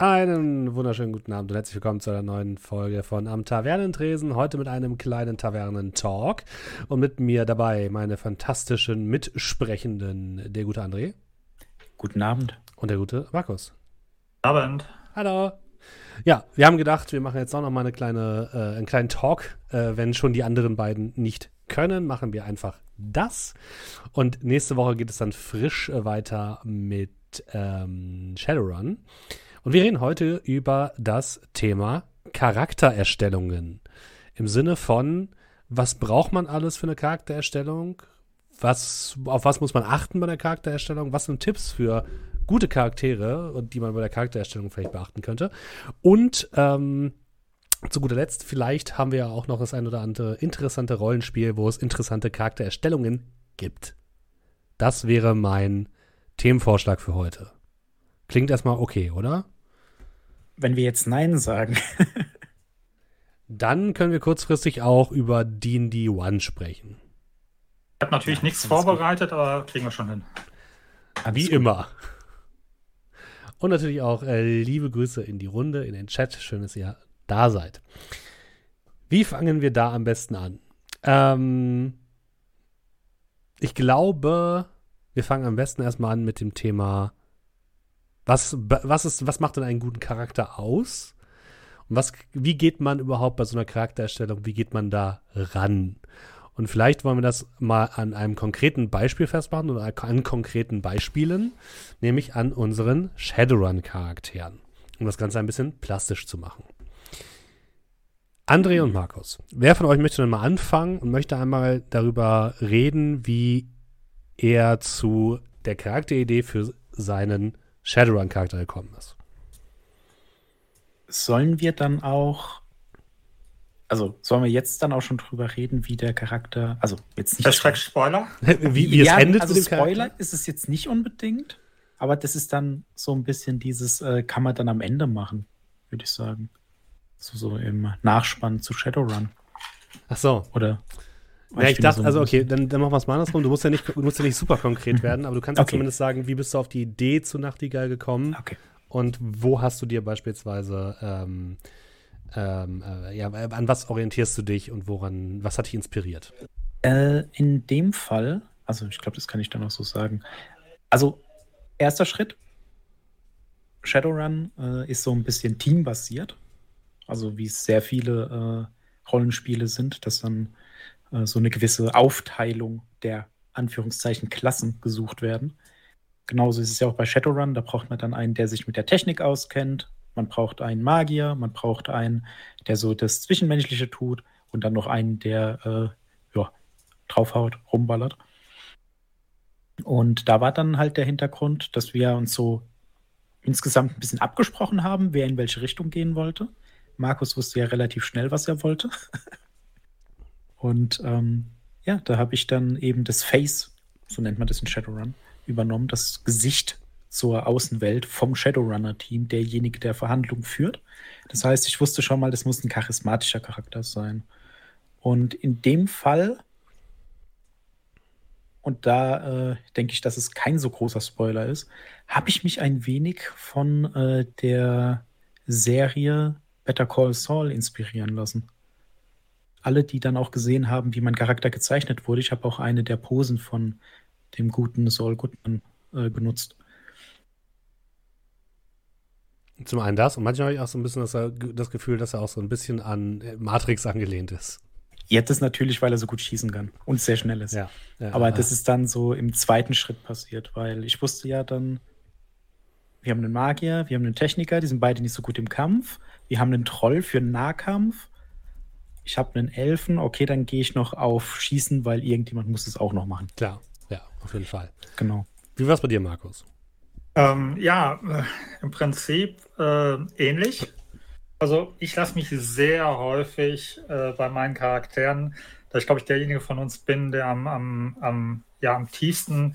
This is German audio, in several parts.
Einen wunderschönen guten Abend und herzlich willkommen zu einer neuen Folge von Am Tavernentresen. Heute mit einem kleinen Tavernentalk und mit mir dabei meine fantastischen Mitsprechenden, der gute André. Guten Abend. Und der gute Markus. Abend. Hallo. Ja, wir haben gedacht, wir machen jetzt auch noch mal eine kleine, äh, einen kleinen Talk. Äh, wenn schon die anderen beiden nicht können, machen wir einfach das. Und nächste Woche geht es dann frisch äh, weiter mit ähm, Shadowrun. Und wir reden heute über das Thema Charaktererstellungen. Im Sinne von, was braucht man alles für eine Charaktererstellung? Was, auf was muss man achten bei der Charaktererstellung? Was sind Tipps für gute Charaktere die man bei der Charaktererstellung vielleicht beachten könnte? Und ähm, zu guter Letzt, vielleicht haben wir ja auch noch das ein oder andere interessante Rollenspiel, wo es interessante Charaktererstellungen gibt. Das wäre mein Themenvorschlag für heute. Klingt erstmal okay, oder? Wenn wir jetzt Nein sagen. Dann können wir kurzfristig auch über D&D One sprechen. Ich habe natürlich ja, nichts vorbereitet, gut. aber kriegen wir schon hin. Wie gut. immer. Und natürlich auch äh, liebe Grüße in die Runde, in den Chat. Schön, dass ihr da seid. Wie fangen wir da am besten an? Ähm, ich glaube, wir fangen am besten erstmal an mit dem Thema was, was, ist, was macht denn einen guten Charakter aus? Und was, wie geht man überhaupt bei so einer Charaktererstellung, wie geht man da ran? Und vielleicht wollen wir das mal an einem konkreten Beispiel festmachen oder an konkreten Beispielen, nämlich an unseren Shadowrun-Charakteren, um das Ganze ein bisschen plastisch zu machen. André und Markus, wer von euch möchte denn mal anfangen und möchte einmal darüber reden, wie er zu der Charakteridee für seinen Shadowrun-Charakter gekommen ist. Sollen wir dann auch, also sollen wir jetzt dann auch schon drüber reden, wie der Charakter, also jetzt nicht. Hashtag Spoiler? wie, wie ja, es endet also mit dem Spoiler Charakter? ist es jetzt nicht unbedingt, aber das ist dann so ein bisschen dieses, äh, kann man dann am Ende machen, würde ich sagen. So, so im Nachspann zu Shadowrun. Ach so. Oder ja, ich dachte, so also okay, dann, dann machen wir es mal andersrum. Du musst ja nicht, du musst ja nicht super konkret mhm. werden, aber du kannst okay. ja zumindest sagen, wie bist du auf die Idee zu Nachtigall gekommen? Okay. Und wo hast du dir beispielsweise, ähm, ähm, äh, ja, an was orientierst du dich und woran, was hat dich inspiriert? Äh, in dem Fall, also ich glaube, das kann ich dann auch so sagen. Also, erster Schritt, Shadowrun äh, ist so ein bisschen teambasiert. Also, wie es sehr viele äh, Rollenspiele sind, dass dann äh, so eine gewisse Aufteilung der Anführungszeichen Klassen gesucht werden. Genauso ist es ja auch bei Shadowrun, da braucht man dann einen, der sich mit der Technik auskennt, man braucht einen Magier, man braucht einen, der so das Zwischenmenschliche tut und dann noch einen, der äh, ja, draufhaut, rumballert. Und da war dann halt der Hintergrund, dass wir uns so insgesamt ein bisschen abgesprochen haben, wer in welche Richtung gehen wollte. Markus wusste ja relativ schnell, was er wollte. Und ähm, ja, da habe ich dann eben das Face, so nennt man das in Shadowrun, übernommen, das Gesicht zur Außenwelt vom Shadowrunner-Team, derjenige, der Verhandlungen führt. Das heißt, ich wusste schon mal, das muss ein charismatischer Charakter sein. Und in dem Fall, und da äh, denke ich, dass es kein so großer Spoiler ist, habe ich mich ein wenig von äh, der Serie Better Call Saul inspirieren lassen alle, die dann auch gesehen haben, wie mein Charakter gezeichnet wurde. Ich habe auch eine der Posen von dem guten Saul Goodman äh, genutzt. Zum einen das und manchmal habe ich auch so ein bisschen das, das, Gefühl, dass er auch so ein bisschen an Matrix angelehnt ist. Jetzt ist natürlich, weil er so gut schießen kann und sehr schnell ist. Ja, ja, Aber ja. das ist dann so im zweiten Schritt passiert, weil ich wusste ja dann, wir haben einen Magier, wir haben einen Techniker, die sind beide nicht so gut im Kampf. Wir haben einen Troll für einen Nahkampf ich habe einen Elfen, okay, dann gehe ich noch auf Schießen, weil irgendjemand muss es auch noch machen. Klar, ja, auf jeden Fall. Genau. Wie war es bei dir, Markus? Ähm, ja, äh, im Prinzip äh, ähnlich. Also ich lasse mich sehr häufig äh, bei meinen Charakteren, da ich glaube ich derjenige von uns bin, der am, am, am, ja, am tiefsten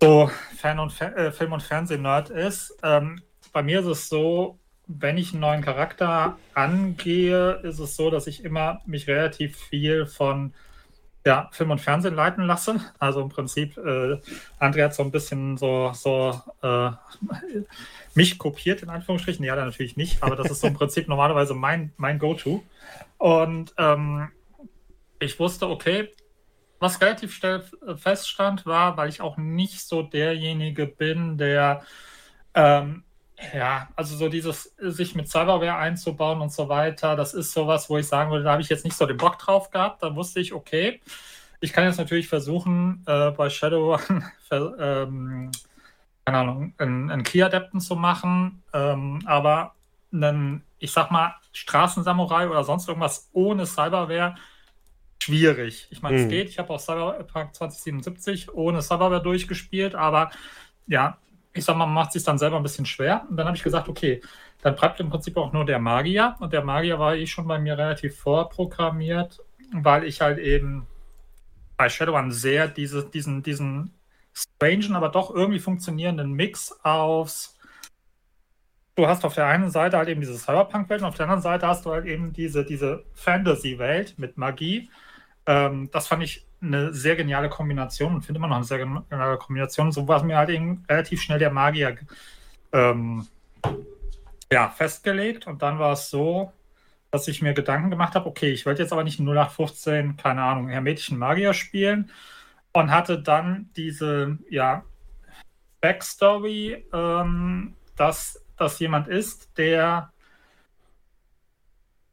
so Fan- und Fer äh, Film- und Fernsehen-Nerd ist. Ähm, bei mir ist es so, wenn ich einen neuen Charakter angehe, ist es so, dass ich immer mich relativ viel von ja, Film und Fernsehen leiten lasse. Also im Prinzip, äh, André hat so ein bisschen so, so äh, mich kopiert, in Anführungsstrichen. Ja, natürlich nicht, aber das ist so im Prinzip normalerweise mein, mein Go-To. Und ähm, ich wusste, okay, was relativ schnell feststand, war, weil ich auch nicht so derjenige bin, der ähm, ja, also so dieses sich mit Cyberware einzubauen und so weiter, das ist sowas, wo ich sagen würde, da habe ich jetzt nicht so den Bock drauf gehabt. Da wusste ich, okay, ich kann jetzt natürlich versuchen, äh, bei Shadow ähm, keine Ahnung, einen, Key-Adepten zu machen, ähm, aber einen, ich sag mal, Straßensamurai oder sonst irgendwas ohne Cyberware schwierig. Ich meine, mhm. es geht. Ich habe auch Cyberpunk 2077 ohne Cyberware durchgespielt, aber ja, ich sag mal, man macht es sich dann selber ein bisschen schwer. Und dann habe ich gesagt, okay, dann bleibt im Prinzip auch nur der Magier. Und der Magier war eh schon bei mir relativ vorprogrammiert, weil ich halt eben bei Shadowrun sehr diese, diesen, diesen strangen, aber doch irgendwie funktionierenden Mix aus. Du hast auf der einen Seite halt eben diese Cyberpunk-Welt und auf der anderen Seite hast du halt eben diese, diese Fantasy-Welt mit Magie. Ähm, das fand ich eine sehr geniale Kombination und finde immer noch eine sehr geniale Kombination. So war es mir halt eben relativ schnell der Magier ähm, ja, festgelegt und dann war es so, dass ich mir Gedanken gemacht habe, okay, ich wollte jetzt aber nicht 0815, keine Ahnung, hermetischen Magier spielen und hatte dann diese, ja, Backstory, ähm, dass das jemand ist, der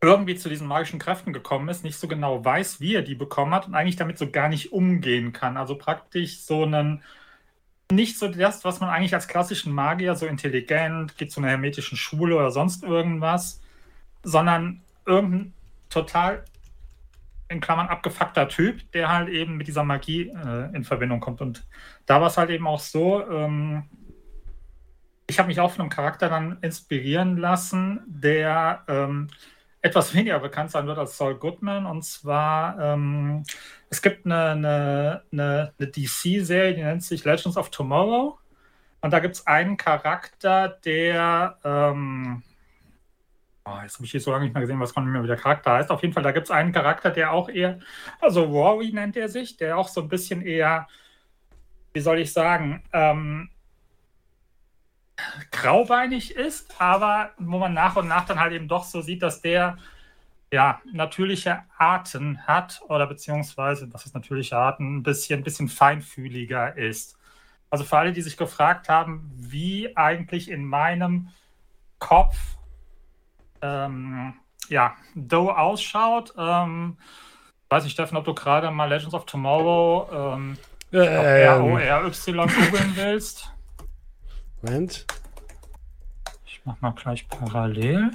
irgendwie zu diesen magischen Kräften gekommen ist, nicht so genau weiß, wie er die bekommen hat und eigentlich damit so gar nicht umgehen kann. Also praktisch so einen, nicht so das, was man eigentlich als klassischen Magier, so intelligent, geht zu einer hermetischen Schule oder sonst irgendwas, sondern irgendein total in Klammern abgefuckter Typ, der halt eben mit dieser Magie äh, in Verbindung kommt. Und da war es halt eben auch so, ähm, ich habe mich auch von einem Charakter dann inspirieren lassen, der ähm, etwas weniger bekannt sein wird als Saul Goodman. Und zwar, ähm, es gibt eine, eine, eine, eine DC-Serie, die nennt sich Legends of Tomorrow. Und da gibt es einen Charakter, der, ähm, oh, jetzt habe ich hier so lange nicht mehr gesehen, was kann mir wieder Charakter heißt. Auf jeden Fall, da gibt es einen Charakter, der auch eher, also Rory nennt er sich, der auch so ein bisschen eher, wie soll ich sagen, ähm, graubeinig ist, aber wo man nach und nach dann halt eben doch so sieht, dass der ja natürliche Arten hat oder beziehungsweise, das ist natürliche Arten, ein bisschen, ein bisschen feinfühliger ist. Also für alle, die sich gefragt haben, wie eigentlich in meinem Kopf ähm, ja, Doe ausschaut, ähm, weiß nicht, Steffen, ob du gerade mal Legends of Tomorrow ähm, äh, R-O-R-Y googeln willst. Moment. Ich mach mal gleich parallel.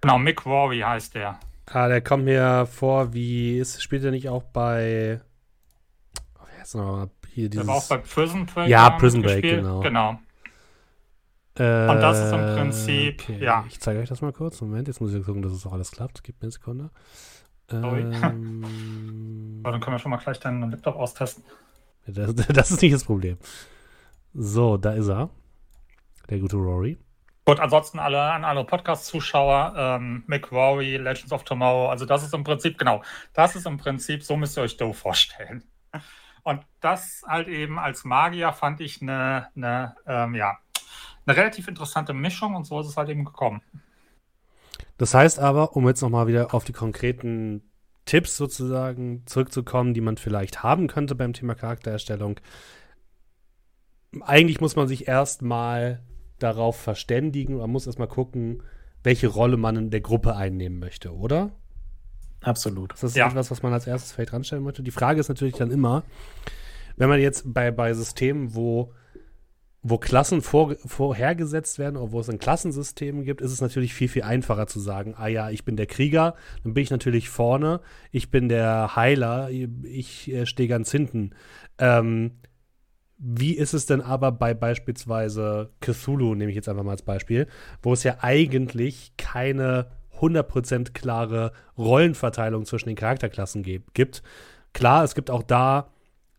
Genau, Mick Rory heißt der. Ah, der kommt mir vor, wie ist, spielt er nicht auch bei. Oh, wer ist noch hier dieses. Der war auch bei Prison Break. Ja, Prison Break, gespielt. genau. Genau. Äh, Und das ist im Prinzip, okay. ja. Ich zeige euch das mal kurz. Moment, jetzt muss ich gucken, dass es auch alles klappt. Gib mir eine Sekunde. Ähm, dann können wir schon mal gleich deinen Laptop austesten. Das, das, ist nicht das Problem. So, da ist er. Der gute Rory. Gut, ansonsten alle an alle Podcast-Zuschauer, ähm, Rory, Legends of Tomorrow, also das ist im Prinzip, genau, das ist im Prinzip, so müsst ihr euch Doe vorstellen. Und das halt eben als Magier fand ich eine, eine ähm, ja, eine relativ interessante Mischung und so ist es halt eben gekommen. Das heißt aber, um jetzt nochmal wieder auf die konkreten Tipps sozusagen zurückzukommen, die man vielleicht haben könnte beim Thema Charaktererstellung. Eigentlich muss man sich erstmal darauf verständigen, man muss erstmal gucken, welche Rolle man in der Gruppe einnehmen möchte, oder? Absolut. Das ist ja. etwas, was man als erstes vielleicht ranstellen möchte. Die Frage ist natürlich dann immer, wenn man jetzt bei, bei Systemen, wo wo Klassen vor, vorhergesetzt werden oder wo es ein Klassensystem gibt, ist es natürlich viel, viel einfacher zu sagen, ah ja, ich bin der Krieger, dann bin ich natürlich vorne, ich bin der Heiler, ich äh, stehe ganz hinten. Ähm, wie ist es denn aber bei beispielsweise Cthulhu, nehme ich jetzt einfach mal als Beispiel, wo es ja eigentlich keine 100% klare Rollenverteilung zwischen den Charakterklassen gibt. Klar, es gibt auch da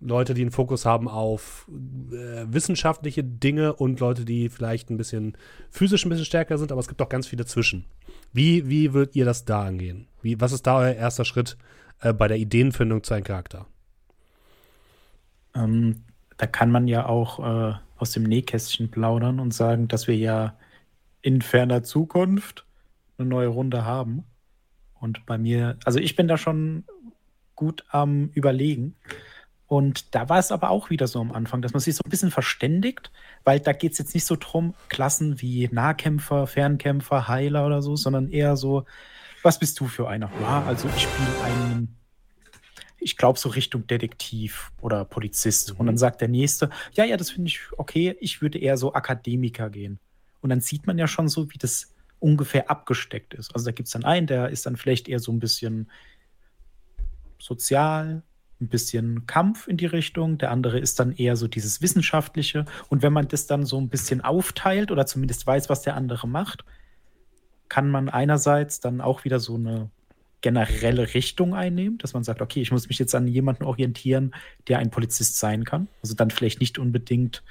Leute, die einen Fokus haben auf äh, wissenschaftliche Dinge und Leute, die vielleicht ein bisschen physisch ein bisschen stärker sind, aber es gibt auch ganz viele zwischen. Wie, wie würdet ihr das da angehen? Wie, was ist da euer erster Schritt äh, bei der Ideenfindung zu einem Charakter? Ähm, da kann man ja auch äh, aus dem Nähkästchen plaudern und sagen, dass wir ja in ferner Zukunft eine neue Runde haben. Und bei mir, also ich bin da schon gut am Überlegen. Und da war es aber auch wieder so am Anfang, dass man sich so ein bisschen verständigt, weil da geht es jetzt nicht so drum, Klassen wie Nahkämpfer, Fernkämpfer, Heiler oder so, sondern eher so, was bist du für einer? Ja, also ich spiele einen ich glaube, so Richtung Detektiv oder Polizist. Mhm. Und dann mhm. sagt der Nächste, ja, ja, das finde ich okay, ich würde eher so Akademiker gehen. Und dann sieht man ja schon so, wie das ungefähr abgesteckt ist. Also da gibt es dann einen, der ist dann vielleicht eher so ein bisschen sozial, ein bisschen Kampf in die Richtung. Der andere ist dann eher so dieses Wissenschaftliche. Und wenn man das dann so ein bisschen aufteilt oder zumindest weiß, was der andere macht, kann man einerseits dann auch wieder so eine generelle Richtung einnehmen, dass man sagt, okay, ich muss mich jetzt an jemanden orientieren, der ein Polizist sein kann. Also dann vielleicht nicht unbedingt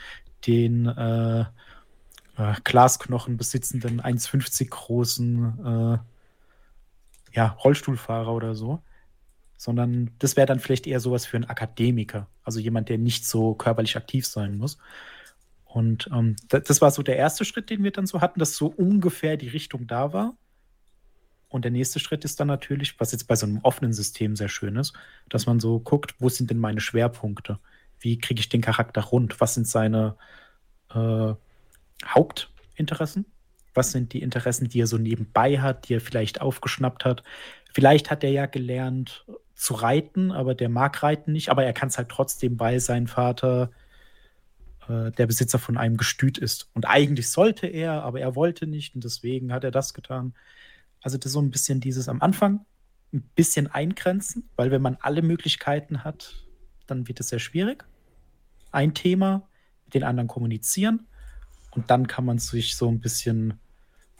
den äh, äh, Glasknochen besitzenden 1,50 großen äh, ja, Rollstuhlfahrer oder so, sondern das wäre dann vielleicht eher sowas für einen Akademiker, also jemand, der nicht so körperlich aktiv sein muss. Und ähm, das, das war so der erste Schritt, den wir dann so hatten, dass so ungefähr die Richtung da war. Und der nächste Schritt ist dann natürlich, was jetzt bei so einem offenen System sehr schön ist, dass man so guckt, wo sind denn meine Schwerpunkte? Wie kriege ich den Charakter rund? Was sind seine äh, Hauptinteressen? Was sind die Interessen, die er so nebenbei hat, die er vielleicht aufgeschnappt hat? Vielleicht hat er ja gelernt zu reiten, aber der mag reiten nicht, aber er kann es halt trotzdem, weil sein Vater äh, der Besitzer von einem Gestüt ist. Und eigentlich sollte er, aber er wollte nicht und deswegen hat er das getan. Also das ist so ein bisschen dieses am Anfang ein bisschen eingrenzen, weil wenn man alle Möglichkeiten hat, dann wird es sehr schwierig. Ein Thema, mit den anderen kommunizieren und dann kann man sich so ein bisschen,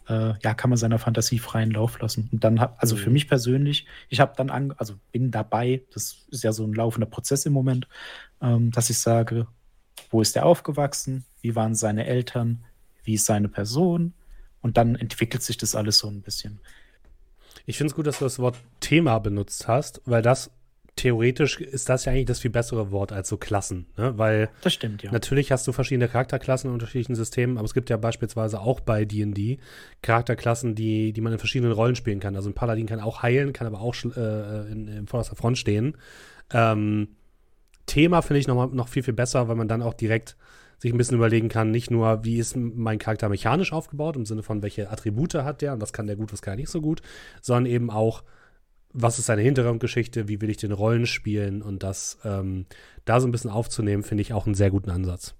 äh, ja, kann man seiner Fantasie freien Lauf lassen. Und dann, hab, also für mhm. mich persönlich, ich habe dann, an, also bin dabei, das ist ja so ein laufender Prozess im Moment, ähm, dass ich sage, wo ist er aufgewachsen? Wie waren seine Eltern? Wie ist seine Person? Und dann entwickelt sich das alles so ein bisschen. Ich finde es gut, dass du das Wort Thema benutzt hast, weil das theoretisch ist das ja eigentlich das viel bessere Wort als so Klassen, ne? Weil das stimmt, ja. Natürlich hast du verschiedene Charakterklassen in unterschiedlichen Systemen, aber es gibt ja beispielsweise auch bei D&D Charakterklassen, die, die man in verschiedenen Rollen spielen kann. Also ein Paladin kann auch heilen, kann aber auch äh, in, in vorderster Front stehen. Ähm, Thema finde ich noch, noch viel, viel besser, weil man dann auch direkt sich ein bisschen überlegen kann, nicht nur, wie ist mein Charakter mechanisch aufgebaut, im Sinne von, welche Attribute hat der und was kann der gut, was kann er nicht so gut, sondern eben auch, was ist seine Hintergrundgeschichte, wie will ich den Rollen spielen und das ähm, da so ein bisschen aufzunehmen, finde ich auch einen sehr guten Ansatz.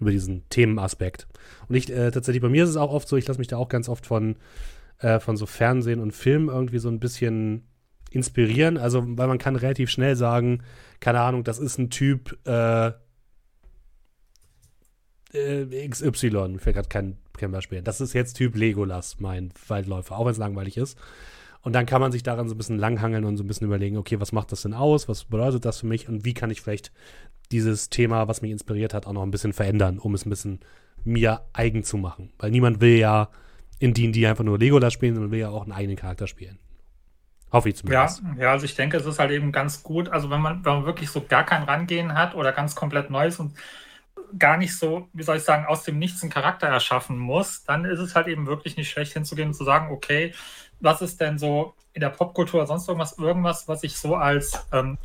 Über diesen Themenaspekt. Und ich, äh, tatsächlich, bei mir ist es auch oft so, ich lasse mich da auch ganz oft von, äh, von so Fernsehen und Film irgendwie so ein bisschen inspirieren. Also, weil man kann relativ schnell sagen, keine Ahnung, das ist ein Typ, äh, äh, XY, fällt gerade kein, kein Beispiel. Das ist jetzt Typ Legolas, mein Waldläufer, auch wenn es langweilig ist. Und dann kann man sich daran so ein bisschen langhangeln und so ein bisschen überlegen, okay, was macht das denn aus? Was bedeutet das für mich? Und wie kann ich vielleicht dieses Thema, was mich inspiriert hat, auch noch ein bisschen verändern, um es ein bisschen mir eigen zu machen. Weil niemand will ja in D&D einfach nur Legolas spielen, sondern will ja auch einen eigenen Charakter spielen. Hoffe ich zumindest. Ja, ja, also ich denke, es ist halt eben ganz gut, also wenn man, wenn man wirklich so gar kein Rangehen hat oder ganz komplett Neues und gar nicht so, wie soll ich sagen, aus dem Nichts einen Charakter erschaffen muss, dann ist es halt eben wirklich nicht schlecht hinzugehen und zu sagen, okay, was ist denn so in der Popkultur oder sonst irgendwas, irgendwas, was ich so als ähm,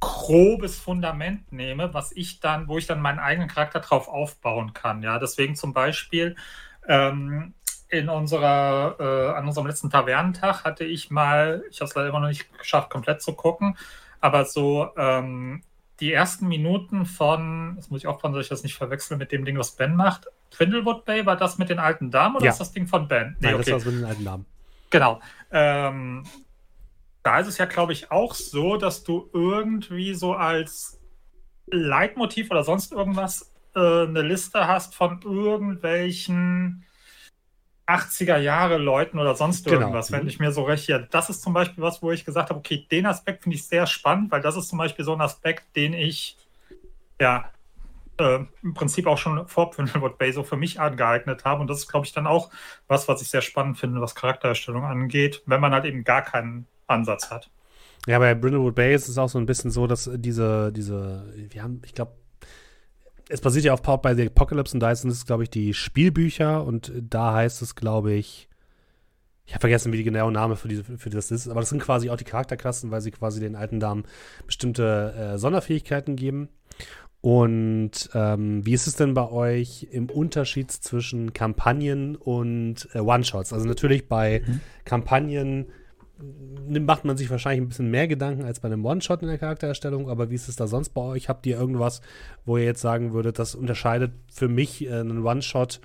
grobes Fundament nehme, was ich dann, wo ich dann meinen eigenen Charakter drauf aufbauen kann. Ja, deswegen zum Beispiel ähm, in unserer, äh, an unserem letzten Tavernentag hatte ich mal, ich habe es leider immer noch nicht geschafft, komplett zu gucken, aber so ähm, die ersten Minuten von, das muss ich aufpassen, dass ich das nicht verwechsel mit dem Ding, was Ben macht. Twindlewood Bay, war das mit den alten Damen oder ja. ist das Ding von Ben? Nee, Nein, okay. das war mit den alten Damen. Genau. Ähm, da ist es ja, glaube ich, auch so, dass du irgendwie so als Leitmotiv oder sonst irgendwas äh, eine Liste hast von irgendwelchen 80er Jahre Leuten oder sonst genau. irgendwas, genau. wenn mhm. ich mir so recht hier. Das ist zum Beispiel was, wo ich gesagt habe, okay, den Aspekt finde ich sehr spannend, weil das ist zum Beispiel so ein Aspekt, den ich ja äh, im Prinzip auch schon vor Brindlewood Bay so für mich angeeignet habe. Und das ist, glaube ich, dann auch was, was ich sehr spannend finde, was Charaktererstellung angeht, wenn man halt eben gar keinen Ansatz hat. Ja, bei Brindlewood Bay ist es auch so ein bisschen so, dass diese, diese, wir haben, ich glaube, es basiert ja auf Powered by the Apocalypse und da sind es, glaube ich, die Spielbücher und da heißt es, glaube ich, ich habe vergessen, wie die genaue Name für, diese, für das ist, aber das sind quasi auch die Charakterklassen, weil sie quasi den alten Damen bestimmte äh, Sonderfähigkeiten geben. Und ähm, wie ist es denn bei euch im Unterschied zwischen Kampagnen und äh, One-Shots? Also natürlich bei mhm. Kampagnen macht man sich wahrscheinlich ein bisschen mehr Gedanken als bei einem One-Shot in der Charaktererstellung, aber wie ist es da sonst bei euch? Habt ihr irgendwas, wo ihr jetzt sagen würdet, das unterscheidet für mich äh, einen One-Shot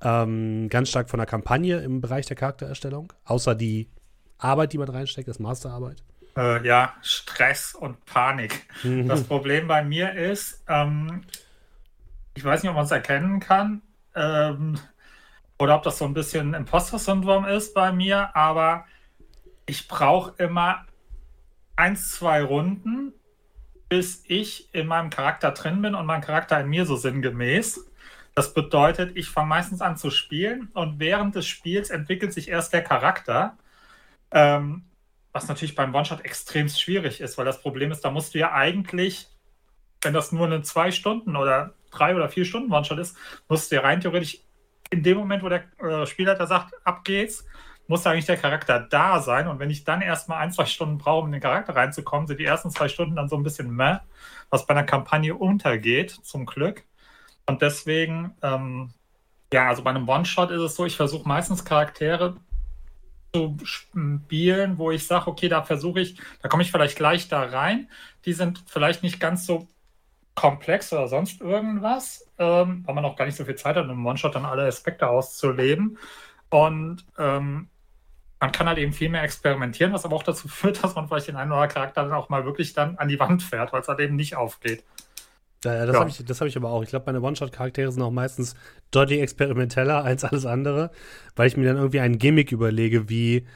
ähm, ganz stark von der Kampagne im Bereich der Charaktererstellung? Außer die Arbeit, die man reinsteckt, das Masterarbeit? Äh, ja, Stress und Panik. Mhm. Das Problem bei mir ist, ähm, ich weiß nicht, ob man es erkennen kann, ähm, oder ob das so ein bisschen Imposter-Syndrom ist bei mir, aber ich brauche immer eins, zwei Runden, bis ich in meinem Charakter drin bin und mein Charakter in mir so sinngemäß. Das bedeutet, ich fange meistens an zu spielen und während des Spiels entwickelt sich erst der Charakter. Ähm, was natürlich beim One-Shot extrem schwierig ist, weil das Problem ist, da musst du ja eigentlich, wenn das nur eine zwei Stunden oder drei oder vier Stunden One-Shot ist, musst du ja rein theoretisch in dem Moment, wo der äh, Spielleiter sagt, ab geht's, muss eigentlich der Charakter da sein. Und wenn ich dann erstmal ein, zwei Stunden brauche, um in den Charakter reinzukommen, sind die ersten zwei Stunden dann so ein bisschen meh, was bei einer Kampagne untergeht, zum Glück. Und deswegen, ähm, ja, also bei einem One-Shot ist es so, ich versuche meistens Charaktere zu spielen, wo ich sage, okay, da versuche ich, da komme ich vielleicht gleich da rein. Die sind vielleicht nicht ganz so komplex oder sonst irgendwas, ähm, weil man auch gar nicht so viel Zeit hat, im One-Shot dann alle Aspekte auszuleben. Und ähm, man kann halt eben viel mehr experimentieren, was aber auch dazu führt, dass man vielleicht den einen oder anderen Charakter dann auch mal wirklich dann an die Wand fährt, weil es halt eben nicht aufgeht. Ja, das ja. habe ich, hab ich aber auch. Ich glaube, meine One-Shot-Charaktere sind auch meistens deutlich experimenteller als alles andere, weil ich mir dann irgendwie einen Gimmick überlege, wie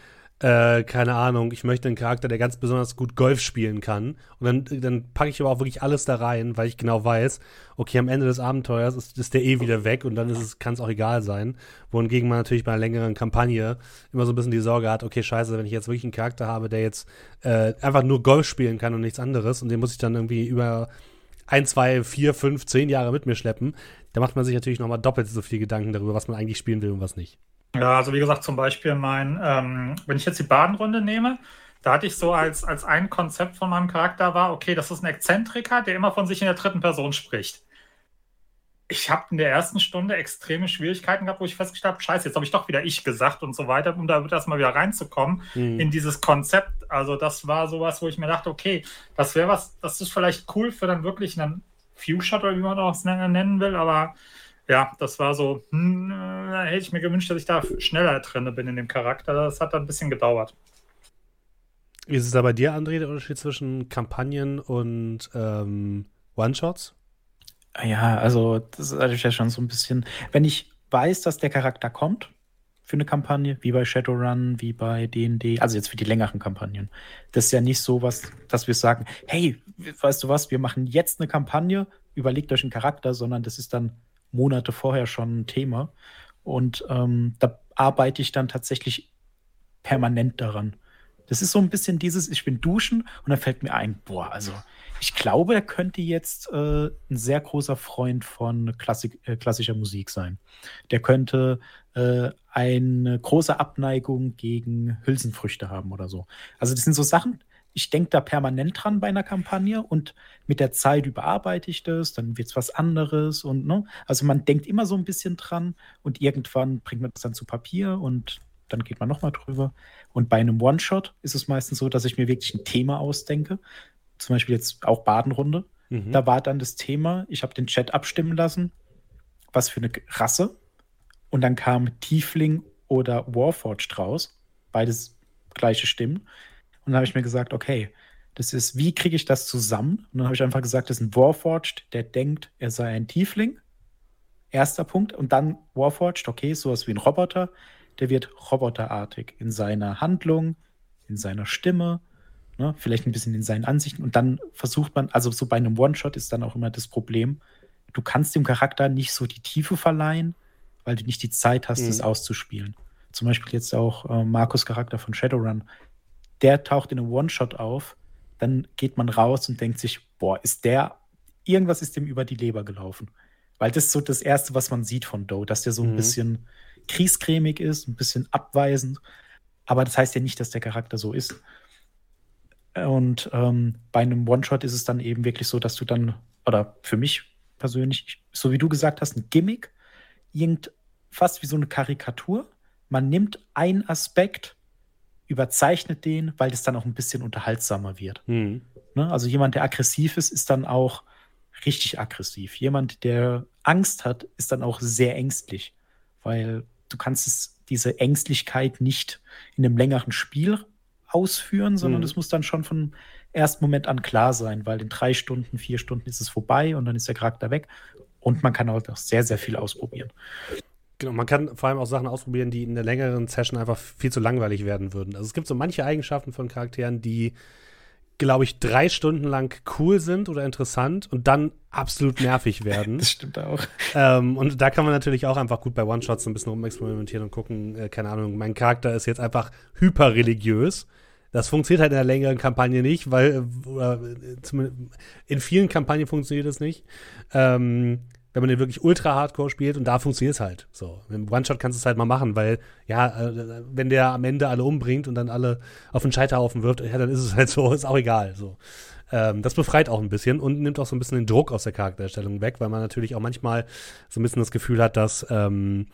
äh, keine Ahnung, ich möchte einen Charakter, der ganz besonders gut Golf spielen kann. Und dann, dann packe ich aber auch wirklich alles da rein, weil ich genau weiß, okay, am Ende des Abenteuers ist, ist der eh wieder weg und dann kann es auch egal sein. Wohingegen man natürlich bei einer längeren Kampagne immer so ein bisschen die Sorge hat, okay, scheiße, wenn ich jetzt wirklich einen Charakter habe, der jetzt äh, einfach nur Golf spielen kann und nichts anderes und den muss ich dann irgendwie über ein, zwei, vier, fünf, zehn Jahre mit mir schleppen, da macht man sich natürlich nochmal doppelt so viel Gedanken darüber, was man eigentlich spielen will und was nicht. Ja, also wie gesagt, zum Beispiel mein, ähm, wenn ich jetzt die Badenrunde nehme, da hatte ich so als, als ein Konzept von meinem Charakter war, okay, das ist ein Exzentriker, der immer von sich in der dritten Person spricht. Ich habe in der ersten Stunde extreme Schwierigkeiten gehabt, wo ich festgestellt habe, scheiße, jetzt habe ich doch wieder ich gesagt und so weiter, um da erstmal wieder reinzukommen mhm. in dieses Konzept. Also das war sowas, wo ich mir dachte, okay, das wäre was, das ist vielleicht cool für dann wirklich einen Few-Shot oder wie man das nennen will, aber ja, das war so, hm, äh, hätte ich mir gewünscht, dass ich da schneller drin bin in dem Charakter. Das hat dann ein bisschen gedauert. Wie ist es da bei dir, André, der Unterschied zwischen Kampagnen und ähm, One-Shots? Ja, also das ist ja schon so ein bisschen, wenn ich weiß, dass der Charakter kommt für eine Kampagne, wie bei Shadowrun, wie bei D&D, also jetzt für die längeren Kampagnen. Das ist ja nicht so was, dass wir sagen, hey, weißt du was, wir machen jetzt eine Kampagne, überlegt euch einen Charakter, sondern das ist dann Monate vorher schon ein Thema. Und ähm, da arbeite ich dann tatsächlich permanent daran. Das ist so ein bisschen dieses, ich bin duschen und dann fällt mir ein, boah, also ich glaube, er könnte jetzt äh, ein sehr großer Freund von Klassik, äh, klassischer Musik sein. Der könnte äh, eine große Abneigung gegen Hülsenfrüchte haben oder so. Also das sind so Sachen, ich denke da permanent dran bei einer Kampagne und mit der Zeit überarbeite ich das, dann wird es was anderes und ne, also man denkt immer so ein bisschen dran und irgendwann bringt man das dann zu Papier und dann geht man nochmal drüber. Und bei einem One-Shot ist es meistens so, dass ich mir wirklich ein Thema ausdenke. Zum Beispiel jetzt auch Badenrunde. Mhm. Da war dann das Thema, ich habe den Chat abstimmen lassen, was für eine Rasse. Und dann kam Tiefling oder Warforged raus. Beides gleiche Stimmen. Und dann habe ich mir gesagt, okay, das ist, wie kriege ich das zusammen? Und dann habe ich einfach gesagt, das ist ein Warforged, der denkt, er sei ein Tiefling. Erster Punkt. Und dann Warforged, okay, sowas wie ein Roboter, der wird roboterartig in seiner Handlung, in seiner Stimme, ne, vielleicht ein bisschen in seinen Ansichten. Und dann versucht man, also so bei einem One-Shot ist dann auch immer das Problem, du kannst dem Charakter nicht so die Tiefe verleihen, weil du nicht die Zeit hast, es Mhm. auszuspielen. Zum Beispiel jetzt auch äh, Markus Charakter von Shadowrun. Der taucht in einem One-Shot auf, dann geht man raus und denkt sich, boah, ist der, irgendwas ist dem über die Leber gelaufen. Weil das ist so das Erste, was man sieht von Doe, dass der so ein Mhm. bisschen kriescremig ist, ein bisschen abweisend. Aber das heißt ja nicht, dass der Charakter so ist. Und ähm, bei einem One-Shot ist es dann eben wirklich so, dass du dann, oder für mich persönlich, so wie du gesagt hast, ein Gimmick, irgend, fast wie so eine Karikatur. Man nimmt einen Aspekt, überzeichnet den, weil das dann auch ein bisschen unterhaltsamer wird. Hm. Ne? Also jemand, der aggressiv ist, ist dann auch richtig aggressiv. Jemand, der Angst hat, ist dann auch sehr ängstlich, weil du kannst es, diese Ängstlichkeit nicht in einem längeren Spiel ausführen, sondern Mhm. es muss dann schon von ersten Moment an klar sein, weil in drei Stunden, vier Stunden ist es vorbei und dann ist der Charakter weg. Und man kann halt auch sehr, sehr viel ausprobieren. Genau, man kann vor allem auch Sachen ausprobieren, die in der längeren Session einfach viel zu langweilig werden würden. Also es gibt so manche Eigenschaften von Charakteren, die, glaube ich, drei Stunden lang cool sind oder interessant und dann absolut nervig werden. Das stimmt auch. ähm, und da kann man natürlich auch einfach gut bei One-Shots ein bisschen rumexperimentieren und gucken, äh, keine Ahnung, mein Charakter ist jetzt einfach hyperreligiös. Das funktioniert halt in der längeren Kampagne nicht, weil äh, äh, in vielen Kampagnen funktioniert es nicht. Ähm, wenn man den wirklich ultra hardcore spielt und da funktioniert es halt. So, im One-Shot kannst du es halt mal machen, weil, ja, äh, wenn der am Ende alle umbringt und dann alle auf den Scheiterhaufen wirft, ja, dann ist es halt so, ist auch egal. So. Ähm, das befreit auch ein bisschen und nimmt auch so ein bisschen den Druck aus der Charaktererstellung weg, weil man natürlich auch manchmal so ein bisschen das Gefühl hat, dass ähm,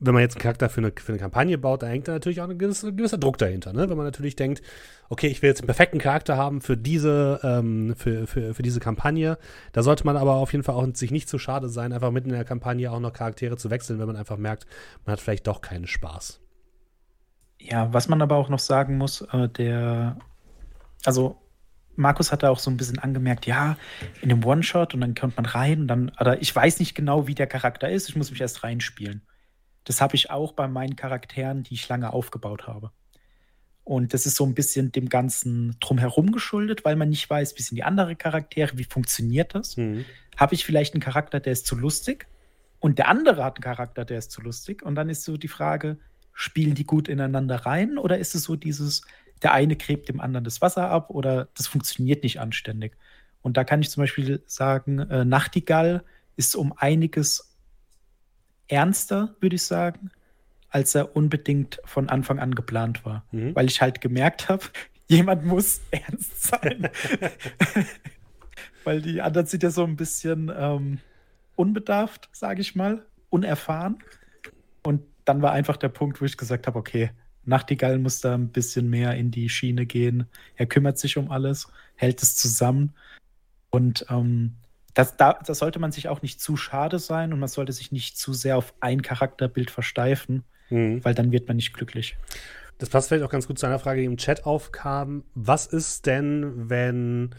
wenn man jetzt einen Charakter für eine, für eine Kampagne baut, da hängt da natürlich auch ein gewisser, gewisser Druck dahinter. Ne? Wenn man natürlich denkt, okay, ich will jetzt einen perfekten Charakter haben für diese, ähm, für, für, für diese Kampagne, da sollte man aber auf jeden Fall auch sich nicht zu schade sein, einfach mitten in der Kampagne auch noch Charaktere zu wechseln, wenn man einfach merkt, man hat vielleicht doch keinen Spaß. Ja, was man aber auch noch sagen muss, äh, der, also Markus hat da auch so ein bisschen angemerkt, ja, in dem One-Shot und dann kommt man rein und dann, oder ich weiß nicht genau, wie der Charakter ist, ich muss mich erst reinspielen. Das habe ich auch bei meinen Charakteren, die ich lange aufgebaut habe. Und das ist so ein bisschen dem Ganzen drumherum geschuldet, weil man nicht weiß, wie sind die anderen Charaktere, wie funktioniert das. Mhm. Habe ich vielleicht einen Charakter, der ist zu lustig und der andere hat einen Charakter, der ist zu lustig. Und dann ist so die Frage, spielen die gut ineinander rein oder ist es so dieses, der eine gräbt dem anderen das Wasser ab oder das funktioniert nicht anständig? Und da kann ich zum Beispiel sagen, äh, Nachtigall ist um einiges ernster, würde ich sagen, als er unbedingt von Anfang an geplant war. Mhm. Weil ich halt gemerkt habe, jemand muss ernst sein. Weil die anderen sind ja so ein bisschen ähm, unbedarft, sage ich mal, unerfahren. Und dann war einfach der Punkt, wo ich gesagt habe, okay, Nachtigall muss da ein bisschen mehr in die Schiene gehen. Er kümmert sich um alles, hält es zusammen. Und ähm, das, da, das sollte man sich auch nicht zu schade sein und man sollte sich nicht zu sehr auf ein Charakterbild versteifen, Mhm. weil dann wird man nicht glücklich. Das passt vielleicht auch ganz gut zu einer Frage, die im Chat aufkam. Was ist denn, wenn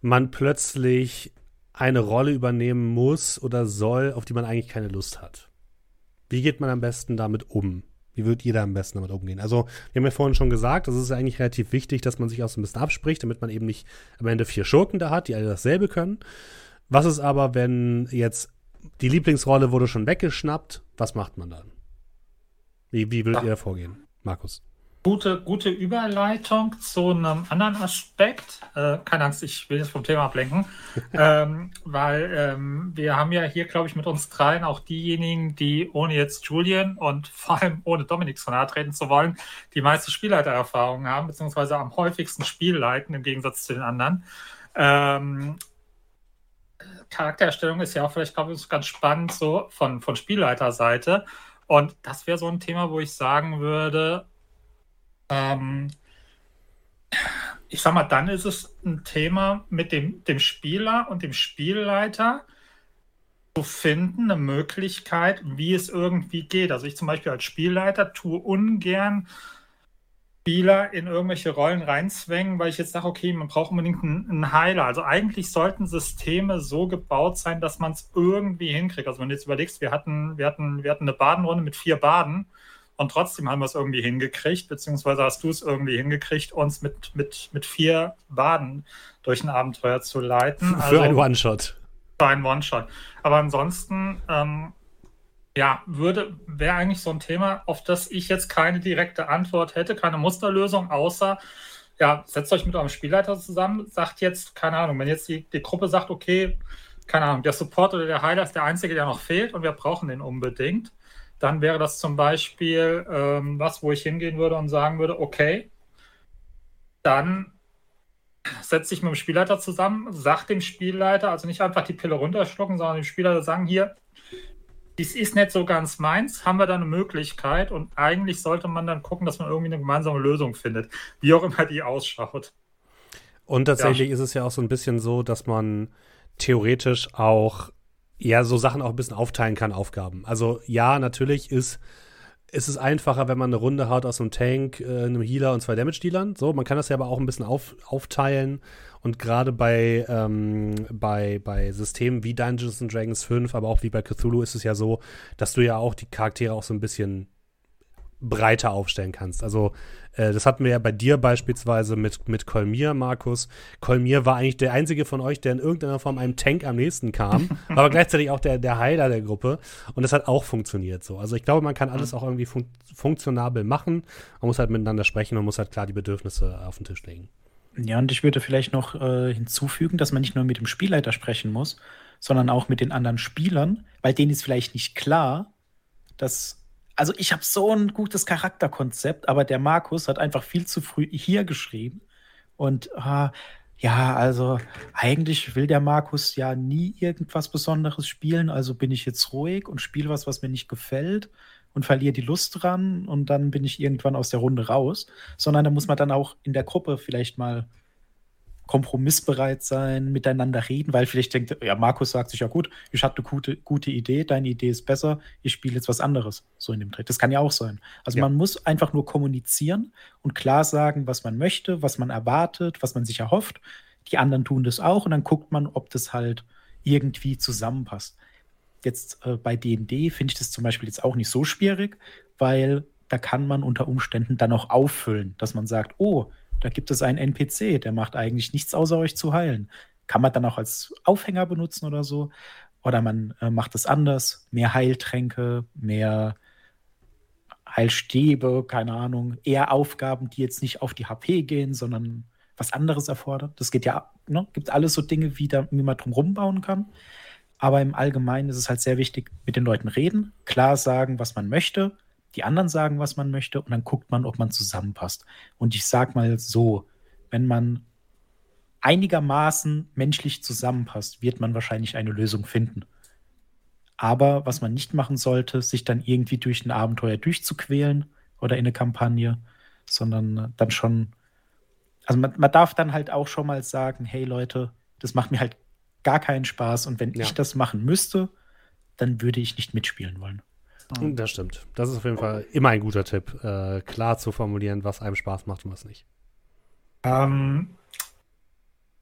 man plötzlich eine Rolle übernehmen muss oder soll, auf die man eigentlich keine Lust hat? Wie geht man am besten damit um? Wie wird jeder am besten damit umgehen? Also, wir haben ja vorhin schon gesagt, es ist eigentlich relativ wichtig, dass man sich auch so ein bisschen abspricht, damit man eben nicht am Ende vier Schurken da hat, die alle dasselbe können. Was ist aber, wenn jetzt die Lieblingsrolle wurde schon weggeschnappt? Was macht man dann? Wie, wie würdet Ja. ihr vorgehen, Markus? Gute, gute Überleitung zu einem anderen Aspekt. Äh, keine Angst, ich will jetzt vom Thema ablenken. ähm, weil ähm, wir haben ja hier, glaube ich, mit uns dreien auch diejenigen, die ohne jetzt Julian und vor allem ohne Dominik so nahe treten zu wollen, die meiste Spielleitererfahrung haben, beziehungsweise am häufigsten Spiel leiten, im Gegensatz zu den anderen. Ähm, Charaktererstellung ist ja auch vielleicht, ich, ganz spannend so von, von Spielleiterseite. Und das wäre so ein Thema, wo ich sagen würde, ähm, ich sag mal, dann ist es ein Thema mit dem, dem Spieler und dem Spielleiter zu finden, eine Möglichkeit, wie es irgendwie geht. Also ich zum Beispiel als Spielleiter tue ungern Spieler in irgendwelche Rollen reinzwängen, weil ich jetzt sage, okay, man braucht unbedingt einen, einen Heiler. Also eigentlich sollten Systeme so gebaut sein, dass man es irgendwie hinkriegt. Also wenn du jetzt überlegst, wir hatten, wir hatten, wir hatten eine Badenrunde mit vier Baden Und trotzdem haben wir es irgendwie hingekriegt, beziehungsweise hast du es irgendwie hingekriegt, uns mit, mit, mit vier Baden durch ein Abenteuer zu leiten. Für also, ein One-Shot. Für ein One-Shot. Aber ansonsten, ähm, ja, würde, wäre eigentlich so ein Thema, auf das ich jetzt keine direkte Antwort hätte, keine Musterlösung, außer, ja, setzt euch mit eurem Spielleiter zusammen, sagt jetzt, keine Ahnung, wenn jetzt die, die Gruppe sagt, okay, keine Ahnung, der Support oder der Heiler ist der einzige, der noch fehlt und wir brauchen den unbedingt dann wäre das zum Beispiel ähm, was, wo ich hingehen würde und sagen würde, okay, dann setze ich mit dem Spielleiter zusammen, sag dem Spielleiter, also nicht einfach die Pille runterschlucken, sondern dem Spielleiter sagen, hier, dies ist nicht so ganz meins, haben wir da eine Möglichkeit und eigentlich sollte man dann gucken, dass man irgendwie eine gemeinsame Lösung findet, wie auch immer die ausschaut. Und tatsächlich ja. ist es ja auch so ein bisschen so, dass man theoretisch auch ja so Sachen auch ein bisschen aufteilen kann, Aufgaben. Also ja, natürlich ist, ist es einfacher, wenn man eine Runde hat aus einem Tank, äh, einem Healer und zwei Damage-Dealern. So, man kann das ja aber auch ein bisschen auf, aufteilen. Und gerade bei, ähm, bei, bei Systemen wie Dungeons Dragons 5, aber auch wie bei Cthulhu ist es ja so, dass du ja auch die Charaktere auch so ein bisschen breiter aufstellen kannst. Also äh, das hatten wir ja bei dir beispielsweise mit, mit Kolmir, Markus. Kolmir war eigentlich der einzige von euch, der in irgendeiner Form einem Tank am nächsten kam, aber gleichzeitig auch der, der Heiler der Gruppe. Und das hat auch funktioniert so. Also ich glaube, man kann alles auch irgendwie fun funktionabel machen. Man muss halt miteinander sprechen und muss halt klar die Bedürfnisse auf den Tisch legen. Ja, und ich würde vielleicht noch äh, hinzufügen, dass man nicht nur mit dem Spielleiter sprechen muss, sondern auch mit den anderen Spielern, weil denen ist vielleicht nicht klar, dass also ich habe so ein gutes Charakterkonzept, aber der Markus hat einfach viel zu früh hier geschrieben. Und äh, ja, also eigentlich will der Markus ja nie irgendwas Besonderes spielen, also bin ich jetzt ruhig und spiele was, was mir nicht gefällt und verliere die Lust dran und dann bin ich irgendwann aus der Runde raus, sondern da muss man dann auch in der Gruppe vielleicht mal kompromissbereit sein, miteinander reden, weil vielleicht denkt, ja, Markus sagt sich, ja gut, ich hatte eine gute, gute Idee, deine Idee ist besser, ich spiele jetzt was anderes, so in dem Dreh. Das kann ja auch sein. Also ja. man muss einfach nur kommunizieren und klar sagen, was man möchte, was man erwartet, was man sich erhofft. Die anderen tun das auch und dann guckt man, ob das halt irgendwie zusammenpasst. Jetzt äh, bei D&D finde ich das zum Beispiel jetzt auch nicht so schwierig, weil da kann man unter Umständen dann auch auffüllen, dass man sagt, oh, da gibt es einen NPC, der macht eigentlich nichts außer euch zu heilen. Kann man dann auch als Aufhänger benutzen oder so. Oder man äh, macht es anders. Mehr Heiltränke, mehr Heilstäbe, keine Ahnung. Eher Aufgaben, die jetzt nicht auf die HP gehen, sondern was anderes erfordert. Das geht ja, ne? gibt alles so Dinge, wie, da, wie man drum rumbauen kann. Aber im Allgemeinen ist es halt sehr wichtig, mit den Leuten reden, klar sagen, was man möchte die anderen sagen, was man möchte und dann guckt man, ob man zusammenpasst. Und ich sag mal so, wenn man einigermaßen menschlich zusammenpasst, wird man wahrscheinlich eine Lösung finden. Aber was man nicht machen sollte, sich dann irgendwie durch ein Abenteuer durchzuquälen oder in eine Kampagne, sondern dann schon, also man, man darf dann halt auch schon mal sagen, hey Leute, das macht mir halt gar keinen Spaß und wenn ja. ich das machen müsste, dann würde ich nicht mitspielen wollen. Mhm. Das stimmt. Das ist auf jeden Fall immer ein guter Tipp, äh, klar zu formulieren, was einem Spaß macht und was nicht. Ähm,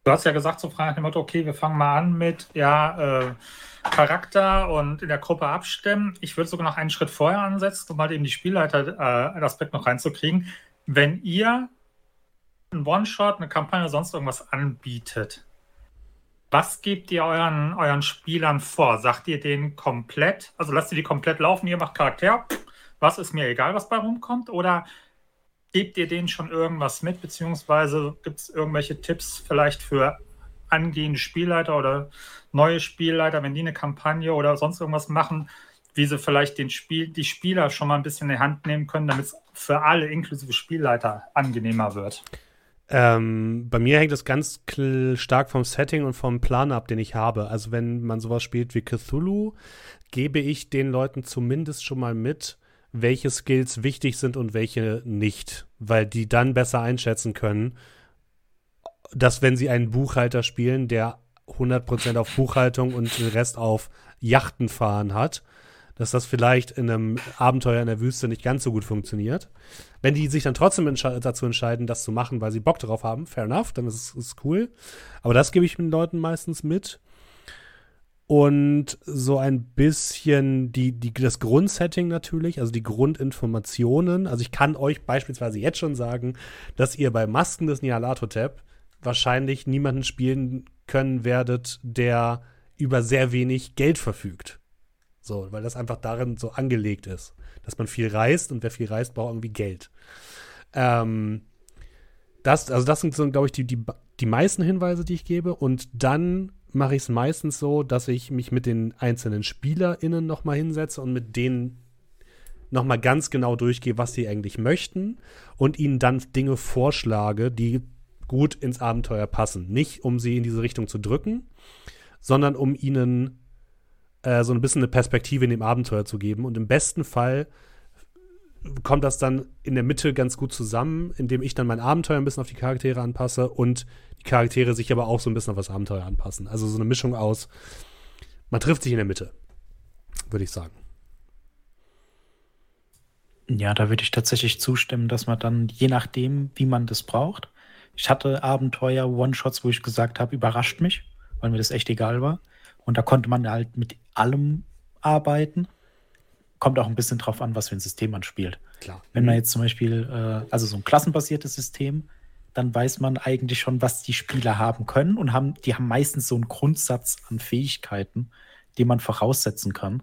du hast ja gesagt, so frei nach dem Motto, okay, wir fangen mal an mit ja, äh, Charakter und in der Gruppe abstimmen. Ich würde sogar noch einen Schritt vorher ansetzen, um halt eben die Spielleiter-Aspekt äh, noch reinzukriegen. Wenn ihr einen One-Shot, eine Kampagne, sonst irgendwas anbietet, was gebt ihr euren, euren Spielern vor? Sagt ihr denen komplett, also lasst ihr die komplett laufen, ihr macht Charakter, was ist mir egal, was bei rumkommt? Oder gebt ihr denen schon irgendwas mit, beziehungsweise gibt es irgendwelche Tipps vielleicht für angehende Spielleiter oder neue Spielleiter, wenn die eine Kampagne oder sonst irgendwas machen, wie sie vielleicht den Spiel, die Spieler schon mal ein bisschen in die Hand nehmen können, damit es für alle inklusive Spielleiter angenehmer wird? Ähm, bei mir hängt es ganz stark vom Setting und vom Plan ab, den ich habe. Also wenn man sowas spielt wie Cthulhu, gebe ich den Leuten zumindest schon mal mit, welche Skills wichtig sind und welche nicht, weil die dann besser einschätzen können, dass wenn sie einen Buchhalter spielen, der 100% auf Buchhaltung und den Rest auf Yachten fahren hat, dass das vielleicht in einem Abenteuer in der Wüste nicht ganz so gut funktioniert. Wenn die sich dann trotzdem entsche dazu entscheiden, das zu machen, weil sie Bock darauf haben, fair enough, dann ist es cool. Aber das gebe ich den Leuten meistens mit. und so ein bisschen die, die, das Grundsetting natürlich, also die Grundinformationen. Also ich kann euch beispielsweise jetzt schon sagen, dass ihr bei Masken des Nihalatotep wahrscheinlich niemanden spielen können werdet, der über sehr wenig Geld verfügt. So, weil das einfach darin so angelegt ist, dass man viel reist und wer viel reist, braucht irgendwie Geld. Ähm, das, also das sind so, glaube ich, die, die, die meisten Hinweise, die ich gebe. Und dann mache ich es meistens so, dass ich mich mit den einzelnen SpielerInnen nochmal hinsetze und mit denen nochmal ganz genau durchgehe, was sie eigentlich möchten und ihnen dann Dinge vorschlage, die gut ins Abenteuer passen. Nicht, um sie in diese Richtung zu drücken, sondern um ihnen äh, so ein bisschen eine Perspektive in dem Abenteuer zu geben. Und im besten Fall kommt das dann in der Mitte ganz gut zusammen, indem ich dann mein Abenteuer ein bisschen auf die Charaktere anpasse und die Charaktere sich aber auch so ein bisschen auf das Abenteuer anpassen. Also so eine Mischung aus, man trifft sich in der Mitte, würde ich sagen. Ja, da würde ich tatsächlich zustimmen, dass man dann, je nachdem, wie man das braucht, ich hatte Abenteuer, One-Shots, wo ich gesagt habe, überrascht mich, weil mir das echt egal war. Und da konnte man halt mit allem arbeiten kommt auch ein bisschen drauf an, was für ein System man spielt. Klar. Wenn man mhm. jetzt zum Beispiel, äh, also so ein klassenbasiertes System, dann weiß man eigentlich schon, was die Spieler haben können und haben, die haben meistens so einen Grundsatz an Fähigkeiten, den man voraussetzen kann.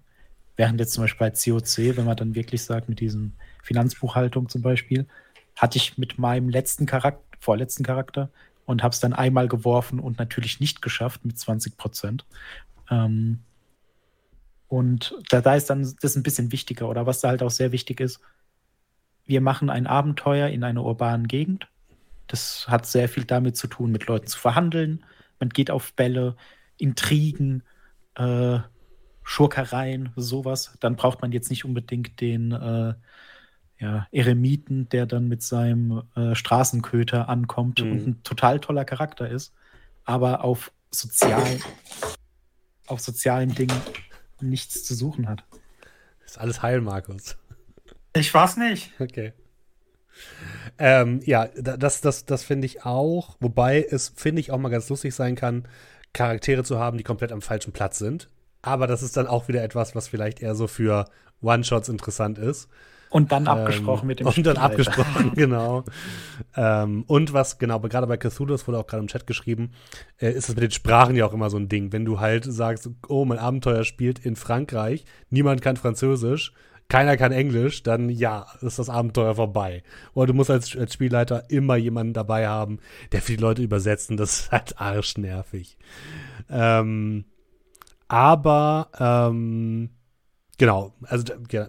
Während jetzt zum Beispiel bei COC, wenn man dann wirklich sagt, mit diesem Finanzbuchhaltung zum Beispiel, hatte ich mit meinem letzten Charakter, vorletzten Charakter und habe es dann einmal geworfen und natürlich nicht geschafft mit 20 Prozent. Ähm, und da, da ist dann das ein bisschen wichtiger. Oder was da halt auch sehr wichtig ist, wir machen ein Abenteuer in einer urbanen Gegend. Das hat sehr viel damit zu tun, mit Leuten zu verhandeln. Man geht auf Bälle, Intrigen, äh, Schurkereien, sowas. Dann braucht man jetzt nicht unbedingt den äh, ja, Eremiten, der dann mit seinem äh, Straßenköter ankommt mhm. und ein total toller Charakter ist. Aber auf sozialen, auf sozialen Dingen nichts zu suchen hat. Ist alles heil, Markus. Ich weiß nicht. Okay. Ähm, ja, das, das, das finde ich auch. Wobei es, finde ich, auch mal ganz lustig sein kann, Charaktere zu haben, die komplett am falschen Platz sind. Aber das ist dann auch wieder etwas, was vielleicht eher so für One-Shots interessant ist. Und dann abgesprochen ähm, mit dem Und dann abgesprochen, genau. ähm, und was, genau, gerade bei Cthulhu, das wurde auch gerade im Chat geschrieben, äh, ist es mit den Sprachen ja auch immer so ein Ding. Wenn du halt sagst, oh, mein Abenteuer spielt in Frankreich, niemand kann Französisch, keiner kann Englisch, dann ja, ist das Abenteuer vorbei. Oder du musst als, als Spielleiter immer jemanden dabei haben, der für die Leute übersetzt und das ist halt arschnervig. Ähm, aber, ähm, genau, also ja,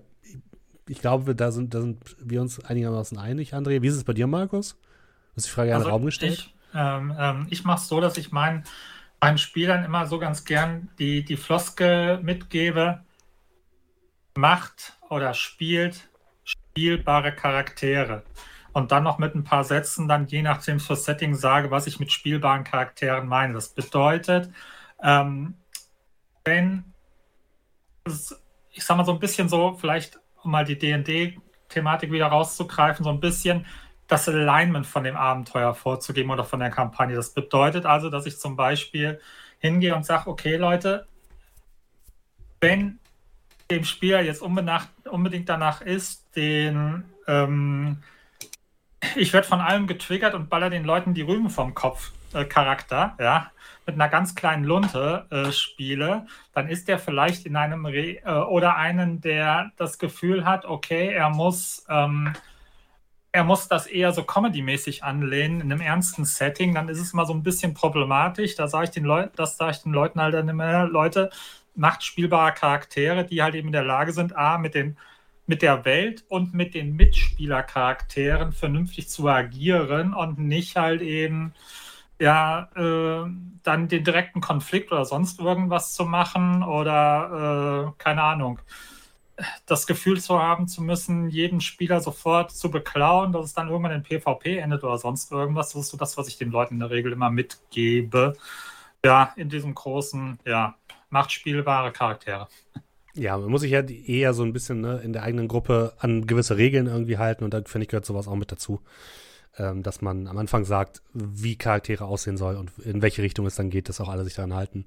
ich glaube, da sind, da sind wir uns einigermaßen einig, André. Wie ist es bei dir, Markus? Du hast die Frage also in den Raum gestellt. Ich, ähm, ähm, ich mache es so, dass ich meinen, meinen Spielern immer so ganz gern die, die Floskel mitgebe, macht oder spielt spielbare Charaktere. Und dann noch mit ein paar Sätzen, dann je nachdem fürs Setting sage, was ich mit spielbaren Charakteren meine. Das bedeutet, ähm, wenn, ich sag mal so ein bisschen so, vielleicht um mal die DD-Thematik wieder rauszugreifen, so ein bisschen das Alignment von dem Abenteuer vorzugeben oder von der Kampagne. Das bedeutet also, dass ich zum Beispiel hingehe und sage, okay Leute, wenn dem Spieler jetzt unbedingt danach ist, den ähm, ich werde von allem getriggert und baller den Leuten die Rüben vom Kopf äh, Charakter, ja, mit einer ganz kleinen Lunte äh, spiele, dann ist der vielleicht in einem Re äh, oder einen, der das Gefühl hat, okay, er muss ähm, er muss das eher so comedy-mäßig anlehnen in einem ernsten Setting, dann ist es mal so ein bisschen problematisch. Da sage ich den Leuten, das sage ich den Leuten halt dann immer, Leute, macht spielbare Charaktere, die halt eben in der Lage sind, A, mit den mit der Welt und mit den Mitspielercharakteren vernünftig zu agieren und nicht halt eben ja, äh, dann den direkten Konflikt oder sonst irgendwas zu machen oder äh, keine Ahnung, das Gefühl zu haben zu müssen, jeden Spieler sofort zu beklauen, dass es dann irgendwann in PvP endet oder sonst irgendwas. Das ist so das, was ich den Leuten in der Regel immer mitgebe. Ja, in diesem großen, ja, macht spielbare Charaktere. Ja, man muss sich ja eher so ein bisschen ne, in der eigenen Gruppe an gewisse Regeln irgendwie halten und da finde ich gehört sowas auch mit dazu dass man am Anfang sagt, wie Charaktere aussehen soll und in welche Richtung es dann geht, dass auch alle sich daran halten.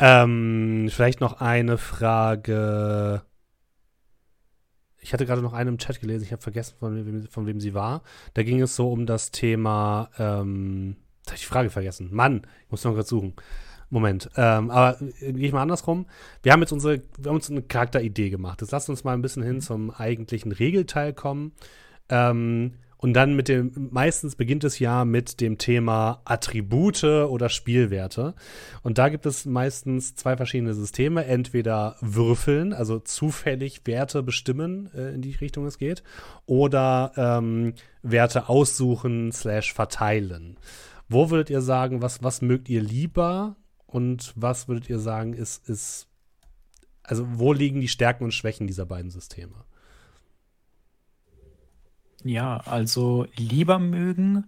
Ähm, vielleicht noch eine Frage. Ich hatte gerade noch eine im Chat gelesen, ich habe vergessen, von wem, von wem, sie war. Da ging es so um das Thema, ähm, habe ich die Frage vergessen. Mann, ich muss noch gerade suchen. Moment, ähm, aber äh, gehe ich mal andersrum. Wir haben jetzt unsere, wir haben uns eine Charakteridee gemacht. Jetzt lasst uns mal ein bisschen hin zum eigentlichen Regelteil kommen. Ähm, und dann mit dem, meistens beginnt das Jahr mit dem Thema Attribute oder Spielwerte. Und da gibt es meistens zwei verschiedene Systeme. Entweder würfeln, also zufällig Werte bestimmen, äh, in die Richtung es geht, oder ähm, Werte aussuchen slash verteilen. Wo würdet ihr sagen, was, was mögt ihr lieber? Und was würdet ihr sagen, ist, ist, also wo liegen die Stärken und Schwächen dieser beiden Systeme? Ja, also lieber mögen,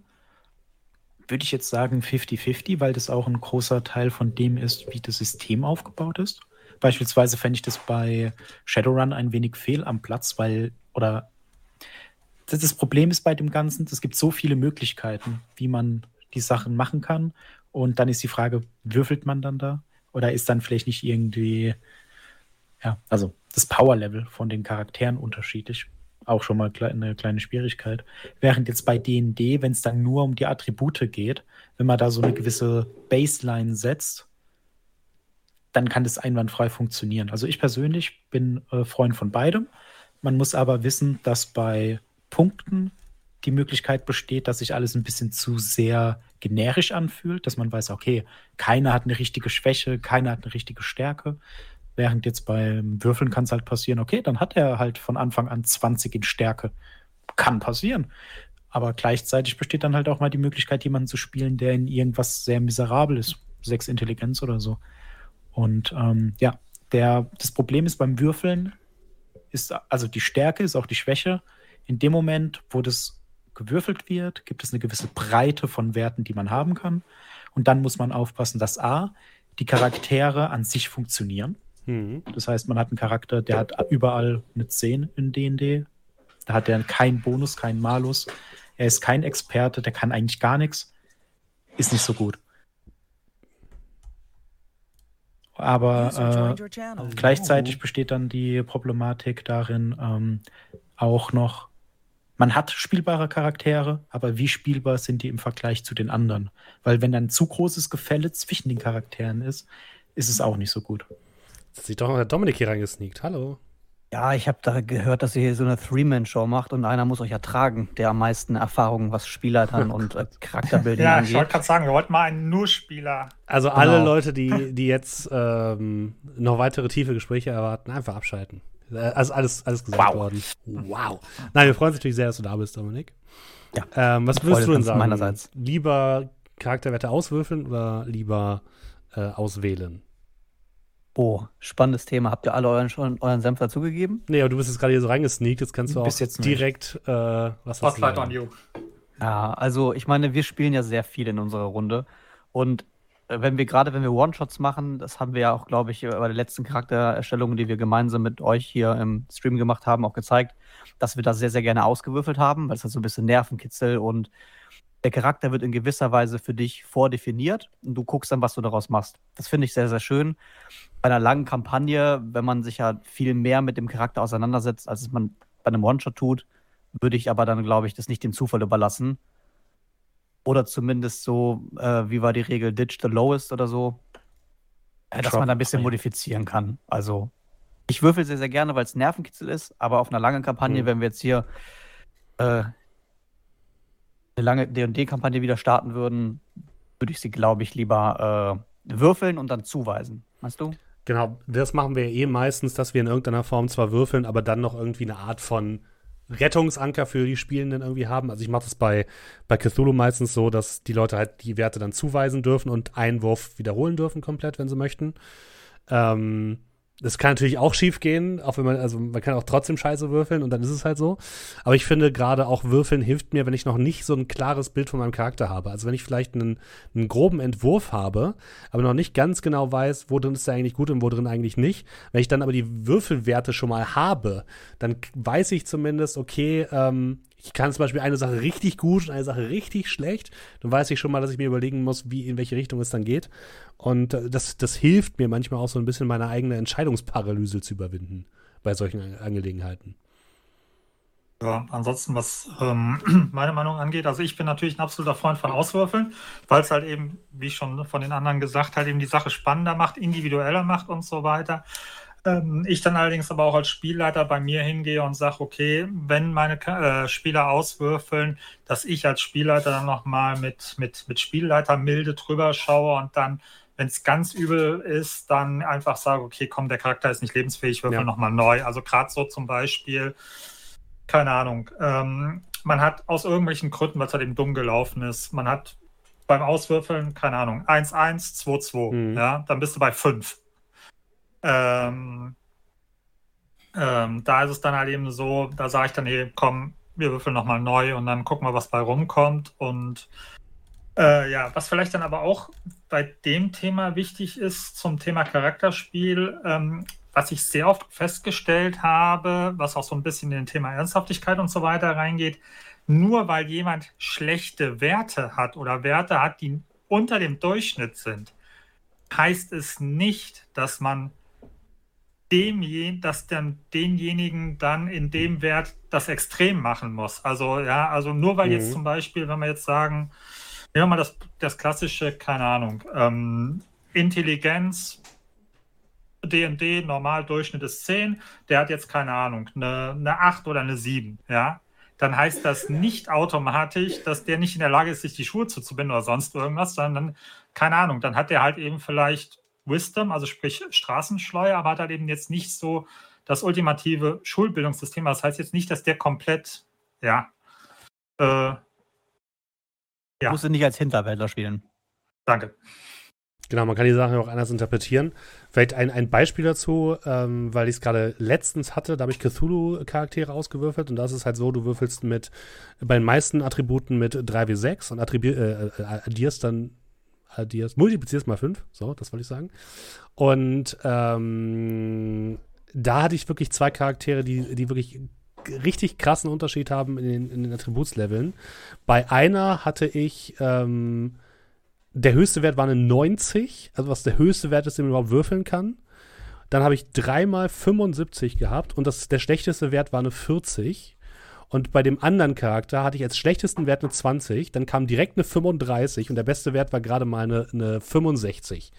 würde ich jetzt sagen 50-50, weil das auch ein großer Teil von dem ist, wie das System aufgebaut ist. Beispielsweise fände ich das bei Shadowrun ein wenig fehl am Platz, weil, oder das Problem ist bei dem Ganzen, es gibt so viele Möglichkeiten, wie man die Sachen machen kann. Und dann ist die Frage, würfelt man dann da? Oder ist dann vielleicht nicht irgendwie, ja, also das Power-Level von den Charakteren unterschiedlich? Auch schon mal eine kleine Schwierigkeit. Während jetzt bei DD, wenn es dann nur um die Attribute geht, wenn man da so eine gewisse Baseline setzt, dann kann das einwandfrei funktionieren. Also ich persönlich bin äh, Freund von beidem. Man muss aber wissen, dass bei Punkten die Möglichkeit besteht, dass sich alles ein bisschen zu sehr generisch anfühlt, dass man weiß, okay, keiner hat eine richtige Schwäche, keiner hat eine richtige Stärke, Während jetzt beim Würfeln kann es halt passieren, okay, dann hat er halt von Anfang an 20 in Stärke. Kann passieren. Aber gleichzeitig besteht dann halt auch mal die Möglichkeit, jemanden zu spielen, der in irgendwas sehr miserabel ist. Sechs Intelligenz oder so. Und ähm, ja, der, das Problem ist beim Würfeln, ist, also die Stärke ist auch die Schwäche. In dem Moment, wo das gewürfelt wird, gibt es eine gewisse Breite von Werten, die man haben kann. Und dann muss man aufpassen, dass A, die Charaktere an sich funktionieren. Mhm. Das heißt, man hat einen Charakter, der hat überall eine 10 in D&D. Da hat er keinen Bonus, keinen Malus. Er ist kein Experte, der kann eigentlich gar nichts. Ist nicht so gut. Aber äh, gleichzeitig besteht dann die Problematik darin, ähm, auch noch, man hat spielbare Charaktere, aber wie spielbar sind die im Vergleich zu den anderen? Weil wenn dann zu großes Gefälle zwischen den Charakteren ist, ist es auch nicht so gut. Jetzt sieht doch mal der Dominik hier reingesneakt. Hallo. Ja, ich habe da gehört, dass ihr hier so eine Three-Man-Show macht und einer muss euch ertragen, der am meisten Erfahrung, was Spielertern und äh, Charakterbildung ja, angeht. Ja, ich wollte gerade sagen, wir wollten mal einen Nur-Spieler. Also genau. alle Leute, die, die jetzt ähm, noch weitere tiefe Gespräche erwarten, einfach abschalten. Also alles, alles gesagt wow. worden. Wow. Nein, wir freuen uns natürlich sehr, dass du da bist, Dominik. Ja. Ähm, was würdest du denn sagen? Meinerseits. Lieber Charakterwerte auswürfeln oder lieber äh, auswählen? Oh, spannendes Thema. Habt ihr alle euren, schon euren Senf dazugegeben? Nee, aber du bist jetzt gerade hier so reingesneakt. Jetzt kannst du auch jetzt direkt äh, was Spotlight on you. Ja, also ich meine, wir spielen ja sehr viel in unserer Runde. Und äh, wenn wir gerade, wenn wir One-Shots machen, das haben wir ja auch, glaube ich, bei der letzten Charaktererstellung, die wir gemeinsam mit euch hier im Stream gemacht haben, auch gezeigt, dass wir das sehr, sehr gerne ausgewürfelt haben, weil es hat so ein bisschen Nervenkitzel und der Charakter wird in gewisser Weise für dich vordefiniert und du guckst dann, was du daraus machst. Das finde ich sehr, sehr schön. Bei einer langen Kampagne, wenn man sich ja viel mehr mit dem Charakter auseinandersetzt, als es man bei einem One-Shot tut, würde ich aber dann, glaube ich, das nicht dem Zufall überlassen. Oder zumindest so, äh, wie war die Regel, Ditch the Lowest oder so, äh, dass man da ein bisschen modifizieren kann. Also, ich würfel sehr, sehr gerne, weil es Nervenkitzel ist, aber auf einer langen Kampagne, mhm. wenn wir jetzt hier äh, eine lange DD-Kampagne wieder starten würden, würde ich sie, glaube ich, lieber äh, würfeln und dann zuweisen. Meinst du? Genau, das machen wir eh meistens, dass wir in irgendeiner Form zwar würfeln, aber dann noch irgendwie eine Art von Rettungsanker für die Spielenden irgendwie haben. Also ich mache das bei, bei Cthulhu meistens so, dass die Leute halt die Werte dann zuweisen dürfen und einen Wurf wiederholen dürfen komplett, wenn sie möchten. Ähm, das kann natürlich auch schief gehen, auch wenn man, also man kann auch trotzdem Scheiße würfeln und dann ist es halt so. Aber ich finde gerade auch Würfeln hilft mir, wenn ich noch nicht so ein klares Bild von meinem Charakter habe. Also wenn ich vielleicht einen, einen groben Entwurf habe, aber noch nicht ganz genau weiß, wo drin ist er eigentlich gut und wo drin eigentlich nicht. Wenn ich dann aber die Würfelwerte schon mal habe, dann weiß ich zumindest, okay, ähm, ich kann zum Beispiel eine Sache richtig gut und eine Sache richtig schlecht. Dann weiß ich schon mal, dass ich mir überlegen muss, wie, in welche Richtung es dann geht. Und das, das hilft mir manchmal auch so ein bisschen meine eigene Entscheidungsparalyse zu überwinden bei solchen Angelegenheiten. Ja, ansonsten, was ähm, meine Meinung angeht, also ich bin natürlich ein absoluter Freund von Auswürfeln, weil es halt eben, wie schon von den anderen gesagt, halt eben die Sache spannender macht, individueller macht und so weiter. Ähm, ich dann allerdings aber auch als Spielleiter bei mir hingehe und sage, okay, wenn meine äh, Spieler auswürfeln, dass ich als Spielleiter dann nochmal mit, mit, mit Spielleiter milde drüber schaue und dann, wenn es ganz übel ist, dann einfach sage, okay, komm, der Charakter ist nicht lebensfähig, würfel ja. nochmal neu. Also gerade so zum Beispiel, keine Ahnung, ähm, man hat aus irgendwelchen Gründen, es halt eben dumm gelaufen ist, man hat beim Auswürfeln, keine Ahnung, 1-1, 2-2, mhm. ja, dann bist du bei 5. Ähm, ähm, da ist es dann halt eben so, da sage ich dann, hey, komm, wir würfeln nochmal neu und dann gucken wir, was bei rumkommt. Und äh, ja, was vielleicht dann aber auch bei dem Thema wichtig ist, zum Thema Charakterspiel, ähm, was ich sehr oft festgestellt habe, was auch so ein bisschen in den Thema Ernsthaftigkeit und so weiter reingeht, nur weil jemand schlechte Werte hat oder Werte hat, die unter dem Durchschnitt sind, heißt es nicht, dass man dem, dass dann denjenigen dann in dem Wert das Extrem machen muss. Also ja, also nur weil mhm. jetzt zum Beispiel, wenn wir jetzt sagen, nehmen wir mal das, das klassische, keine Ahnung, ähm, Intelligenz D&D, Normaldurchschnitt ist 10, der hat jetzt keine Ahnung, eine, eine 8 oder eine 7, ja, dann heißt das nicht automatisch, dass der nicht in der Lage ist, sich die Schuhe zuzubinden oder sonst irgendwas, sondern, keine Ahnung, dann hat der halt eben vielleicht Wisdom, also sprich Straßenschleuer, aber hat halt eben jetzt nicht so das ultimative Schulbildungssystem. Das heißt jetzt nicht, dass der komplett, ja, äh, ja. Musst du nicht als Hinterwäldler spielen. Danke. Genau, man kann die Sachen auch anders interpretieren. Vielleicht ein, ein Beispiel dazu, ähm, weil ich es gerade letztens hatte, da habe ich Cthulhu-Charaktere ausgewürfelt und da ist es halt so, du würfelst mit bei den meisten Attributen mit 3w6 und attribu äh, äh, addierst dann addierst, multiplizierst mal 5, so, das wollte ich sagen. Und ähm, da hatte ich wirklich zwei Charaktere, die, die wirklich richtig krassen Unterschied haben in den, in den Attributsleveln. Bei einer hatte ich ähm, der höchste Wert war eine 90, also was der höchste Wert ist, den man überhaupt würfeln kann. Dann habe ich dreimal 75 gehabt und das, der schlechteste Wert war eine 40. Und bei dem anderen Charakter hatte ich als schlechtesten Wert eine 20, dann kam direkt eine 35 und der beste Wert war gerade mal eine, eine 65.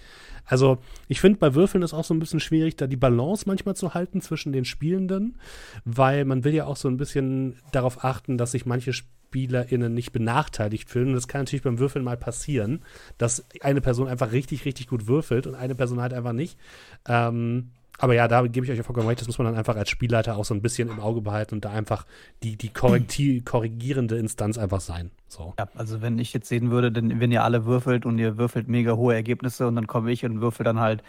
Also, ich finde, bei Würfeln ist auch so ein bisschen schwierig, da die Balance manchmal zu halten zwischen den Spielenden, weil man will ja auch so ein bisschen darauf achten, dass sich manche SpielerInnen nicht benachteiligt fühlen. Und das kann natürlich beim Würfeln mal passieren, dass eine Person einfach richtig, richtig gut würfelt und eine Person halt einfach nicht. Ähm, aber ja, da gebe ich euch ja vollkommen recht, das muss man dann einfach als Spielleiter auch so ein bisschen im Auge behalten und da einfach die, die korrigierende Instanz einfach sein. So. Ja, also wenn ich jetzt sehen würde, denn wenn ihr alle würfelt und ihr würfelt mega hohe Ergebnisse und dann komme ich und würfel dann halt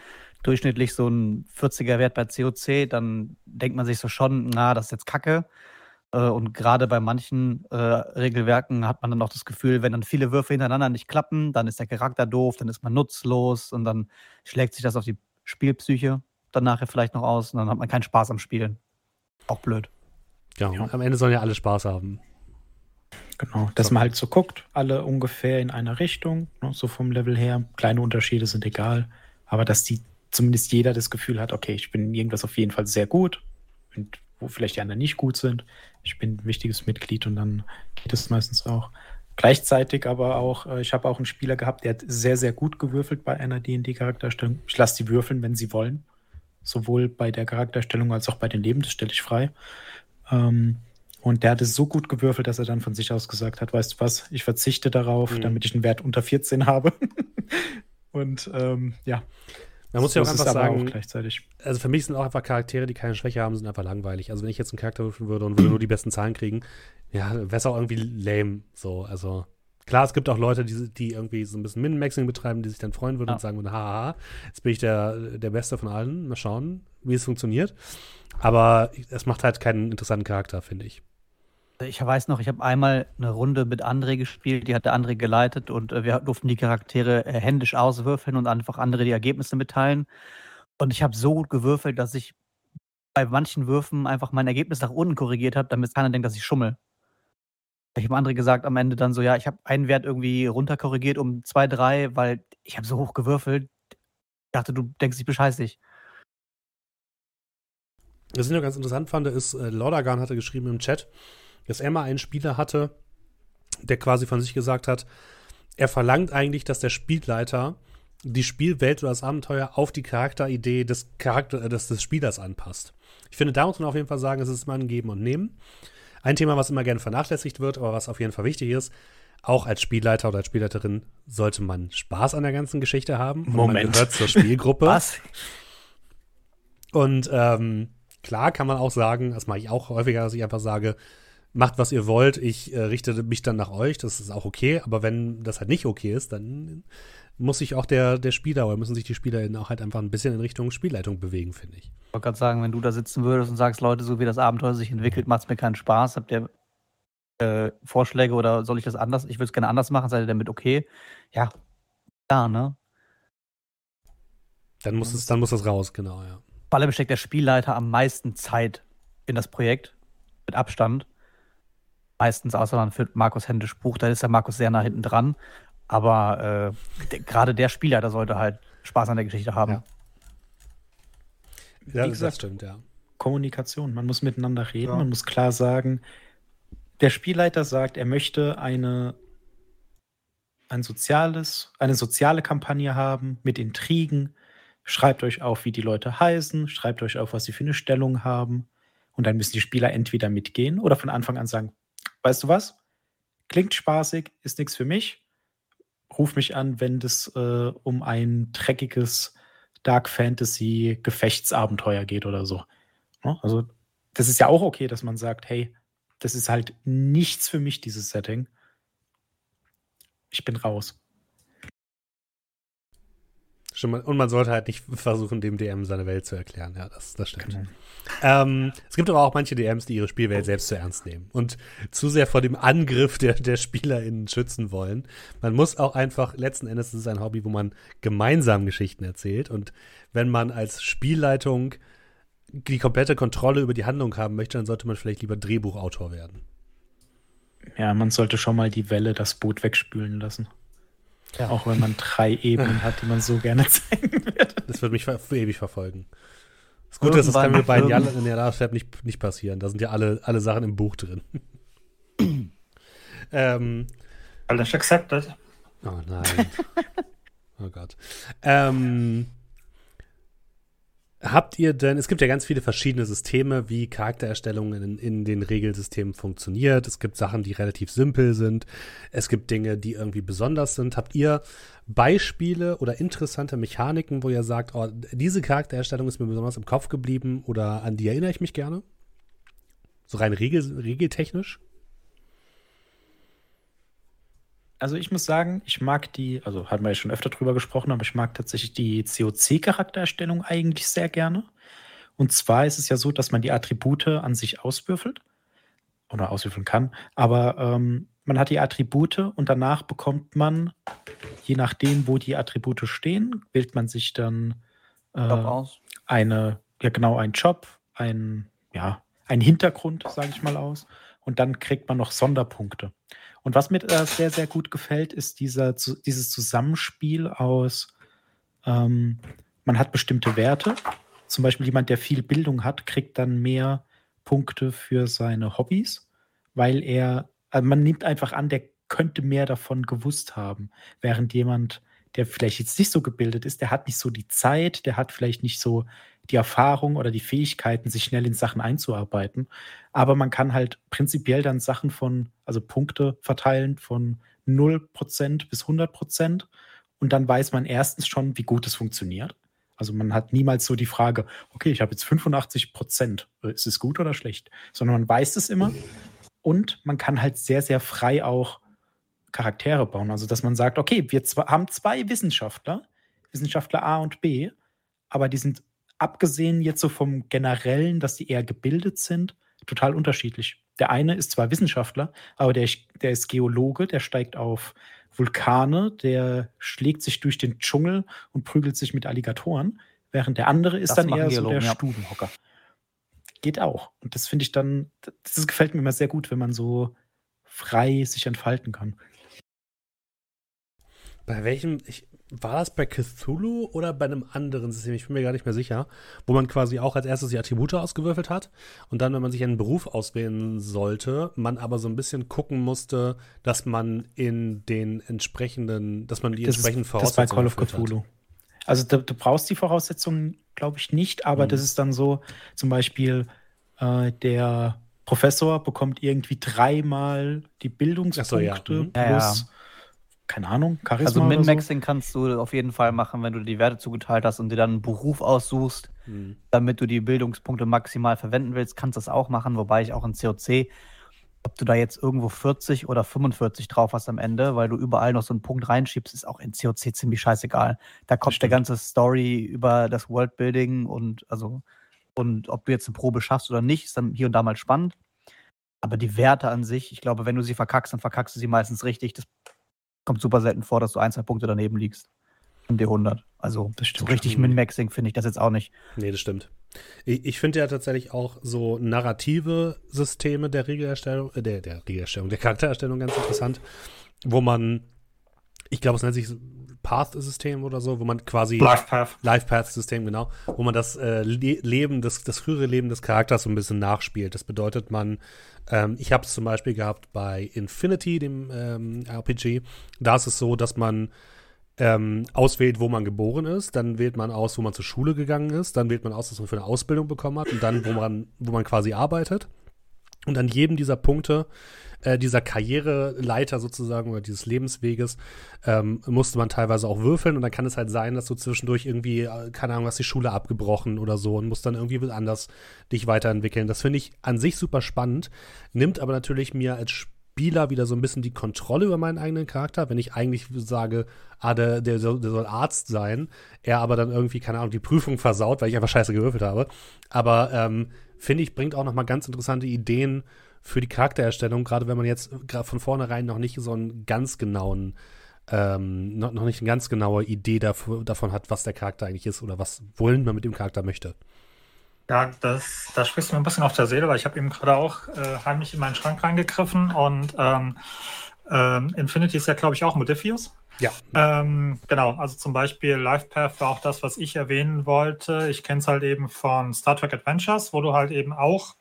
durchschnittlich so ein 40er Wert bei COC, dann denkt man sich so schon, na, das ist jetzt Kacke. Äh, und gerade bei manchen äh, Regelwerken hat man dann auch das Gefühl, wenn dann viele Würfe hintereinander nicht klappen, dann ist der Charakter doof, dann ist man nutzlos und dann schlägt sich das auf die Spielpsyche dann nachher vielleicht noch aus und dann hat man keinen Spaß am Spielen. Auch blöd. Ja, ja. am Ende sollen ja alle Spaß haben. Genau, dass so. man halt so guckt, alle ungefähr in einer Richtung, ne, so vom Level her. Kleine Unterschiede sind egal, aber dass die zumindest jeder das Gefühl hat, okay, ich bin in irgendwas auf jeden Fall sehr gut und wo vielleicht die anderen nicht gut sind. Ich bin ein wichtiges Mitglied und dann geht es meistens auch. Gleichzeitig aber auch, äh, ich habe auch einen Spieler gehabt, der hat sehr, sehr gut gewürfelt bei einer D&D-Charakterstellung. Ich lasse die würfeln, wenn sie wollen sowohl bei der Charakterstellung als auch bei den Leben, das stelle ich frei. Ähm, und der hat es so gut gewürfelt, dass er dann von sich aus gesagt hat, weißt du was, ich verzichte darauf, mhm. damit ich einen Wert unter 14 habe. und ähm, ja. Man muss ja auch einfach sagen, auch also für mich sind auch einfach Charaktere, die keine Schwäche haben, sind einfach langweilig. Also wenn ich jetzt einen Charakter würfeln würde und würde nur die besten Zahlen kriegen, ja, wäre es auch irgendwie lame. So, also Klar, es gibt auch Leute, die, die irgendwie so ein bisschen Min-Maxing betreiben, die sich dann freuen würden ja. und sagen würden, haha, jetzt bin ich der, der Beste von allen. Mal schauen, wie es funktioniert. Aber es macht halt keinen interessanten Charakter, finde ich. Ich weiß noch, ich habe einmal eine Runde mit André gespielt, die hat der André geleitet und äh, wir durften die Charaktere äh, händisch auswürfeln und einfach andere die Ergebnisse mitteilen. Und ich habe so gut gewürfelt, dass ich bei manchen Würfen einfach mein Ergebnis nach unten korrigiert habe, damit keiner denkt, dass ich schummel. Ich habe andere gesagt am Ende dann so, ja, ich habe einen Wert irgendwie runterkorrigiert um zwei, drei, weil ich habe so hoch gewürfelt. Ich dachte, du denkst, ich bescheiß dich. Was ich noch ganz interessant fand, ist, äh, Lordagan hatte geschrieben im Chat, dass er mal einen Spieler hatte, der quasi von sich gesagt hat, er verlangt eigentlich, dass der Spielleiter die Spielwelt oder das Abenteuer auf die Charakteridee des, Charakter, äh, des, des Spielers anpasst. Ich finde, da muss man auf jeden Fall sagen, es ist immer ein Geben und Nehmen. Ein Thema, was immer gerne vernachlässigt wird, aber was auf jeden Fall wichtig ist, auch als Spielleiter oder als Spielleiterin sollte man Spaß an der ganzen Geschichte haben. Moment. Man gehört zur Spielgruppe. Was? Und ähm, klar kann man auch sagen, das mache ich auch häufiger, dass ich einfach sage, macht, was ihr wollt, ich äh, richte mich dann nach euch, das ist auch okay, aber wenn das halt nicht okay ist, dann muss sich auch der, der Spieler oder müssen sich die SpielerInnen auch halt einfach ein bisschen in Richtung Spielleitung bewegen, finde ich. Ich wollte gerade sagen, wenn du da sitzen würdest und sagst, Leute, so wie das Abenteuer sich entwickelt, macht es mir keinen Spaß. Habt ihr äh, Vorschläge oder soll ich das anders? Ich würde es gerne anders machen, seid ihr damit okay? Ja, da, ne? Dann muss, es, dann muss das raus, genau, ja. Vor allem steckt der Spielleiter am meisten Zeit in das Projekt, mit Abstand. Meistens, außer man führt Markus händisch Buch, da ist der Markus sehr nah hinten dran. Aber äh, der- gerade der Spielleiter sollte halt Spaß an der Geschichte haben. Ja. Wie Ja, das gesagt, stimmt, ja. Kommunikation. Man muss miteinander reden, Ja. man muss klar sagen, der Spielleiter sagt, er möchte eine, ein soziales, eine soziale Kampagne haben mit Intrigen. Schreibt euch auf, wie die Leute heißen, schreibt euch auf, was sie für eine Stellung haben. Und dann müssen die Spieler entweder mitgehen oder von Anfang an sagen, weißt du was? Klingt spaßig, ist nichts für mich. Ruf mich an, wenn es äh, um ein dreckiges Dark Fantasy Gefechtsabenteuer geht oder so. Also, das ist ja auch okay, dass man sagt, hey, das ist halt nichts für mich, dieses Setting. Ich bin raus. Stimmt, Und man sollte halt nicht versuchen, dem DM seine Welt zu erklären. Ja, das, das stimmt. Genau. Ähm, es gibt aber auch manche DMs, die ihre Spielwelt selbst zu ernst nehmen und zu sehr vor dem Angriff der, der SpielerInnen schützen wollen. Man muss auch einfach, letzten Endes ist es ein Hobby, wo man gemeinsam Geschichten erzählt. Und wenn man als Spielleitung die komplette Kontrolle über die Handlung haben möchte, dann sollte man vielleicht lieber Drehbuchautor werden. Ja, man sollte schon mal die Welle das Boot wegspülen lassen. Ja. Auch wenn man drei Ebenen hat, die man so gerne zeigen wird. Das wird mich für ewig verfolgen. Das Gute ist, das kann mir bei Jan in der Last nicht, nicht passieren. Da sind ja alle, alle Sachen im Buch drin. ähm, Challenge accepted. Oh nein. oh Gott. Ähm, habt ihr denn, es gibt ja ganz viele verschiedene Systeme, wie Charaktererstellung in, in den Regelsystemen funktioniert. Es gibt Sachen, die relativ simpel sind. Es gibt Dinge, die irgendwie besonders sind. Habt ihr Beispiele oder interessante Mechaniken, wo ihr sagt, oh, diese Charaktererstellung ist mir besonders im Kopf geblieben oder an die erinnere ich mich gerne? So rein regel, regeltechnisch? Also ich muss sagen, ich mag die, also hatten wir ja schon öfter drüber gesprochen, aber ich mag tatsächlich die COC-Charaktererstellung eigentlich sehr gerne. Und zwar ist es ja so, dass man die Attribute an sich auswürfelt oder auswürfeln kann, aber ähm, man hat die Attribute und danach bekommt man, je nachdem, wo die Attribute stehen, wählt man sich dann äh, eine, ja genau, ein Job, ein, ja, ein Hintergrund, sage ich mal aus. Und dann kriegt man noch Sonderpunkte. Und was mir äh, sehr, sehr gut gefällt, ist dieser, dieses Zusammenspiel aus, ähm, man hat bestimmte Werte. Zum Beispiel jemand, der viel Bildung hat, kriegt dann mehr Punkte für seine Hobbys, weil er, also man nimmt einfach an, der könnte mehr davon gewusst haben, während jemand, der vielleicht jetzt nicht so gebildet ist, der hat nicht so die Zeit, der hat vielleicht nicht so die Erfahrung oder die Fähigkeiten, sich schnell in Sachen einzuarbeiten. Aber man kann halt prinzipiell dann Sachen von, also Punkte verteilen von 0% bis 100%. Und dann weiß man erstens schon, wie gut es funktioniert. Also man hat niemals so die Frage, okay, ich habe jetzt 85 Prozent, ist es gut oder schlecht? Sondern man weiß es immer. Und man kann halt sehr, sehr frei auch Charaktere bauen. Also dass man sagt, okay, wir zwar haben zwei Wissenschaftler, Wissenschaftler A und B, aber die sind abgesehen jetzt so vom generellen, dass die eher gebildet sind, total unterschiedlich. Der eine ist zwar Wissenschaftler, aber der, der ist Geologe, der steigt auf Vulkane, der schlägt sich durch den Dschungel und prügelt sich mit Alligatoren, während der andere ist Das dann eher so Geologen, der ja. Stubenhocker. Geht auch. Und das finde ich dann, das gefällt mir immer sehr gut, wenn man so frei sich entfalten kann. Bei welchem, ich, war das bei Cthulhu oder bei einem anderen System? Ich bin mir gar nicht mehr sicher, wo man quasi auch als erstes die Attribute ausgewürfelt hat und dann, wenn man sich einen Beruf auswählen sollte, man aber so ein bisschen gucken musste, dass man in den entsprechenden, dass man die Das entsprechenden ist, das ist bei Call of erfüllt hat. Cthulhu. Also du, du brauchst die Voraussetzungen, glaube ich, nicht, aber Mhm. das ist dann so, zum Beispiel äh, der Professor bekommt irgendwie dreimal die Bildungspunkte so, ja. Mhm. plus, Ja, ja. Keine Ahnung, Charisma Also oder so. Min-Maxing kannst du auf jeden Fall machen, wenn du die Werte zugeteilt hast und dir dann einen Beruf aussuchst, Mhm. damit du die Bildungspunkte maximal verwenden willst, kannst du das auch machen, wobei ich auch in COC, ob du da jetzt irgendwo 40 oder 45 drauf hast am Ende, weil du überall noch so einen Punkt reinschiebst, ist auch in COC ziemlich scheißegal. Da kommt der ganze Story über das Worldbuilding und also und ob du jetzt eine Probe schaffst oder nicht, ist dann hier und da mal spannend. Aber die Werte an sich, ich glaube, wenn du sie verkackst, dann verkackst du sie meistens richtig. Das kommt super selten vor, dass du ein, zwei Punkte daneben liegst. Im D100. Also Das so stimmt richtig. Min-Maxing finde ich das jetzt auch nicht. Nee, das stimmt. Ich, ich finde ja tatsächlich auch so narrative Systeme der Regelerstellung, äh, der, der Regelerstellung, der Charaktererstellung ganz interessant, wo man, ich glaube, es nennt sich Path-System oder so, wo man quasi Life Path. Life Path System, genau, wo man das äh, Le Leben, das, das frühere Leben des Charakters so ein bisschen nachspielt. Das bedeutet, man, ähm, ich habe es zum Beispiel gehabt bei Infinity, dem ähm, RPG. Da ist es so, dass man ähm, auswählt, wo man geboren ist, dann wählt man aus, wo man zur Schule gegangen ist, dann wählt man aus, was man für eine Ausbildung bekommen hat und dann, wo man, wo man quasi arbeitet. Und an jedem dieser Punkte, äh, dieser Karriereleiter sozusagen oder dieses Lebensweges, ähm, musste man teilweise auch würfeln und dann kann es halt sein, dass du zwischendurch irgendwie, äh, keine Ahnung, hast die Schule abgebrochen oder so und musst dann irgendwie anders dich weiterentwickeln. Das finde ich an sich super spannend, nimmt aber natürlich mir als Spieler wieder so ein bisschen die Kontrolle über meinen eigenen Charakter, wenn ich eigentlich sage, ah, der, der, soll, der soll Arzt sein, er aber dann irgendwie, keine Ahnung, die Prüfung versaut, weil ich einfach scheiße gewürfelt habe. Aber ähm, finde ich, bringt auch noch mal ganz interessante Ideen für die Charaktererstellung, gerade wenn man jetzt von vornherein noch nicht so einen ganz genauen, ähm, noch, noch nicht eine ganz genaue Idee dafür, davon hat, was der Charakter eigentlich ist oder was, wohin man mit dem Charakter möchte. Ja, das, da sprichst du mir ein bisschen auf der Seele, weil ich habe eben gerade auch äh, heimlich in meinen Schrank reingegriffen und ähm, ähm, Infinity ist ja, glaube ich, auch Modifius. Ja. Ähm, genau, also zum Beispiel LifePath war auch das, was ich erwähnen wollte. Ich kenne es halt eben von Star Trek Adventures, wo du halt eben auch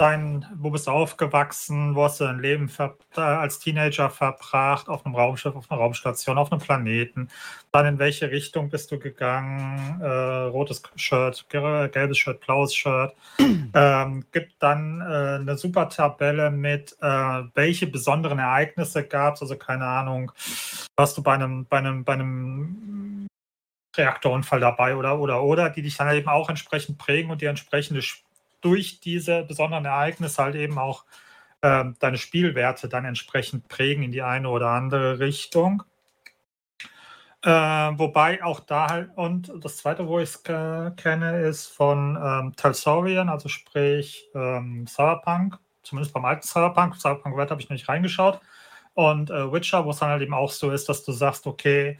dein, wo bist du aufgewachsen, wo hast du dein Leben ver äh, als Teenager verbracht, auf einem Raumschiff, auf einer Raumstation, auf einem Planeten. Dann in welche Richtung bist du gegangen? Äh, rotes Shirt, ge- gelbes Shirt, blaues Shirt. ähm, gibt dann äh, eine super Tabelle mit, äh, welche besonderen Ereignisse gab es. Also keine Ahnung, warst du bei einem, bei einem, bei einem Reaktorunfall dabei oder oder oder, die dich dann eben auch entsprechend prägen und die entsprechende Sp- durch diese besonderen Ereignisse halt eben auch ähm, deine Spielwerte dann entsprechend prägen in die eine oder andere Richtung. Äh, wobei auch da halt, und das zweite, wo ich es kenne, ist von ähm, Talsorian, also sprich ähm, Cyberpunk, zumindest beim alten Cyberpunk. Cyberpunk Red habe ich noch nicht reingeschaut. Und äh, Witcher, wo es dann halt eben auch so ist, dass du sagst, okay,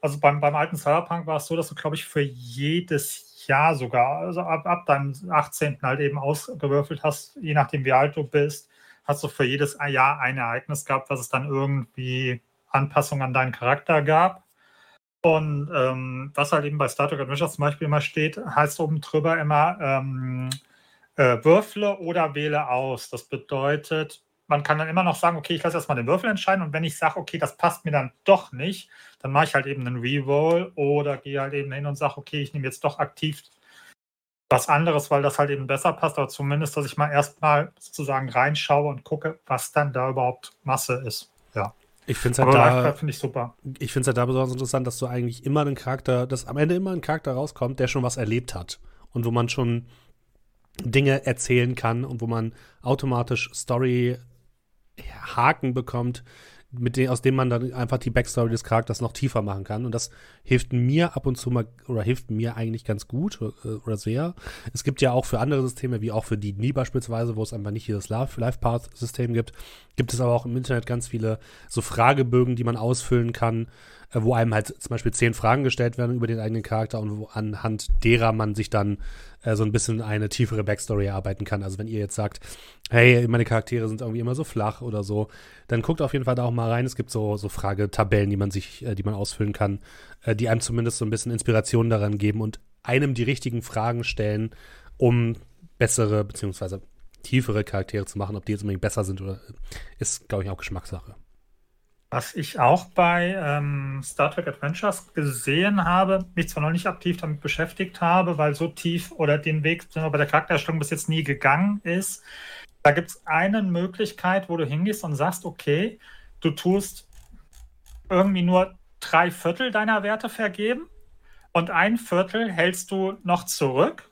also beim, beim alten Cyberpunk war es so, dass du, glaube ich, für jedes Jahr sogar, also ab, ab deinem 18. halt eben ausgewürfelt hast, je nachdem wie alt du bist, hast du für jedes Jahr ein Ereignis gehabt, was es dann irgendwie Anpassungen an deinen Charakter gab. Und ähm, was halt eben bei Star Trek Adventures zum Beispiel immer steht, heißt oben drüber immer ähm, äh, Würfle oder wähle aus. Das bedeutet, man kann dann immer noch sagen, okay, ich lasse erstmal den Würfel entscheiden und wenn ich sage, okay, das passt mir dann doch nicht, dann mache ich halt eben einen Reroll oder gehe halt eben hin und sage, okay, ich nehme jetzt doch aktiv was anderes, weil das halt eben besser passt, aber zumindest, dass ich mal erstmal sozusagen reinschaue und gucke, was dann da überhaupt Masse ist. Ja. Ich finde es halt da, finde ich super. ich halt da besonders interessant, dass du eigentlich immer einen Charakter, dass am Ende immer ein Charakter rauskommt, der schon was erlebt hat und wo man schon Dinge erzählen kann und wo man automatisch Story Haken bekommt, mit denen, aus dem man dann einfach die Backstory des Charakters noch tiefer machen kann. Und das hilft mir ab und zu mal, oder hilft mir eigentlich ganz gut äh, oder sehr. Es gibt ja auch für andere Systeme, wie auch für die Nie beispielsweise, wo es einfach nicht dieses Life-Path-System gibt, gibt es aber auch im Internet ganz viele so Fragebögen, die man ausfüllen kann, wo einem halt zum Beispiel zehn Fragen gestellt werden über den eigenen Charakter und wo anhand derer man sich dann äh, so ein bisschen eine tiefere Backstory erarbeiten kann. Also wenn ihr jetzt sagt, hey, meine Charaktere sind irgendwie immer so flach oder so, dann guckt auf jeden Fall da auch mal rein. Es gibt so, so Fragetabellen, die man sich, äh, die man ausfüllen kann, äh, die einem zumindest so ein bisschen Inspiration daran geben und einem die richtigen Fragen stellen, um bessere beziehungsweise tiefere Charaktere zu machen. Ob die jetzt unbedingt besser sind oder ist, glaube ich, auch Geschmackssache. Was ich auch bei ähm, Star Trek Adventures gesehen habe, mich zwar noch nicht aktiv damit beschäftigt habe, weil so tief oder den Weg bei der Charaktererstellung bis jetzt nie gegangen ist. Da gibt es eine Möglichkeit, wo du hingehst und sagst, okay, du tust irgendwie nur drei Viertel deiner Werte vergeben und ein Viertel hältst du noch zurück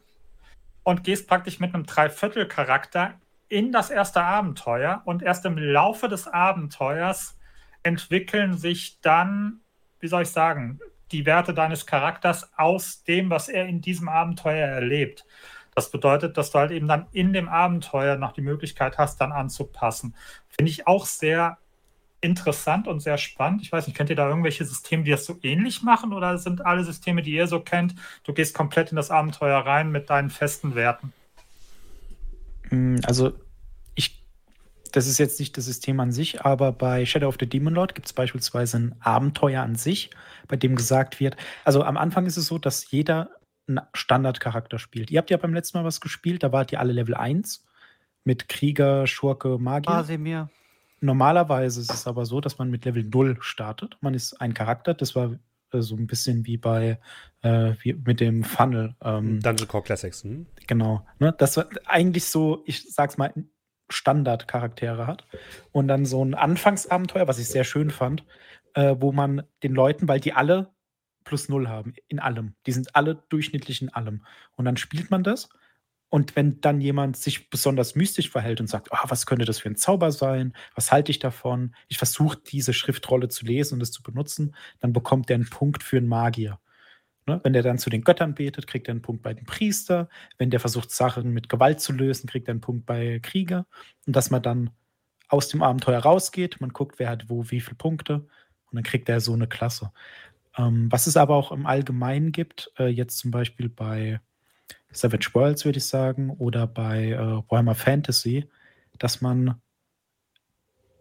und gehst praktisch mit einem Dreiviertel-Charakter in das erste Abenteuer und erst im Laufe des Abenteuers entwickeln sich dann, wie soll ich sagen, die Werte deines Charakters aus dem, was er in diesem Abenteuer erlebt. Das bedeutet, dass du halt eben dann in dem Abenteuer noch die Möglichkeit hast, dann anzupassen. Finde ich auch sehr interessant und sehr spannend. Ich weiß nicht, kennt ihr da irgendwelche Systeme, die das so ähnlich machen oder sind alle Systeme, die ihr so kennt, du gehst komplett in das Abenteuer rein mit deinen festen Werten? Hm, also das ist jetzt nicht das System an sich, aber bei Shadow of the Demon Lord gibt es beispielsweise ein Abenteuer an sich, bei dem gesagt wird, also am Anfang ist es so, dass jeder einen Standardcharakter spielt. Ihr habt ja beim letzten Mal was gespielt, da wart ihr alle Level 1 mit Krieger, Schurke, Magier. Casimir. Normalerweise ist es aber so, dass man mit Level 0 startet. Man ist ein Charakter, das war äh, so ein bisschen wie bei äh, wie mit dem Funnel. Ähm, Dungeon Core Classics. Hm? Genau. Ne? Das war eigentlich so, ich sag's mal, Standardcharaktere hat. Und dann so ein Anfangsabenteuer, was ich sehr schön fand, äh, wo man den Leuten, weil die alle plus null haben, in allem. Die sind alle durchschnittlich in allem. Und dann spielt man das. Und wenn dann jemand sich besonders mystisch verhält und sagt, oh, was könnte das für ein Zauber sein? Was halte ich davon? Ich versuche diese Schriftrolle zu lesen und es zu benutzen, dann bekommt er einen Punkt für einen Magier. Ne? Wenn der dann zu den Göttern betet, kriegt er einen Punkt bei dem Priester. Wenn der versucht, Sachen mit Gewalt zu lösen, kriegt er einen Punkt bei Krieger. Und dass man dann aus dem Abenteuer rausgeht, man guckt, wer hat wo wie viele Punkte und dann kriegt er so eine Klasse. Ähm, was es aber auch im Allgemeinen gibt, äh, jetzt zum Beispiel bei Savage Worlds, würde ich sagen, oder bei äh, Warhammer Fantasy, dass man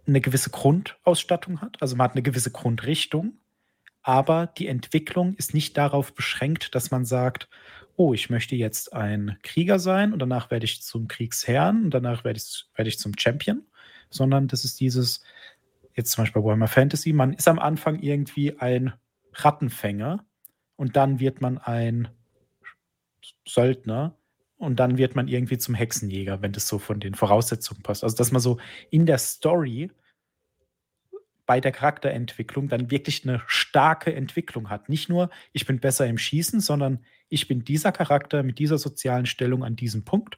eine gewisse Grundausstattung hat. Also man hat eine gewisse Grundrichtung aber die Entwicklung ist nicht darauf beschränkt, dass man sagt, oh, ich möchte jetzt ein Krieger sein und danach werde ich zum Kriegsherrn und danach werde ich, werde ich zum Champion, sondern das ist dieses, jetzt zum Beispiel bei Warhammer Fantasy, man ist am Anfang irgendwie ein Rattenfänger und dann wird man ein Söldner und dann wird man irgendwie zum Hexenjäger, wenn das so von den Voraussetzungen passt. Also, dass man so in der Story bei der Charakterentwicklung dann wirklich eine starke Entwicklung hat. Nicht nur, ich bin besser im Schießen, sondern ich bin dieser Charakter mit dieser sozialen Stellung an diesem Punkt.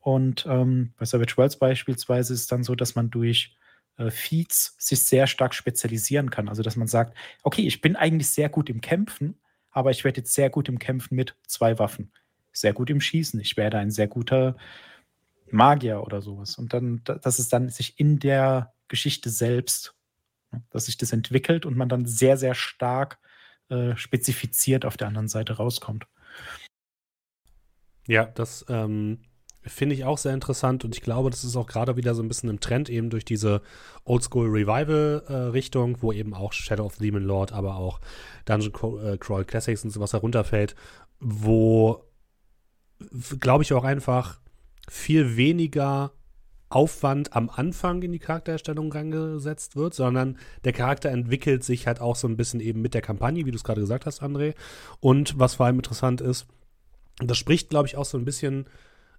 Und ähm, bei Savage Worlds beispielsweise ist es dann so, dass man durch äh, Feeds sich sehr stark spezialisieren kann. Also, dass man sagt, okay, ich bin eigentlich sehr gut im Kämpfen, aber ich werde jetzt sehr gut im Kämpfen mit zwei Waffen. Sehr gut im Schießen. Ich werde ein sehr guter Magier oder sowas. Und dann, dass es dann sich in der Geschichte selbst? Dass sich das entwickelt und man dann sehr, sehr stark äh, spezifiziert auf der anderen Seite rauskommt. Ja, das ähm, finde ich auch sehr interessant und ich glaube, das ist auch gerade wieder so ein bisschen im Trend eben durch diese Oldschool Revival-Richtung, äh, wo eben auch Shadow of the Demon Lord, aber auch Dungeon äh, Crawl Classics und sowas herunterfällt, wo, glaube ich, auch einfach viel weniger Aufwand am Anfang in die Charaktererstellung reingesetzt wird, sondern der Charakter entwickelt sich halt auch so ein bisschen eben mit der Kampagne, wie du es gerade gesagt hast, André. Und was vor allem interessant ist, das spricht, glaube ich, auch so ein bisschen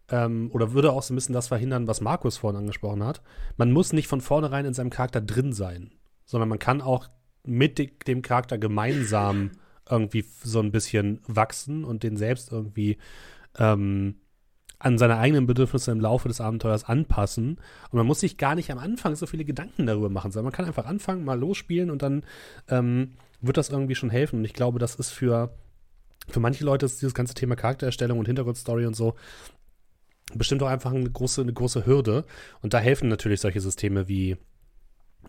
ähm, oder würde auch so ein bisschen das verhindern, was Markus vorhin angesprochen hat. Man muss nicht von vornherein in seinem Charakter drin sein, sondern man kann auch mit dem Charakter gemeinsam irgendwie so ein bisschen wachsen und den selbst irgendwie ähm, an seine eigenen Bedürfnisse im Laufe des Abenteuers anpassen. Und man muss sich gar nicht am Anfang so viele Gedanken darüber machen, sondern man kann einfach anfangen, mal losspielen und dann ähm, wird das irgendwie schon helfen. Und ich glaube, das ist für, für manche Leute ist dieses ganze Thema Charaktererstellung und Hintergrundstory und so bestimmt auch einfach eine große, eine große Hürde. Und da helfen natürlich solche Systeme wie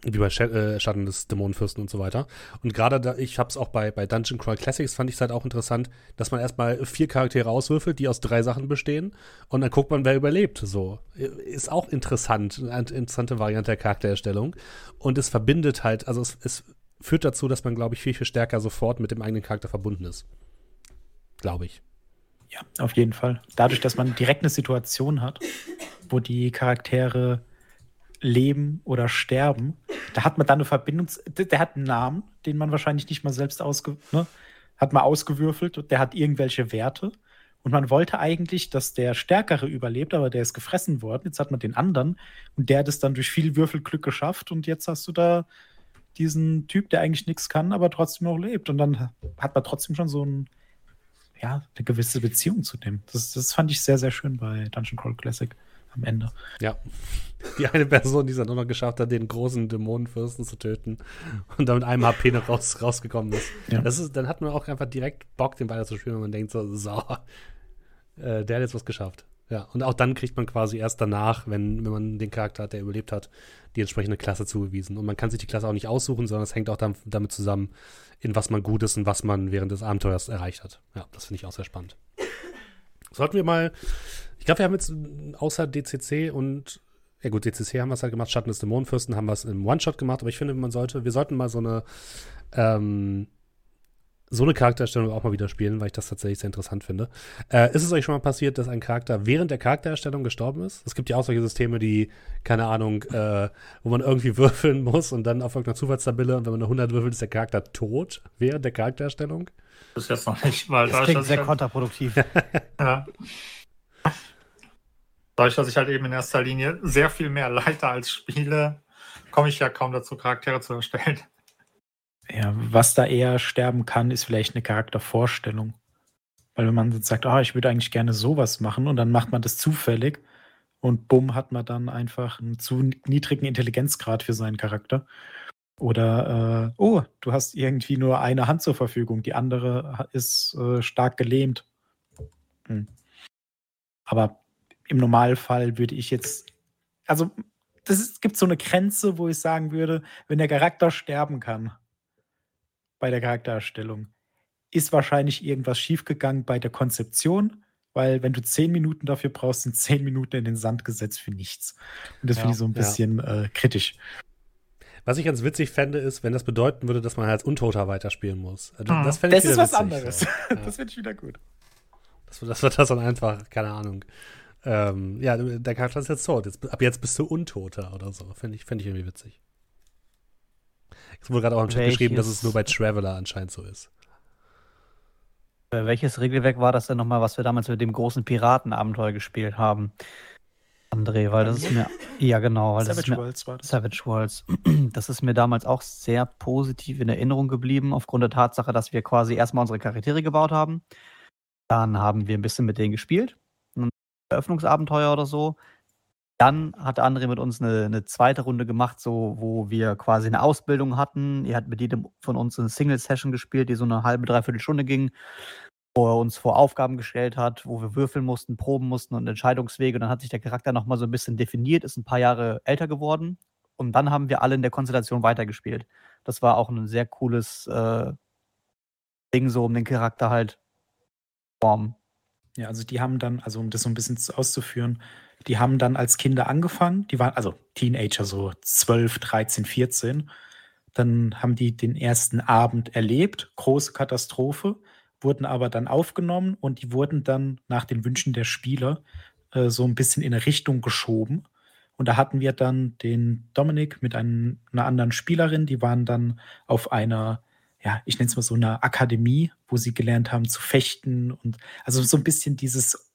Wie bei äh, Schatten des Dämonenfürsten und so weiter. Und gerade da, ich habe es auch bei, bei Dungeon Crawl Classics, fand ich es halt auch interessant, dass man erstmal vier Charaktere auswürfelt, die aus drei Sachen bestehen. Und dann guckt man, wer überlebt. So. Ist auch interessant. Eine interessante Variante der Charaktererstellung. Und es verbindet halt, also es, es führt dazu, dass man, glaube ich, viel, viel stärker sofort mit dem eigenen Charakter verbunden ist. Glaube ich. Ja, auf jeden Fall. Dadurch, dass man direkt eine Situation hat, wo die Charaktere leben oder sterben, da hat man dann eine Verbindung. Der hat einen Namen, den man wahrscheinlich nicht mal selbst ausge, ne, hat mal ausgewürfelt und der hat irgendwelche Werte. Und man wollte eigentlich, dass der Stärkere überlebt, aber der ist gefressen worden. Jetzt hat man den anderen und der hat es dann durch viel Würfelglück geschafft und jetzt hast du da diesen Typ, der eigentlich nichts kann, aber trotzdem noch lebt. Und dann hat man trotzdem schon so ein, ja, eine gewisse Beziehung zu dem. Das, das fand ich sehr, sehr schön bei Dungeon Crawl Classic am Ende. Ja. Die eine Person, die es dann auch noch geschafft hat, den großen Dämonenfürsten zu töten und dann mit einem HP noch raus, rausgekommen ist. Ja. Das ist. Dann hat man auch einfach direkt Bock, den weiter zu spielen, wenn man denkt so, so äh, der hat jetzt was geschafft. Ja, und auch dann kriegt man quasi erst danach, wenn, wenn man den Charakter hat, der überlebt hat, die entsprechende Klasse zugewiesen. Und man kann sich die Klasse auch nicht aussuchen, sondern es hängt auch damit zusammen, in was man gut ist und was man während des Abenteuers erreicht hat. Ja, das finde ich auch sehr spannend. Sollten wir mal, ich glaube, wir haben jetzt außer DCC und, ja gut, DCC haben wir es halt gemacht, Schatten des Dämonenfürsten haben wir es im One-Shot gemacht, aber ich finde, man sollte, wir sollten mal so eine, ähm, so eine Charaktererstellung auch mal wieder spielen, weil ich das tatsächlich sehr interessant finde. Äh, ist es euch schon mal passiert, dass ein Charakter während der Charaktererstellung gestorben ist? Es gibt ja auch solche Systeme, die, keine Ahnung, äh, wo man irgendwie würfeln muss und dann auf irgendeiner Zufallstabelle und wenn man eine 100 würfelt, ist der Charakter tot während der Charaktererstellung. Das ist jetzt noch nicht, weil das klingt sehr kontraproduktiv. ja. Dadurch, dass ich halt eben in erster Linie sehr viel mehr leite als spiele, komme ich ja kaum dazu, Charaktere zu erstellen. Ja, was da eher sterben kann, ist vielleicht eine Charaktervorstellung. Weil wenn man sagt, ah, ich würde eigentlich gerne sowas machen und dann macht man das zufällig und bumm, hat man dann einfach einen zu niedrigen Intelligenzgrad für seinen Charakter. Oder, äh, oh, du hast irgendwie nur eine Hand zur Verfügung, die andere ist äh, stark gelähmt. Hm. Aber im Normalfall würde ich jetzt, also es gibt so eine Grenze, wo ich sagen würde, wenn der Charakter sterben kann, bei der Charaktererstellung. Ist wahrscheinlich irgendwas schiefgegangen bei der Konzeption, weil wenn du zehn Minuten dafür brauchst, sind zehn Minuten in den Sand gesetzt für nichts. Und das ja, finde ich so ein bisschen ja. äh, kritisch. Was ich ganz witzig fände, ist, wenn das bedeuten würde, dass man als Untoter weiterspielen muss. Also, hm. Das, das ist was witzig, anderes. So. Ja. Das finde ich wieder gut. Das, das wird das dann einfach, keine Ahnung. Ähm, ja, der Charakter ist jetzt tot. Jetzt, ab jetzt bist du Untoter oder so. Finde ich, find ich irgendwie witzig. Es wurde gerade auch im Chat welches, geschrieben, dass es nur bei Traveler anscheinend so ist. Äh, welches Regelwerk war das denn nochmal, was wir damals mit dem großen Piratenabenteuer gespielt haben? André, weil das ist mir. Ja, genau. Weil Savage das ist mir, Worlds war das. Savage Worlds. Das ist mir damals auch sehr positiv in Erinnerung geblieben, aufgrund der Tatsache, dass wir quasi erstmal unsere Charaktere gebaut haben. Dann haben wir ein bisschen mit denen gespielt. Ein Eröffnungsabenteuer oder so. Dann hat André mit uns eine, eine zweite Runde gemacht, so, wo wir quasi eine Ausbildung hatten. Er hat mit jedem von uns eine Single-Session gespielt, die so eine halbe, dreiviertel Stunde ging, wo er uns vor Aufgaben gestellt hat, wo wir würfeln mussten, proben mussten und Entscheidungswege. Und dann hat sich der Charakter nochmal so ein bisschen definiert, ist ein paar Jahre älter geworden. Und dann haben wir alle in der Konstellation weitergespielt. Das war auch ein sehr cooles äh, Ding, so um den Charakter halt zu formen. Ja, also die haben dann, also um das so ein bisschen auszuführen, die haben dann als Kinder angefangen, die waren also Teenager, so 12, 13, 14. Dann haben die den ersten Abend erlebt, große Katastrophe, wurden aber dann aufgenommen und die wurden dann nach den Wünschen der Spieler äh, so ein bisschen in eine Richtung geschoben. Und da hatten wir dann den Dominik mit einem, einer anderen Spielerin, die waren dann auf einer, ja, ich nenne es mal so eine Akademie, wo sie gelernt haben zu fechten und also so ein bisschen dieses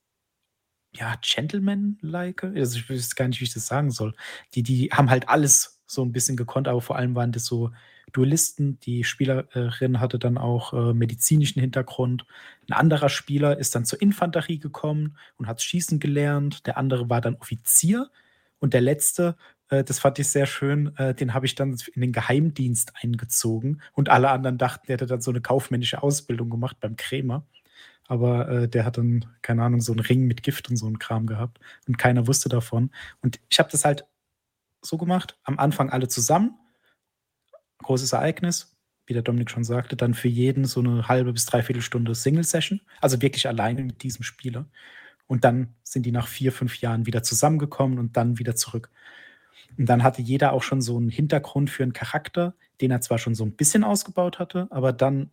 ja, Gentleman-like. Also ich weiß gar nicht, wie ich das sagen soll. Die, die haben halt alles so ein bisschen gekonnt, aber vor allem waren das so Duellisten. Die Spielerin hatte dann auch äh, medizinischen Hintergrund. Ein anderer Spieler ist dann zur Infanterie gekommen und hat Schießen gelernt. Der andere war dann Offizier. Und der letzte, äh, das fand ich sehr schön, äh, den habe ich dann in den Geheimdienst eingezogen. Und alle anderen dachten, der hätte dann so eine kaufmännische Ausbildung gemacht beim Krämer aber äh, der hat dann, keine Ahnung, so einen Ring mit Gift und so einen Kram gehabt und keiner wusste davon. Und ich habe das halt so gemacht, am Anfang alle zusammen großes Ereignis, wie der Dominik schon sagte, dann für jeden so eine halbe bis dreiviertel Stunde Single-Session, also wirklich alleine mit diesem Spieler. Und dann sind die nach vier, fünf Jahren wieder zusammengekommen und dann wieder zurück. Und dann hatte jeder auch schon so einen Hintergrund für einen Charakter, den er zwar schon so ein bisschen ausgebaut hatte, aber dann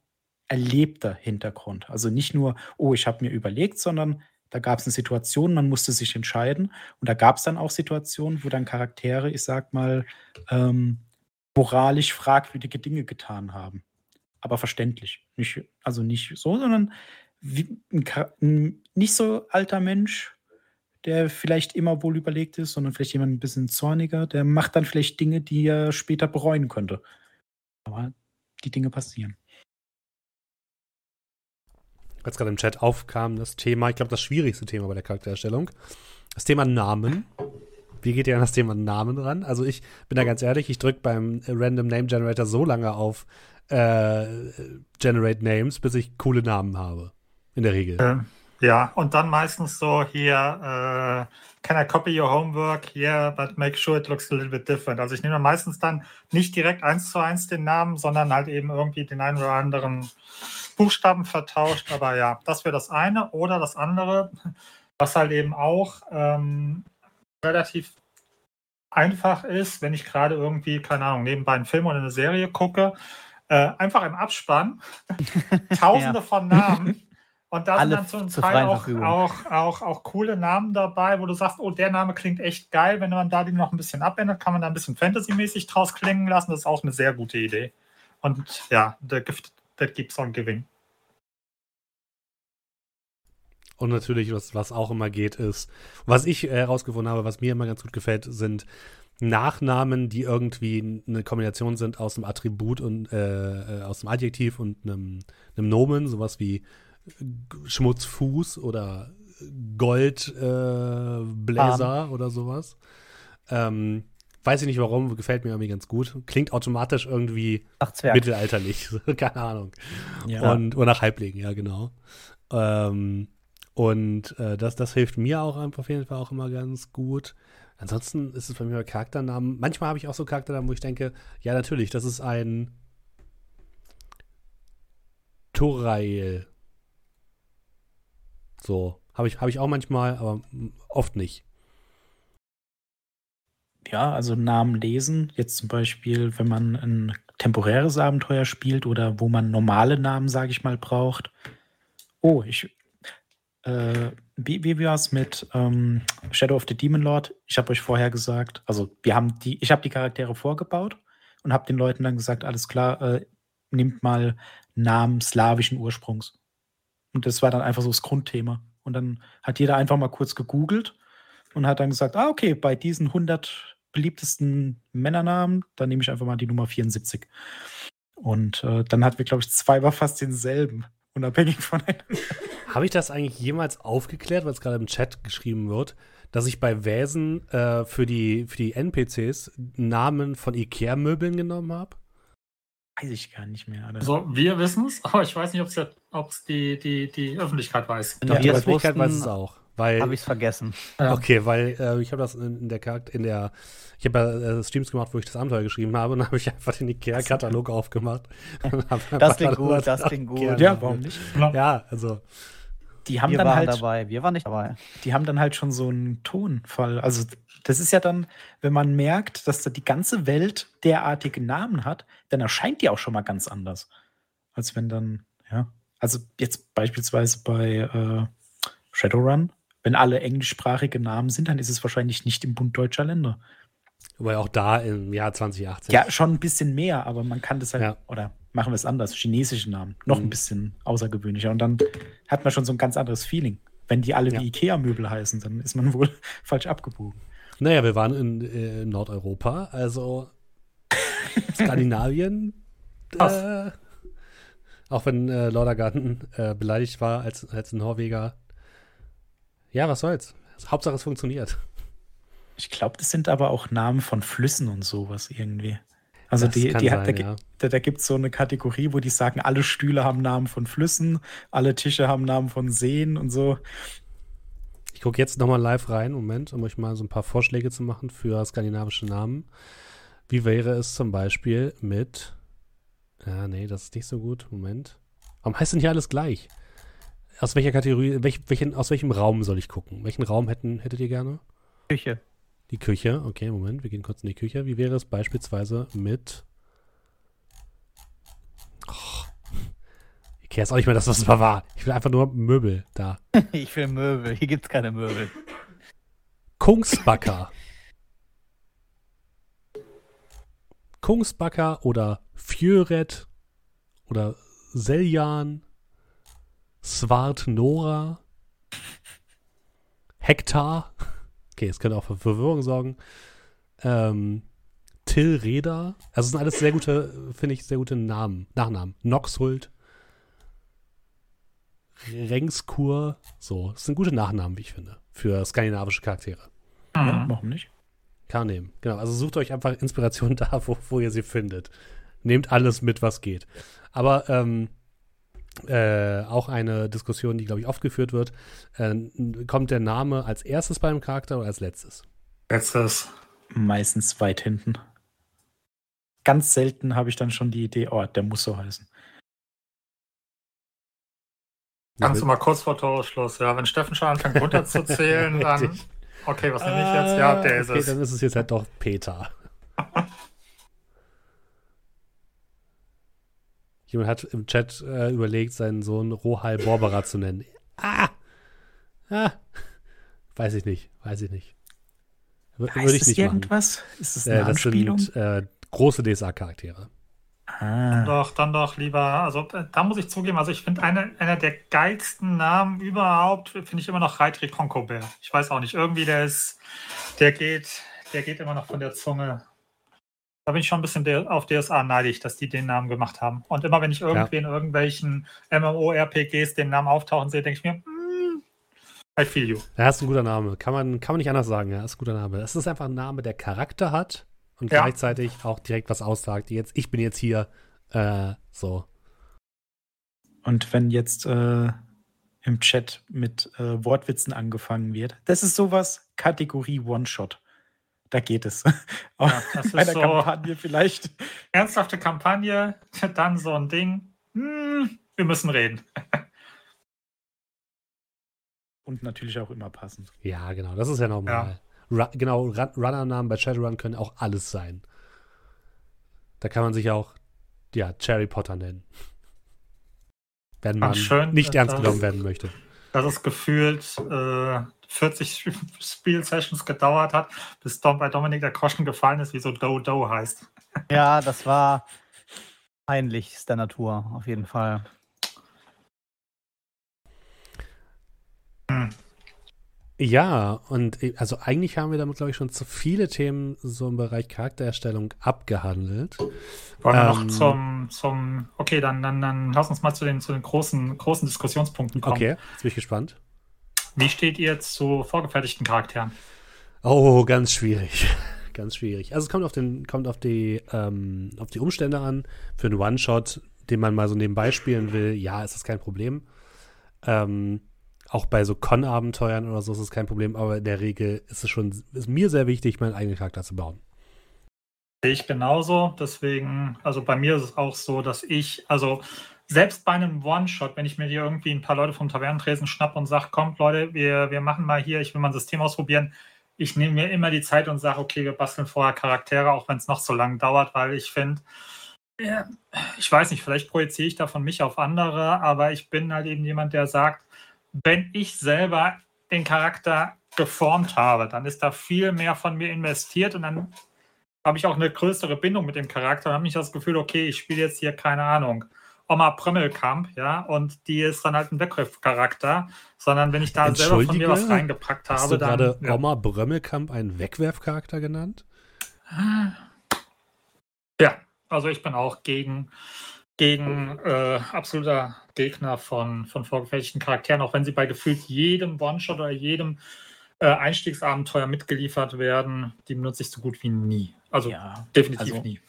erlebter Hintergrund. Also nicht nur, oh, ich habe mir überlegt, sondern da gab es eine Situation, man musste sich entscheiden. Und da gab es dann auch Situationen, wo dann Charaktere, ich sag mal, ähm, moralisch fragwürdige Dinge getan haben. Aber verständlich. Nicht, also nicht so, sondern ein, ein nicht so alter Mensch, der vielleicht immer wohl überlegt ist, sondern vielleicht jemand ein bisschen zorniger, der macht dann vielleicht Dinge, die er später bereuen könnte. Aber die Dinge passieren. Als gerade im Chat aufkam, das Thema, ich glaube, das schwierigste Thema bei der Charaktererstellung, das Thema Namen. Wie geht ihr an das Thema Namen ran? Also ich bin da ganz ehrlich, ich drücke beim Random Name Generator so lange auf äh, Generate Names, bis ich coole Namen habe. In der Regel. Ähm, ja, und dann meistens so hier, äh, can I copy your homework? Yeah, but make sure it looks a little bit different. Also ich nehme meistens dann nicht direkt eins zu eins den Namen, sondern halt eben irgendwie den einen oder anderen Buchstaben vertauscht. Aber ja, das wäre das eine. Oder das andere, was halt eben auch ähm, relativ einfach ist, wenn ich gerade irgendwie, keine Ahnung, nebenbei einen Film oder eine Serie gucke, äh, einfach im Abspann tausende ja. von Namen und da sind dann zum Teil auch, auch, auch, auch coole Namen dabei, wo du sagst, oh, der Name klingt echt geil. Wenn man da den noch ein bisschen abändert, kann man da ein bisschen Fantasy-mäßig draus klingen lassen. Das ist auch eine sehr gute Idee. Und ja, der Gift, that keeps on giving. Und natürlich, was, was auch immer geht, ist, was ich herausgefunden habe, was mir immer ganz gut gefällt, sind Nachnamen, die irgendwie eine Kombination sind aus dem Attribut und äh, äh aus dem Adjektiv und einem, einem Nomen, sowas wie Schmutzfuß oder Goldbläser äh, oder sowas. Ähm, weiß ich nicht warum, gefällt mir irgendwie ganz gut. Klingt automatisch irgendwie mittelalterlich, keine Ahnung. Ja. Und, oder nach Halblegen, ja, genau. Ähm, und äh, das, das hilft mir auch auf jeden Fall auch immer ganz gut. Ansonsten ist es bei mir bei Charakternamen. Manchmal habe ich auch so Charakternamen, wo ich denke, ja, natürlich, das ist ein Torail so, habe ich, hab ich auch manchmal, aber oft nicht. Ja, also Namen lesen, jetzt zum Beispiel, wenn man ein temporäres Abenteuer spielt oder wo man normale Namen, sage ich mal, braucht. Oh, ich. Äh, wie, wie war es mit ähm, Shadow of the Demon Lord? Ich habe euch vorher gesagt, also wir haben die, ich habe die Charaktere vorgebaut und habe den Leuten dann gesagt, alles klar, äh, nimmt mal Namen slawischen Ursprungs. Und das war dann einfach so das Grundthema. Und dann hat jeder einfach mal kurz gegoogelt und hat dann gesagt, ah, okay, bei diesen 100 beliebtesten Männernamen, dann nehme ich einfach mal die Nummer 74. Und äh, dann hatten wir, glaube ich, zweimal fast denselben, unabhängig voneinander. Habe ich das eigentlich jemals aufgeklärt, weil es gerade im Chat geschrieben wird, dass ich bei Wäsen äh, für, die, für die NPCs Namen von Ikea-Möbeln genommen habe? Weiß ich gar nicht mehr. Also, wir wissen es, aber ich weiß nicht, ob es die, die, die Öffentlichkeit weiß. Doch, die Öffentlichkeit weiß es auch. Habe ich es vergessen. Okay, weil äh, ich habe das in, der Charakter, in der, ich habe ja äh, Streams gemacht, wo ich das Abenteuer geschrieben habe, und dann habe ich einfach den Ikea-Katalog aufgemacht. das klingt gut, das klingt gut. Ja, warum nicht? Ja, also. Die haben wir dann waren halt, dabei, wir waren nicht dabei. Die haben dann halt schon so einen Tonfall. Also das ist ja dann, wenn man merkt, dass da die ganze Welt derartige Namen hat, dann erscheint die auch schon mal ganz anders. Als wenn dann, ja. Also jetzt beispielsweise bei äh, Shadowrun, wenn alle englischsprachige Namen sind, dann ist es wahrscheinlich nicht im Bund deutscher Länder. Wobei auch da im Jahr 2018. Ja, schon ein bisschen mehr, aber man kann das halt, ja. oder machen wir es anders, chinesische Namen, noch mhm. ein bisschen außergewöhnlicher. Und dann hat man schon so ein ganz anderes Feeling. Wenn die alle ja. wie Ikea-Möbel heißen, dann ist man wohl falsch abgebogen. Naja, wir waren in, äh, Nordeuropa, also Skandinavien. äh, auch wenn äh, Lordagarten äh, beleidigt war als, als Norweger. Ja, was soll's. Hauptsache es funktioniert. Ich glaube, das sind aber auch Namen von Flüssen und sowas irgendwie. Also das die, die sein, hat, da, ja. da, da gibt es so eine Kategorie, wo die sagen, alle Stühle haben Namen von Flüssen, alle Tische haben Namen von Seen und so. Ich gucke jetzt nochmal live rein, Moment, um euch mal so ein paar Vorschläge zu machen für skandinavische Namen. Wie wäre es zum Beispiel mit Ja, nee, das ist nicht so gut. Moment. Warum heißt denn hier alles gleich? Aus welcher Kategorie, welch, welchen, aus welchem Raum soll ich gucken? Welchen Raum hätten, hättet ihr gerne? Küche. Die Küche. Okay, Moment, wir gehen kurz in die Küche. Wie wäre es beispielsweise mit. Oh. Ich kenne jetzt auch nicht mehr das, was es mal war. Ich will einfach nur Möbel da. ich will Möbel. Hier gibt es keine Möbel. Kungsbacker. Kungsbacker oder Fjöret oder Seljan, Svart Nora, Hektar. Okay, es könnte auch für Verwirrung sorgen. Ähm, Till Reda. Also es sind alles sehr gute, finde ich, sehr gute Namen, Nachnamen. Noxhult. Rengskur. So, das sind gute Nachnamen, wie ich finde, für skandinavische Charaktere. Ja, warum nicht? Kann nehmen. Genau. Also sucht euch einfach Inspiration da, wo, wo ihr sie findet. Nehmt alles mit, was geht. Aber ähm, äh, auch eine Diskussion, die, glaube ich, oft geführt wird. Äh, kommt der Name als erstes beim Charakter oder als letztes? Letztes. Meistens weit hinten. Ganz selten habe ich dann schon die Idee, oh, der muss so heißen. Kannst du mal kurz vor Torschluss, ja. Wenn Steffen schon anfängt runterzuzählen, dann. Okay, was nehme ich jetzt? Ja, der ist okay, es. dann ist es jetzt halt doch Peter. Jemand hat im Chat äh, überlegt, seinen Sohn Rohal Borbera zu nennen. Ah! ah! Weiß ich nicht, weiß ich nicht. W Heißt Würde ich nicht irgendwas? Ist es machen. eine Äh, das Anspielung? sind äh, große DSA-Charaktere. ah. Doch, dann doch lieber, also äh, da muss ich zugeben, also ich finde eine, einer der geilsten Namen überhaupt, finde ich immer noch Reitri Concobert. Ich weiß auch nicht, irgendwie der ist, der geht, der geht immer noch von der Zunge. Da bin ich schon ein bisschen auf DSA neidisch, dass die den Namen gemacht haben. Und immer wenn ich irgendwie in irgendwelchen MMORPGs den Namen auftauchen sehe, denke ich mir, mm, I feel you. Ja, ist ein guter Name. Kann man, kann man nicht anders sagen, ja. Ist ein guter Name. Das ist einfach ein Name, der Charakter hat und Ja. gleichzeitig auch direkt was aussagt. Jetzt, ich bin jetzt hier, äh, so. Und wenn jetzt äh, im Chat mit äh, Wortwitzen angefangen wird, das ist sowas Kategorie One-Shot. Da geht es. Auch Ja, das ist bei der so- Kampagne vielleicht. Ernsthafte Kampagne, dann so ein Ding, hm, wir müssen reden. Und natürlich auch immer passend. Ja, genau, das ist ja normal. Ru genau, Run Runner-Namen bei Shadowrun können auch alles sein. Da kann man sich auch, ja, Cherry Potter nennen. Wenn man schön, nicht das- ernst genommen werden möchte. dass es gefühlt äh, 40 Spielsessions gedauert hat, bis Dom bei Dominik der Groschen gefallen ist, wie so Do Do heißt. Ja, das war peinlichster Natur, auf jeden Fall. Ja, und äh, also eigentlich haben wir damit, glaube ich, schon zu viele Themen so im Bereich Charaktererstellung abgehandelt. Wollen wir Ähm. noch zum, zum okay, dann, dann, dann lass uns mal zu den, zu den großen, großen Diskussionspunkten kommen. Okay, jetzt bin ich gespannt. Wie steht ihr zu vorgefertigten Charakteren? Oh, ganz schwierig. Ganz schwierig. Also es kommt auf den, kommt auf die, ähm, auf die Umstände an. Für einen One-Shot, den man mal so nebenbei spielen will, ja, ist das kein Problem. Ähm, auch bei so Con-Abenteuern oder so ist es kein Problem, aber in der Regel ist es schon, ist mir sehr wichtig, meinen eigenen Charakter zu bauen. Sehe ich genauso. Deswegen, also bei mir ist es auch so, dass ich, also selbst bei einem One-Shot, wenn ich mir hier irgendwie ein paar Leute vom Tavernentresen schnapp und sage, kommt Leute, wir, wir machen mal hier, ich will mal ein System ausprobieren, ich nehme mir immer die Zeit und sage, okay, wir basteln vorher Charaktere, auch wenn es noch so lange dauert, weil ich finde, ja, ich weiß nicht, vielleicht projiziere ich da von mich auf andere, aber ich bin halt eben jemand, der sagt, wenn ich selber den Charakter geformt habe, dann ist da viel mehr von mir investiert und dann habe ich auch eine größere Bindung mit dem Charakter und habe nicht das Gefühl, okay, ich spiele jetzt hier, keine Ahnung, Oma Prömmelkamp, ja, und die ist dann halt ein Wegwerfcharakter, sondern wenn ich da selber von mir was reingepackt Hast habe, du gerade dann. Ja. Oma Brömmelkamp einen Wegwerfcharakter genannt? ja, also ich bin auch gegen, gegen äh, absoluter Gegner von, von vorgefertigten Charakteren, auch wenn sie bei gefühlt jedem One-Shot oder jedem äh, Einstiegsabenteuer mitgeliefert werden, die benutze ich so gut wie nie. Also Ja, definitiv also- nie.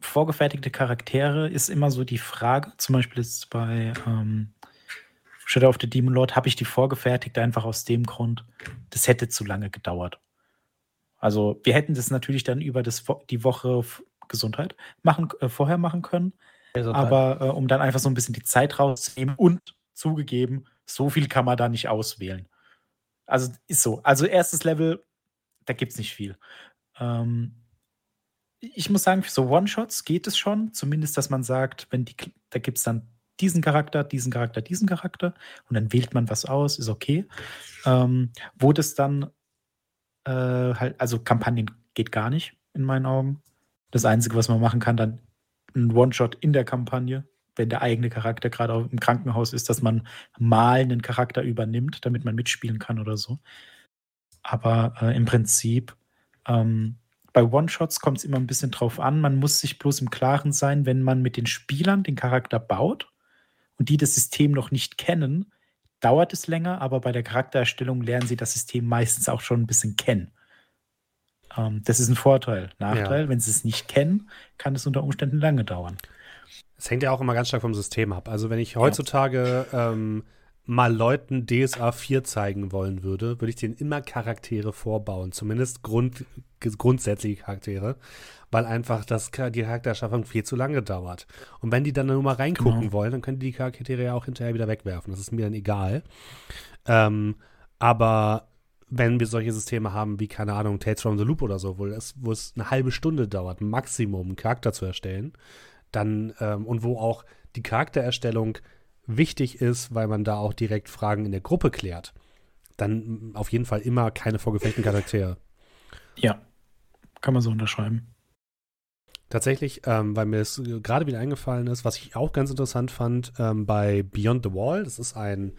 Vorgefertigte Charaktere ist immer so die Frage. Zum Beispiel ist bei ähm, Shadow of the Demon Lord habe ich die vorgefertigt einfach aus dem Grund, das hätte zu lange gedauert. Also wir hätten das natürlich dann über das, die Woche Gesundheit machen, äh, vorher machen können, aber äh, um dann einfach so ein bisschen die Zeit rauszunehmen und zugegeben, so viel kann man da nicht auswählen. Also ist so. Also erstes Level, da gibt es nicht viel. Ähm, ich muss sagen, für so One-Shots geht es schon. Zumindest, dass man sagt, wenn die, da gibt es dann diesen Charakter, diesen Charakter, diesen Charakter und dann wählt man was aus, ist okay. Ähm, wo das dann äh, halt, also Kampagnen geht gar nicht in meinen Augen. Das Einzige, was man machen kann, dann ein One-Shot in der Kampagne, wenn der eigene Charakter gerade im Krankenhaus ist, dass man mal einen Charakter übernimmt, damit man mitspielen kann oder so. Aber äh, im Prinzip ähm, bei One-Shots kommt es immer ein bisschen drauf an. Man muss sich bloß im Klaren sein, wenn man mit den Spielern den Charakter baut und die das System noch nicht kennen, dauert es länger, aber bei der Charaktererstellung lernen sie das System meistens auch schon ein bisschen kennen. Ähm, das ist ein Vorteil. Nachteil, ja. wenn sie es nicht kennen, kann es unter Umständen lange dauern. Es hängt ja auch immer ganz stark vom System ab. Also wenn ich heutzutage ja. ähm, mal Leuten DSA 4 zeigen wollen würde, würde ich denen immer Charaktere vorbauen. Zumindest Grund, grundsätzliche Charaktere, weil einfach das, die Charakterschaffung viel zu lange dauert. Und wenn die dann nur mal reingucken genau. wollen, dann können die die Charaktere ja auch hinterher wieder wegwerfen. Das ist mir dann egal. Ähm, aber wenn wir solche Systeme haben wie, keine Ahnung, Tales from the Loop oder so, wo es, wo es eine halbe Stunde dauert, Maximum einen Charakter zu erstellen, dann ähm, und wo auch die Charaktererstellung wichtig ist, weil man da auch direkt Fragen in der Gruppe klärt, dann auf jeden Fall immer keine vorgefechten Charaktere. Ja, kann man so unterschreiben. Tatsächlich, ähm, weil mir es gerade wieder eingefallen ist, was ich auch ganz interessant fand, ähm, bei Beyond the Wall, das ist ein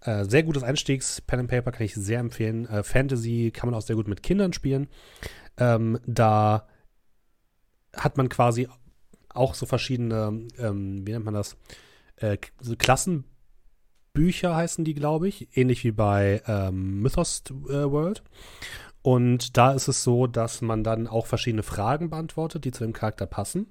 äh, sehr gutes Einstiegs-Pen and Paper, kann ich sehr empfehlen. Äh, Fantasy kann man auch sehr gut mit Kindern spielen. Ähm, da hat man quasi auch so verschiedene, ähm, wie nennt man das? Äh, Klassenbücher heißen die, glaube ich, ähnlich wie bei ähm, Mythos äh, World. Und da ist es so, dass man dann auch verschiedene Fragen beantwortet, die zu dem Charakter passen.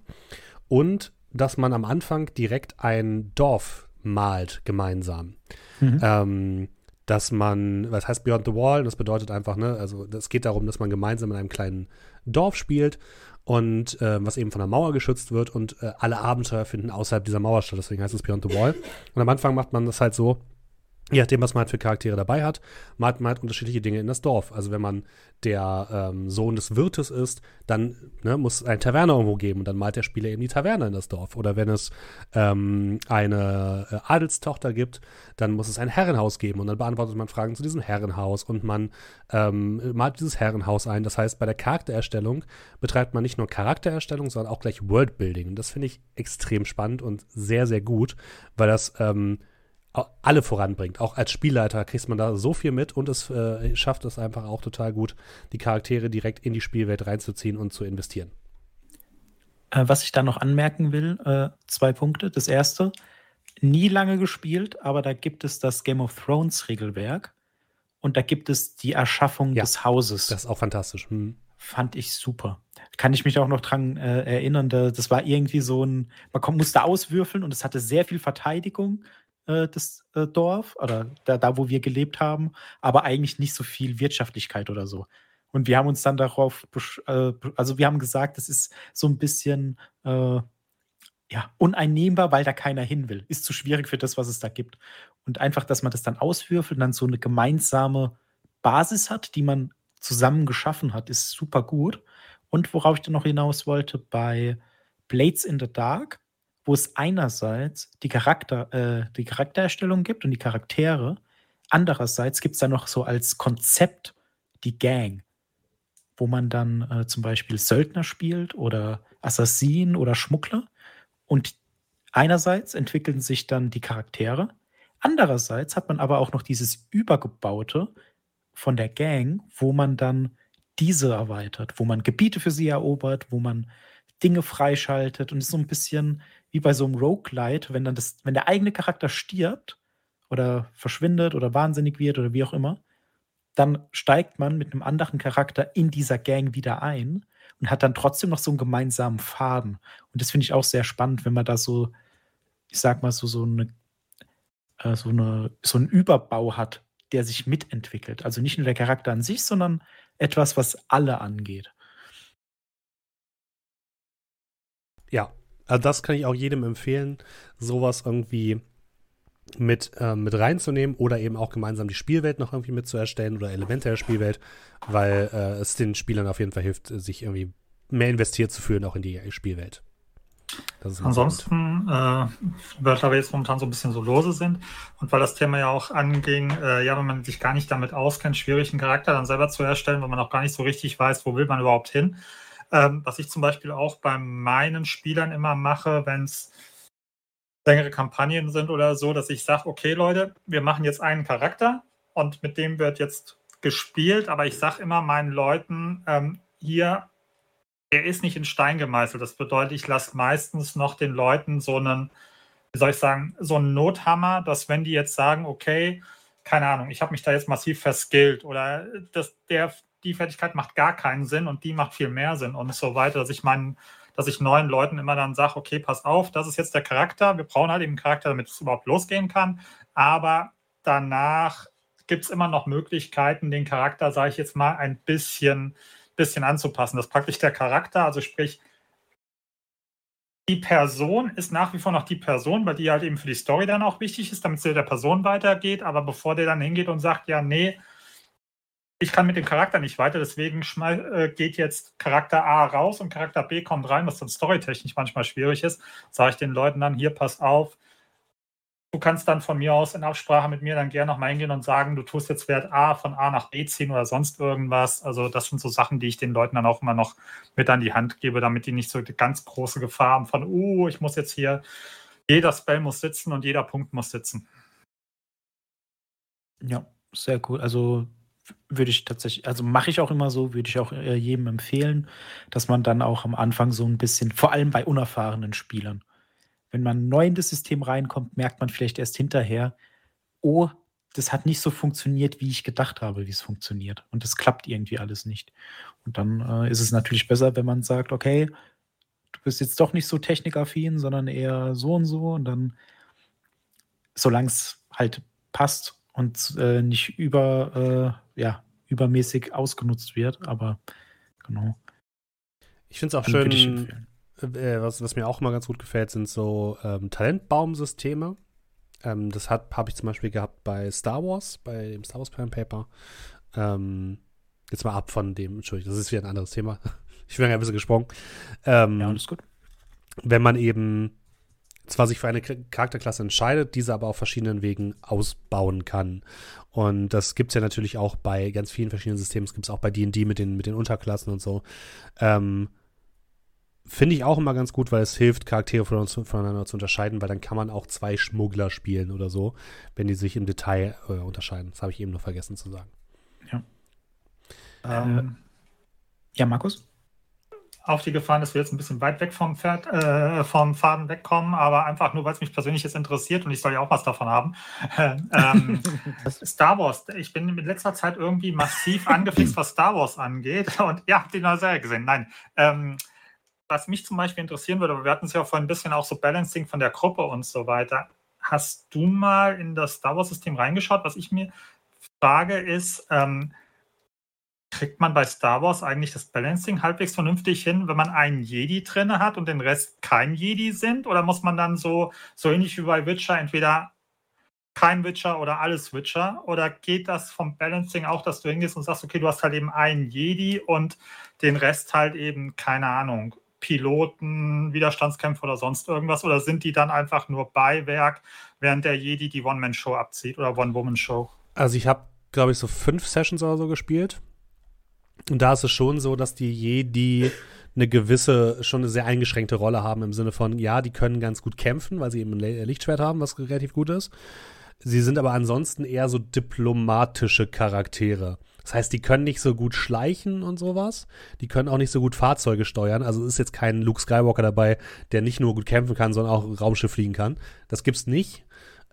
Und dass man am Anfang direkt ein Dorf malt gemeinsam. Mhm. Ähm, dass man, was heißt Beyond the Wall? Das bedeutet einfach, ne, also es geht darum, dass man gemeinsam in einem kleinen Dorf spielt und äh, was eben von der Mauer geschützt wird und äh, alle Abenteuer finden außerhalb dieser Mauer statt. Deswegen heißt es Beyond the Wall. Und am Anfang macht man das halt so, je nachdem, was man halt für Charaktere dabei hat, malt man halt unterschiedliche Dinge in das Dorf. Also wenn man der ähm, Sohn des Wirtes ist, dann ne, muss es eine Taverne irgendwo geben und dann malt der Spieler eben die Taverne in das Dorf. Oder wenn es ähm, eine äh, Adelstochter gibt, dann muss es ein Herrenhaus geben und dann beantwortet man Fragen zu diesem Herrenhaus und man ähm, malt dieses Herrenhaus ein. Das heißt, bei der Charaktererstellung betreibt man nicht nur Charaktererstellung, sondern auch gleich Worldbuilding. Und das finde ich extrem spannend und sehr, sehr gut, weil das ähm, alle voranbringt. Auch als Spielleiter kriegt man da so viel mit und es äh, schafft es einfach auch total gut, die Charaktere direkt in die Spielwelt reinzuziehen und zu investieren. Äh, was ich da noch anmerken will, äh, zwei Punkte. Das erste, nie lange gespielt, aber da gibt es das Game of Thrones Regelwerk und da gibt es die Erschaffung ja, des Hauses. Das ist auch fantastisch. Hm. Fand ich super. Kann ich mich auch noch dran äh, erinnern, da, das war irgendwie so ein, man musste auswürfeln und es hatte sehr viel Verteidigung äh, das äh, Dorf oder da, da, wo wir gelebt haben, aber eigentlich nicht so viel Wirtschaftlichkeit oder so. Und wir haben uns dann darauf, äh, also wir haben gesagt, das ist so ein bisschen äh, ja, uneinnehmbar, weil da keiner hin will. Ist zu schwierig für das, was es da gibt. Und einfach, dass man das dann auswürfelt und dann so eine gemeinsame Basis hat, die man zusammen geschaffen hat, ist super gut. Und worauf ich dann noch hinaus wollte, bei Blades in the Dark wo es einerseits die, Charakter, äh, die Charaktererstellung gibt und die Charaktere. Andererseits gibt es da noch so als Konzept die Gang, wo man dann äh, zum Beispiel Söldner spielt oder Assassin oder Schmuggler. Und einerseits entwickeln sich dann die Charaktere. Andererseits hat man aber auch noch dieses Übergebaute von der Gang, wo man dann diese erweitert, wo man Gebiete für sie erobert, wo man Dinge freischaltet und ist so ein bisschen wie bei so einem Roguelite, wenn dann das, wenn der eigene Charakter stirbt oder verschwindet oder wahnsinnig wird oder wie auch immer, dann steigt man mit einem anderen Charakter in dieser Gang wieder ein und hat dann trotzdem noch so einen gemeinsamen Faden. Und das finde ich auch sehr spannend, wenn man da so, ich sag mal, so, so eine, äh, so eine, so einen Überbau hat, der sich mitentwickelt. Also nicht nur der Charakter an sich, sondern etwas, was alle angeht. Ja, Also das kann ich auch jedem empfehlen, sowas irgendwie mit, äh, mit reinzunehmen oder eben auch gemeinsam die Spielwelt noch irgendwie mit zu erstellen oder Elemente der Spielwelt, weil äh, es den Spielern auf jeden Fall hilft, sich irgendwie mehr investiert zu fühlen, auch in die Spielwelt. Ansonsten, äh, wir jetzt momentan so ein bisschen so lose sind und weil das Thema ja auch anging, äh, ja, wenn man sich gar nicht damit auskennt, schwierig einen Charakter dann selber zu erstellen, weil man auch gar nicht so richtig weiß, wo will man überhaupt hin. Ähm, was ich zum Beispiel auch bei meinen Spielern immer mache, wenn es längere Kampagnen sind oder so, dass ich sage, okay Leute, wir machen jetzt einen Charakter und mit dem wird jetzt gespielt, aber ich sage immer meinen Leuten, ähm, hier er ist nicht in Stein gemeißelt. Das bedeutet, ich lasse meistens noch den Leuten so einen, wie soll ich sagen, so einen Nothammer, dass wenn die jetzt sagen, okay, keine Ahnung, ich habe mich da jetzt massiv verskillt oder das, der, die Fertigkeit macht gar keinen Sinn und die macht viel mehr Sinn und so weiter, dass ich meinen, dass ich neuen Leuten immer dann sage, okay, pass auf, das ist jetzt der Charakter, wir brauchen halt eben einen Charakter, damit es überhaupt losgehen kann, aber danach gibt es immer noch Möglichkeiten, den Charakter, sage ich jetzt mal, ein bisschen bisschen anzupassen. Das ist praktisch der Charakter, also sprich, die Person ist nach wie vor noch die Person, weil die halt eben für die Story dann auch wichtig ist, damit es der Person weitergeht. Aber bevor der dann hingeht und sagt, ja, nee, ich kann mit dem Charakter nicht weiter, deswegen äh, geht jetzt Charakter A raus und Charakter B kommt rein, was dann storytechnisch manchmal schwierig ist, sage ich den Leuten dann, hier, pass auf, Du kannst dann von mir aus in Absprache mit mir dann gerne nochmal hingehen und sagen, du tust jetzt Wert A von A nach B ziehen oder sonst irgendwas. Also das sind so Sachen, die ich den Leuten dann auch immer noch mit an die Hand gebe, damit die nicht so die ganz große Gefahr haben von, uh, ich muss jetzt hier, jeder Spell muss sitzen und jeder Punkt muss sitzen. Ja, sehr cool. Also würde ich tatsächlich, also mache ich auch immer so, würde ich auch äh, jedem empfehlen, dass man dann auch am Anfang so ein bisschen, vor allem bei unerfahrenen Spielern, wenn man neu in das System reinkommt, merkt man vielleicht erst hinterher, oh, das hat nicht so funktioniert, wie ich gedacht habe, wie es funktioniert. Und das klappt irgendwie alles nicht. Und dann äh, ist es natürlich besser, wenn man sagt, okay, du bist jetzt doch nicht so technikaffin, sondern eher so und so. Und dann, solange es halt passt und äh, nicht über, äh, ja, übermäßig ausgenutzt wird. Aber genau. Ich finde es auch schön, äh, was, was mir auch immer ganz gut gefällt, sind so ähm, Talentbaumsysteme. Ähm, das habe ich zum Beispiel gehabt bei Star Wars, bei dem Star Wars Pen Paper. Ähm, jetzt mal ab von dem, Entschuldigung, das ist wieder ein anderes Thema. ich bin ja ein bisschen gesprungen. Ähm, ja, alles gut. Wenn man eben zwar sich für eine Charakterklasse entscheidet, diese aber auf verschiedenen Wegen ausbauen kann. Und das gibt es ja natürlich auch bei ganz vielen verschiedenen Systemen. Es gibt es auch bei D&D mit den, mit den Unterklassen und so. Ähm, Finde ich auch immer ganz gut, weil es hilft, Charaktere voneinander zu unterscheiden, weil dann kann man auch zwei Schmuggler spielen oder so, wenn die sich im Detail äh, unterscheiden. Das habe ich eben noch vergessen zu sagen. Ja. Ähm, ja, Markus? Auf die Gefahr, dass wir jetzt ein bisschen weit weg vom, Pferd, äh, vom Faden wegkommen, aber einfach nur, weil es mich persönlich jetzt interessiert und ich soll ja auch was davon haben. ähm, Star Wars, ich bin in letzter Zeit irgendwie massiv angefixt, was Star Wars angeht. Und ja, habt ihr neue Serie gesehen? Nein. Ähm, was mich zum Beispiel interessieren würde, aber wir hatten es ja vorhin ein bisschen auch so Balancing von der Gruppe und so weiter. Hast du mal in das Star Wars-System reingeschaut? Was ich mir frage ist, ähm, kriegt man bei Star Wars eigentlich das Balancing halbwegs vernünftig hin, wenn man einen Jedi drin hat und den Rest kein Jedi sind? Oder muss man dann so, so ähnlich wie bei Witcher, entweder kein Witcher oder alles Witcher? Oder geht das vom Balancing auch, dass du hingehst und sagst, okay, du hast halt eben einen Jedi und den Rest halt eben, keine Ahnung, Piloten, Widerstandskämpfer oder sonst irgendwas? Oder sind die dann einfach nur Beiwerk, während der Jedi die One-Man-Show abzieht oder One-Woman-Show? Also ich habe, glaube ich, so fünf Sessions oder so gespielt. Und da ist es schon so, dass die Jedi eine gewisse, schon eine sehr eingeschränkte Rolle haben im Sinne von, ja, die können ganz gut kämpfen, weil sie eben ein Lichtschwert haben, was relativ gut ist. Sie sind aber ansonsten eher so diplomatische Charaktere. Das heißt, die können nicht so gut schleichen und sowas. Die können auch nicht so gut Fahrzeuge steuern. Also ist jetzt kein Luke Skywalker dabei, der nicht nur gut kämpfen kann, sondern auch Raumschiff fliegen kann. Das gibt's nicht.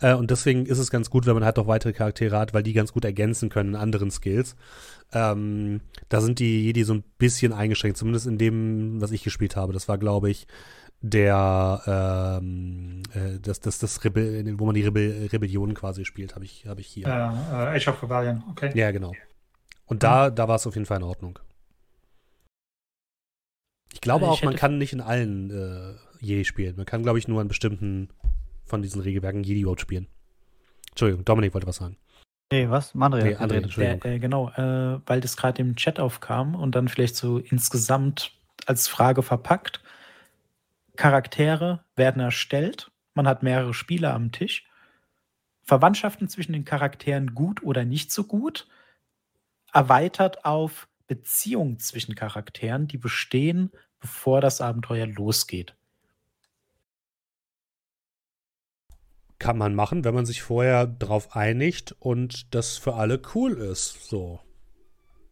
Äh, und deswegen ist es ganz gut, wenn man halt auch weitere Charaktere hat, weil die ganz gut ergänzen können in anderen Skills. Ähm, da sind die Jedi so ein bisschen eingeschränkt, zumindest in dem, was ich gespielt habe. Das war, glaube ich, der ähm, äh, das, das, das Rebell, wo man die Rebell Rebellion quasi spielt, habe ich, hab ich hier. Äh, Age of Rebellion, okay. Ja, genau. Und da, da war es auf jeden Fall in Ordnung. Ich glaube ich auch, man kann nicht in allen äh, Jedi spielen. Man kann, glaube ich, nur an bestimmten von diesen Regelwerken Jedi überhaupt spielen. Entschuldigung, Dominik wollte was sagen. Nee, was? André, Nee, André. Entschuldigung. Ja, äh, genau, äh, weil das gerade im Chat aufkam und dann vielleicht so insgesamt als Frage verpackt. Charaktere werden erstellt, man hat mehrere Spieler am Tisch. Verwandtschaften zwischen den Charakteren gut oder nicht so gut, erweitert auf Beziehungen zwischen Charakteren, die bestehen, bevor das Abenteuer losgeht. Kann man machen, wenn man sich vorher drauf einigt und das für alle cool ist. So.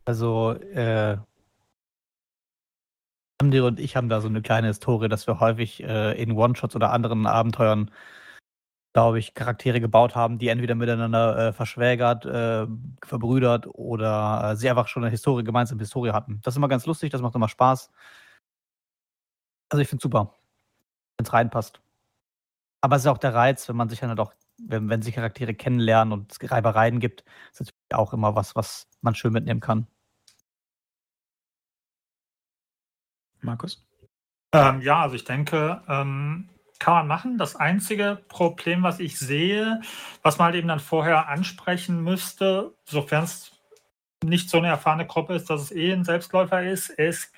Also, äh, André und ich haben da so eine kleine Historie, dass wir häufig äh, in One-Shots oder anderen Abenteuern, glaube ich, Charaktere gebaut haben, die entweder miteinander äh, verschwägert, äh, verbrüdert oder äh, sie einfach schon eine Historie, gemeinsame Historie hatten. Das ist immer ganz lustig, das macht immer Spaß. Also ich finde es super, wenn es reinpasst. Aber es ist auch der Reiz, wenn man sich dann halt auch, wenn, wenn sich Charaktere kennenlernen und es Reibereien gibt, ist natürlich auch immer was, was man schön mitnehmen kann. Markus? Ähm, ja, also ich denke, ähm, kann man machen. Das einzige Problem, was ich sehe, was man halt eben dann vorher ansprechen müsste, sofern es nicht so eine erfahrene Gruppe ist, dass es eh ein Selbstläufer ist, ist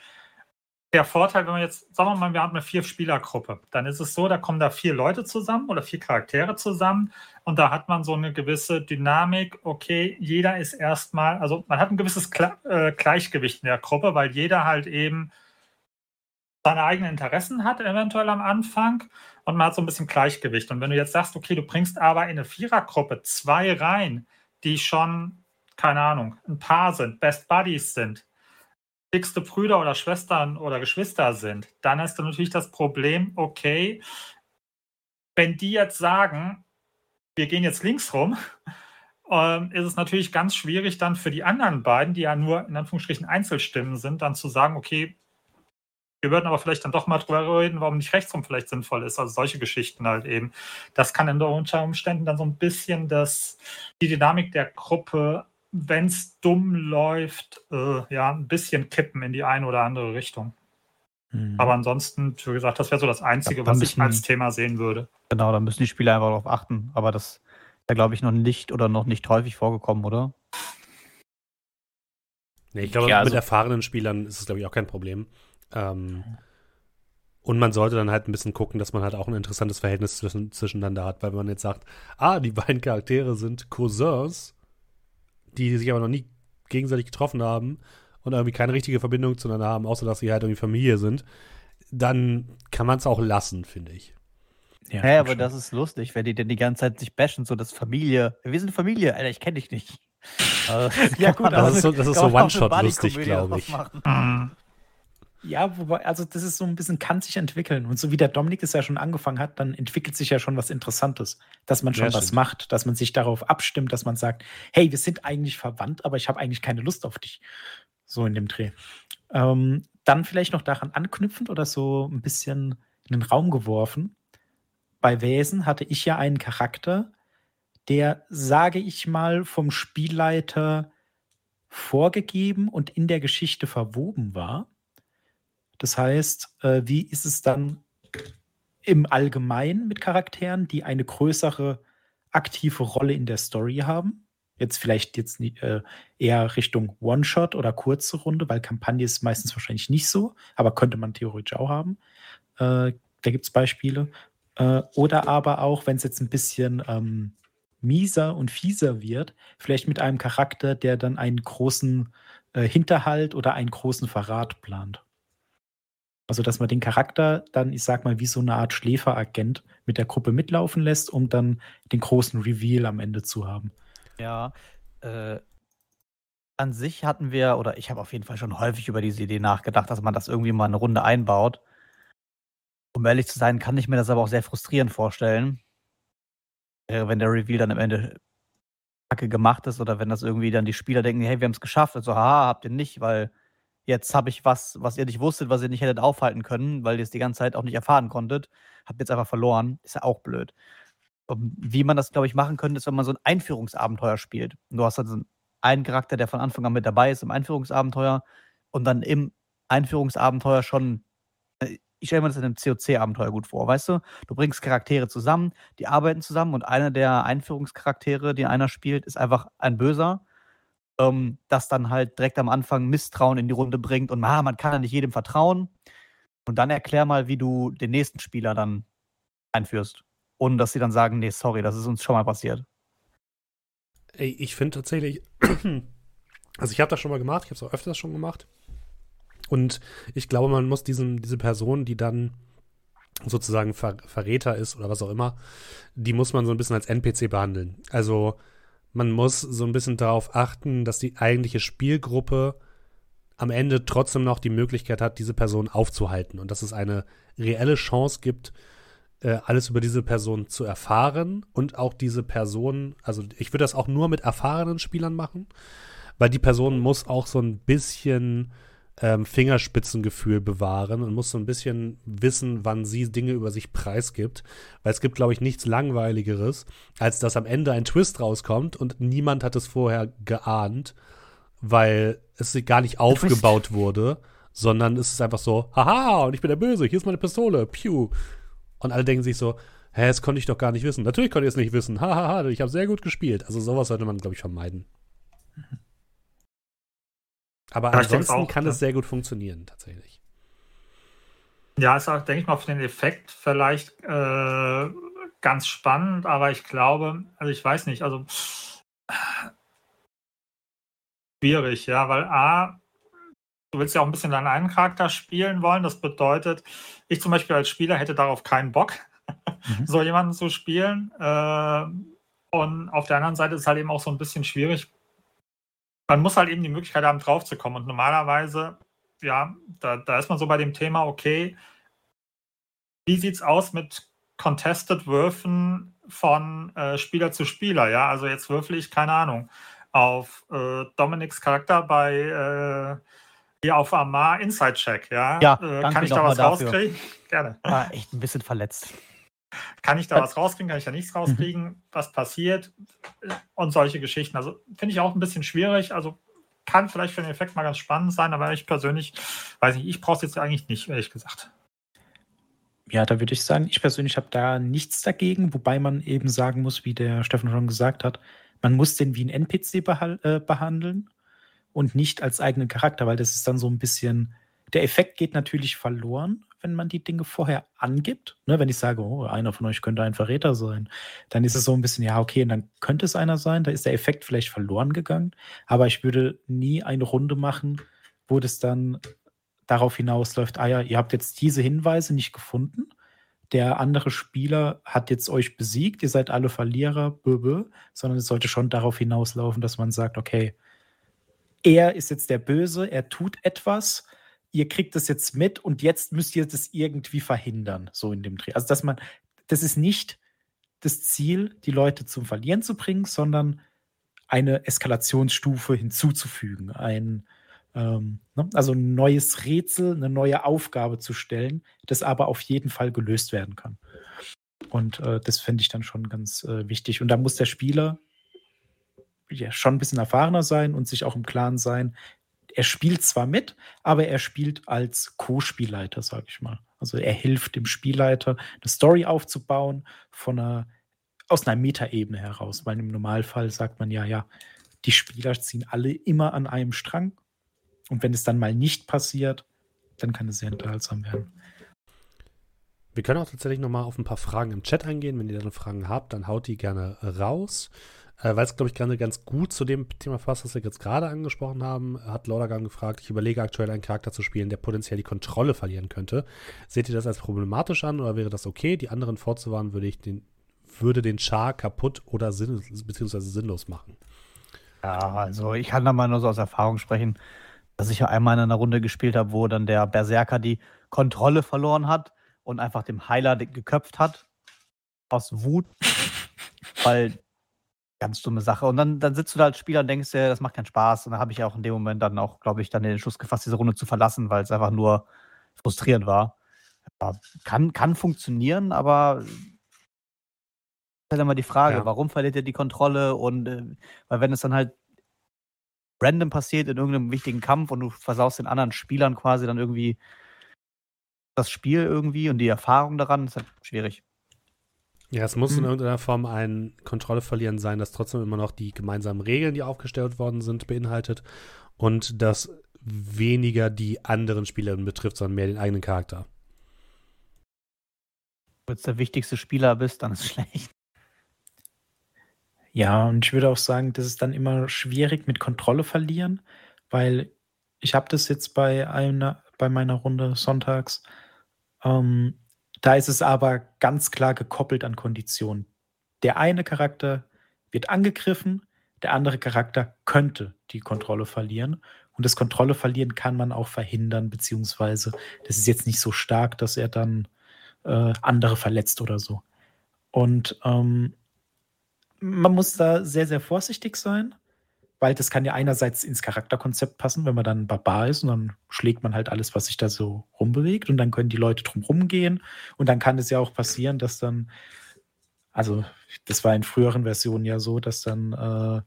der Vorteil, wenn man jetzt, sagen wir mal, wir haben eine Vier-Spieler-Gruppe, dann ist es so, da kommen da vier Leute zusammen oder vier Charaktere zusammen und da hat man so eine gewisse Dynamik. Okay, jeder ist erstmal, also man hat ein gewisses äh, Gleichgewicht in der Gruppe, weil jeder halt eben seine eigenen Interessen hat, eventuell am Anfang, und man hat so ein bisschen Gleichgewicht. Und wenn du jetzt sagst, okay, du bringst aber in eine Vierergruppe zwei rein, die schon, keine Ahnung, ein Paar sind, Best Buddies sind, dickste Brüder oder Schwestern oder Geschwister sind, dann hast du natürlich das Problem, okay, wenn die jetzt sagen, wir gehen jetzt links rum, ähm, ist es natürlich ganz schwierig dann für die anderen beiden, die ja nur in Anführungsstrichen Einzelstimmen sind, dann zu sagen, okay, wir würden aber vielleicht dann doch mal drüber reden, warum nicht rechtsrum vielleicht sinnvoll ist. Also solche Geschichten halt eben. Das kann unter Umständen dann so ein bisschen das, die Dynamik der Gruppe, wenn es dumm läuft, äh, ja, ein bisschen kippen in die eine oder andere Richtung. Mhm. Aber ansonsten, wie gesagt, das wäre so das Einzige, Ja, was ich müssen- als Thema sehen würde. Genau, da müssen die Spieler einfach darauf achten. Aber das ist ja, glaube ich, noch nicht oder noch nicht häufig vorgekommen, oder? Nee, ich glaube, Ja, mit also- erfahrenen Spielern ist es, glaube ich, auch kein Problem. Ähm, und man sollte dann halt ein bisschen gucken, dass man halt auch ein interessantes Verhältnis zwischen, zwischeneinander hat, weil wenn man jetzt sagt, ah, die beiden Charaktere sind Cousins, die sich aber noch nie gegenseitig getroffen haben und irgendwie keine richtige Verbindung zueinander haben, außer dass sie halt irgendwie Familie sind, dann kann man es auch lassen, finde ich. Ja, Hä, stimmt aber schon. das ist lustig, wenn die denn die ganze Zeit sich bashen, so das Familie. Wir sind Familie, Alter, ich kenne dich nicht. Äh, Ja, gut, auch das ist so- das ist so man auch eine One-Shot-lustig, Buddy-Komödie glaub draus ich. machen. Ja, wobei, also das ist so ein bisschen, kann sich entwickeln. Und so wie der Dominik es ja schon angefangen hat, dann entwickelt sich ja schon was Interessantes. Dass man schon Ja, was stimmt. macht, dass man sich darauf abstimmt, dass man sagt, hey, wir sind eigentlich verwandt, aber ich habe eigentlich keine Lust auf dich. So in dem Dreh. Ähm, dann vielleicht noch daran anknüpfend oder so ein bisschen in den Raum geworfen. Bei Wesen hatte ich ja einen Charakter, der, sage ich mal, vom Spielleiter vorgegeben und in der Geschichte verwoben war. Das heißt, äh, wie ist es dann im Allgemeinen mit Charakteren, die eine größere aktive Rolle in der Story haben? Jetzt vielleicht jetzt äh, eher Richtung One-Shot oder kurze Runde, weil Kampagne ist meistens wahrscheinlich nicht so, aber könnte man theoretisch auch haben. Äh, da gibt es Beispiele. Oder aber auch, wenn es jetzt ein bisschen ähm, mieser und fieser wird, vielleicht mit einem Charakter, der dann einen großen Hinterhalt oder einen großen Verrat plant. Also, dass man den Charakter dann, ich sag mal, wie so eine Art Schläferagent mit der Gruppe mitlaufen lässt, um dann den großen Reveal am Ende zu haben. Ja, äh, an sich hatten wir, oder ich habe auf jeden Fall schon häufig über diese Idee nachgedacht, dass man das irgendwie mal eine Runde einbaut. Um ehrlich zu sein, kann ich mir das aber auch sehr frustrierend vorstellen. Äh, wenn der Reveal dann am Ende kacke gemacht ist oder wenn das irgendwie dann die Spieler denken, hey, wir haben es geschafft. Also, haha, habt ihr nicht, weil jetzt habe ich was, was ihr nicht wusstet, was ihr nicht hättet aufhalten können, weil ihr es die ganze Zeit auch nicht erfahren konntet. Habt jetzt einfach verloren. Ist ja auch blöd. Um, Wie man das, glaube ich, machen könnte, ist, wenn man so ein Einführungsabenteuer spielt. Du hast also einen Charakter, der von Anfang an mit dabei ist im Einführungsabenteuer und dann im Einführungsabenteuer schon, äh, ich stelle mir das in einem COC-Abenteuer gut vor, weißt du? Du bringst Charaktere zusammen, die arbeiten zusammen und einer der Einführungscharaktere, die einer spielt, ist einfach ein Böser, ähm, das dann halt direkt am Anfang Misstrauen in die Runde bringt und ah, man kann ja nicht jedem vertrauen. Und dann erklär mal, wie du den nächsten Spieler dann einführst. Ohne dass sie dann sagen, nee, sorry, das ist uns schon mal passiert. Ey, ich finde tatsächlich, also ich habe das schon mal gemacht, ich habe es auch öfters schon gemacht. Und ich glaube, man muss diesen, diese Person, die dann sozusagen Ver Verräter ist oder was auch immer, die muss man so ein bisschen als NPC behandeln. Also man muss so ein bisschen darauf achten, dass die eigentliche Spielgruppe am Ende trotzdem noch die Möglichkeit hat, diese Person aufzuhalten. Und dass es eine reelle Chance gibt, äh, alles über diese Person zu erfahren und auch diese Person, also ich würde das auch nur mit erfahrenen Spielern machen, weil die Person muss auch so ein bisschen ähm, Fingerspitzengefühl bewahren und muss so ein bisschen wissen, wann sie Dinge über sich preisgibt. Weil es gibt, glaube ich, nichts Langweiligeres, als dass am Ende ein Twist rauskommt und niemand hat es vorher geahnt, weil es gar nicht aufgebaut wurde, sondern es ist einfach so, haha, und ich bin der Böse, hier ist meine Pistole, piu. Und alle denken sich so, hä, das konnte ich doch gar nicht wissen. Natürlich konnte ich es nicht wissen, hahaha, ich habe sehr gut gespielt. Also sowas sollte man, glaube ich, vermeiden. Mhm. Aber ja, ansonsten auch, kann ja. es sehr gut funktionieren, tatsächlich. Ja, ist auch, denke ich mal, für den Effekt vielleicht äh, ganz spannend, aber ich glaube, also ich weiß nicht, also schwierig, ja, weil A, du willst ja auch ein bisschen deinen einen Charakter spielen wollen. Das bedeutet, ich zum Beispiel als Spieler hätte darauf keinen Bock, mhm. so jemanden zu spielen. Äh, und auf der anderen Seite ist es halt eben auch so ein bisschen schwierig, man muss halt eben die Möglichkeit haben, draufzukommen. Und normalerweise, ja, da, da ist man so bei dem Thema, okay, wie sieht es aus mit Contested Würfen von äh, Spieler zu Spieler? Ja, also jetzt würfel ich, keine Ahnung, auf äh, Dominiks Charakter bei äh, hier auf Amar Inside Check, ja. ja äh, kann ich da was rauskriegen? Gerne. War echt ein bisschen verletzt. Kann ich da was rauskriegen? Kann ich da nichts rauskriegen? Mhm. Was passiert? Und solche Geschichten. Also finde ich auch ein bisschen schwierig. Also kann vielleicht für den Effekt mal ganz spannend sein, aber ich persönlich weiß nicht, ich brauche es jetzt eigentlich nicht, ehrlich gesagt. Ja, da würde ich sagen, ich persönlich habe da nichts dagegen, wobei man eben sagen muss, wie der Steffen schon gesagt hat, man muss den wie ein NPC äh, behandeln und nicht als eigenen Charakter, weil das ist dann so ein bisschen, der Effekt geht natürlich verloren, wenn man die Dinge vorher angibt. Ne, wenn ich sage, oh, einer von euch könnte ein Verräter sein, dann ist es so ein bisschen, ja, okay, dann könnte es einer sein, da ist der Effekt vielleicht verloren gegangen. Aber ich würde nie eine Runde machen, wo das dann darauf hinausläuft, ah ja, ihr habt jetzt diese Hinweise nicht gefunden. Der andere Spieler hat jetzt euch besiegt, ihr seid alle Verlierer, bö, bö, sondern es sollte schon darauf hinauslaufen, dass man sagt, okay, er ist jetzt der Böse, er tut etwas, ihr kriegt das jetzt mit und jetzt müsst ihr das irgendwie verhindern, so in dem Dreh. Also, dass man, das ist nicht das Ziel, die Leute zum Verlieren zu bringen, sondern eine Eskalationsstufe hinzuzufügen, ein, ähm, ne? also ein neues Rätsel, eine neue Aufgabe zu stellen, das aber auf jeden Fall gelöst werden kann. Und äh, das finde ich dann schon ganz äh, wichtig. Und da muss der Spieler ja, schon ein bisschen erfahrener sein und sich auch im Klaren sein, er spielt zwar mit, aber er spielt als Co-Spielleiter, sage ich mal. Also er hilft dem Spielleiter, eine Story aufzubauen von einer, aus einer Metaebene heraus, weil im Normalfall sagt man ja, ja, die Spieler ziehen alle immer an einem Strang. Und wenn es dann mal nicht passiert, dann kann es sehr unterhaltsam werden. Wir können auch tatsächlich noch mal auf ein paar Fragen im Chat eingehen. Wenn ihr dann Fragen habt, dann haut die gerne raus. Äh, Weil es, glaube ich, gerade ganz gut zu dem Thema passt, was wir jetzt gerade angesprochen haben, hat Laudergang gefragt, ich überlege aktuell einen Charakter zu spielen, der potenziell die Kontrolle verlieren könnte. Seht ihr das als problematisch an oder wäre das okay? Die anderen vorzuwarnen, würde ich den, würde den Char kaputt oder sinn, beziehungsweise sinnlos machen. Ja, also ich kann da mal nur so aus Erfahrung sprechen, dass ich ja einmal in einer Runde gespielt habe, wo dann der Berserker die Kontrolle verloren hat und einfach dem Heiler geköpft hat. Aus Wut. weil Ganz dumme Sache. Und dann, dann sitzt du da als Spieler und denkst dir, das macht keinen Spaß. Und dann habe ich auch in dem Moment dann auch, glaube ich, dann den Entschluss gefasst, diese Runde zu verlassen, weil es einfach nur frustrierend war. Ja, kann, kann funktionieren, aber ist halt immer die Frage, ja. warum verliert er die Kontrolle? Und äh, weil wenn es dann halt random passiert in irgendeinem wichtigen Kampf und du versaust den anderen Spielern quasi dann irgendwie das Spiel irgendwie und die Erfahrung daran ist halt schwierig. Ja, es muss in Mhm. irgendeiner Form ein Kontrolle verlieren sein, das trotzdem immer noch die gemeinsamen Regeln, die aufgestellt worden sind, beinhaltet und das weniger die anderen Spielerinnen betrifft, sondern mehr den eigenen Charakter. Wenn du jetzt der wichtigste Spieler bist, dann ist es schlecht. Ja, und ich würde auch sagen, das ist dann immer schwierig mit Kontrolle verlieren, weil ich habe das jetzt bei einer, bei meiner Runde sonntags. Ähm, da ist es aber ganz klar gekoppelt an Konditionen. Der eine Charakter wird angegriffen, der andere Charakter könnte die Kontrolle verlieren. Und das Kontrolle verlieren kann man auch verhindern, beziehungsweise das ist jetzt nicht so stark, dass er dann äh, andere verletzt oder so. Und ähm, man muss da sehr, sehr vorsichtig sein, weil das kann ja einerseits ins Charakterkonzept passen, wenn man dann Barbar ist und dann schlägt man halt alles, was sich da so rumbewegt und dann können die Leute drum rumgehen und dann kann es ja auch passieren, dass dann, also das war in früheren Versionen ja so, dass dann äh,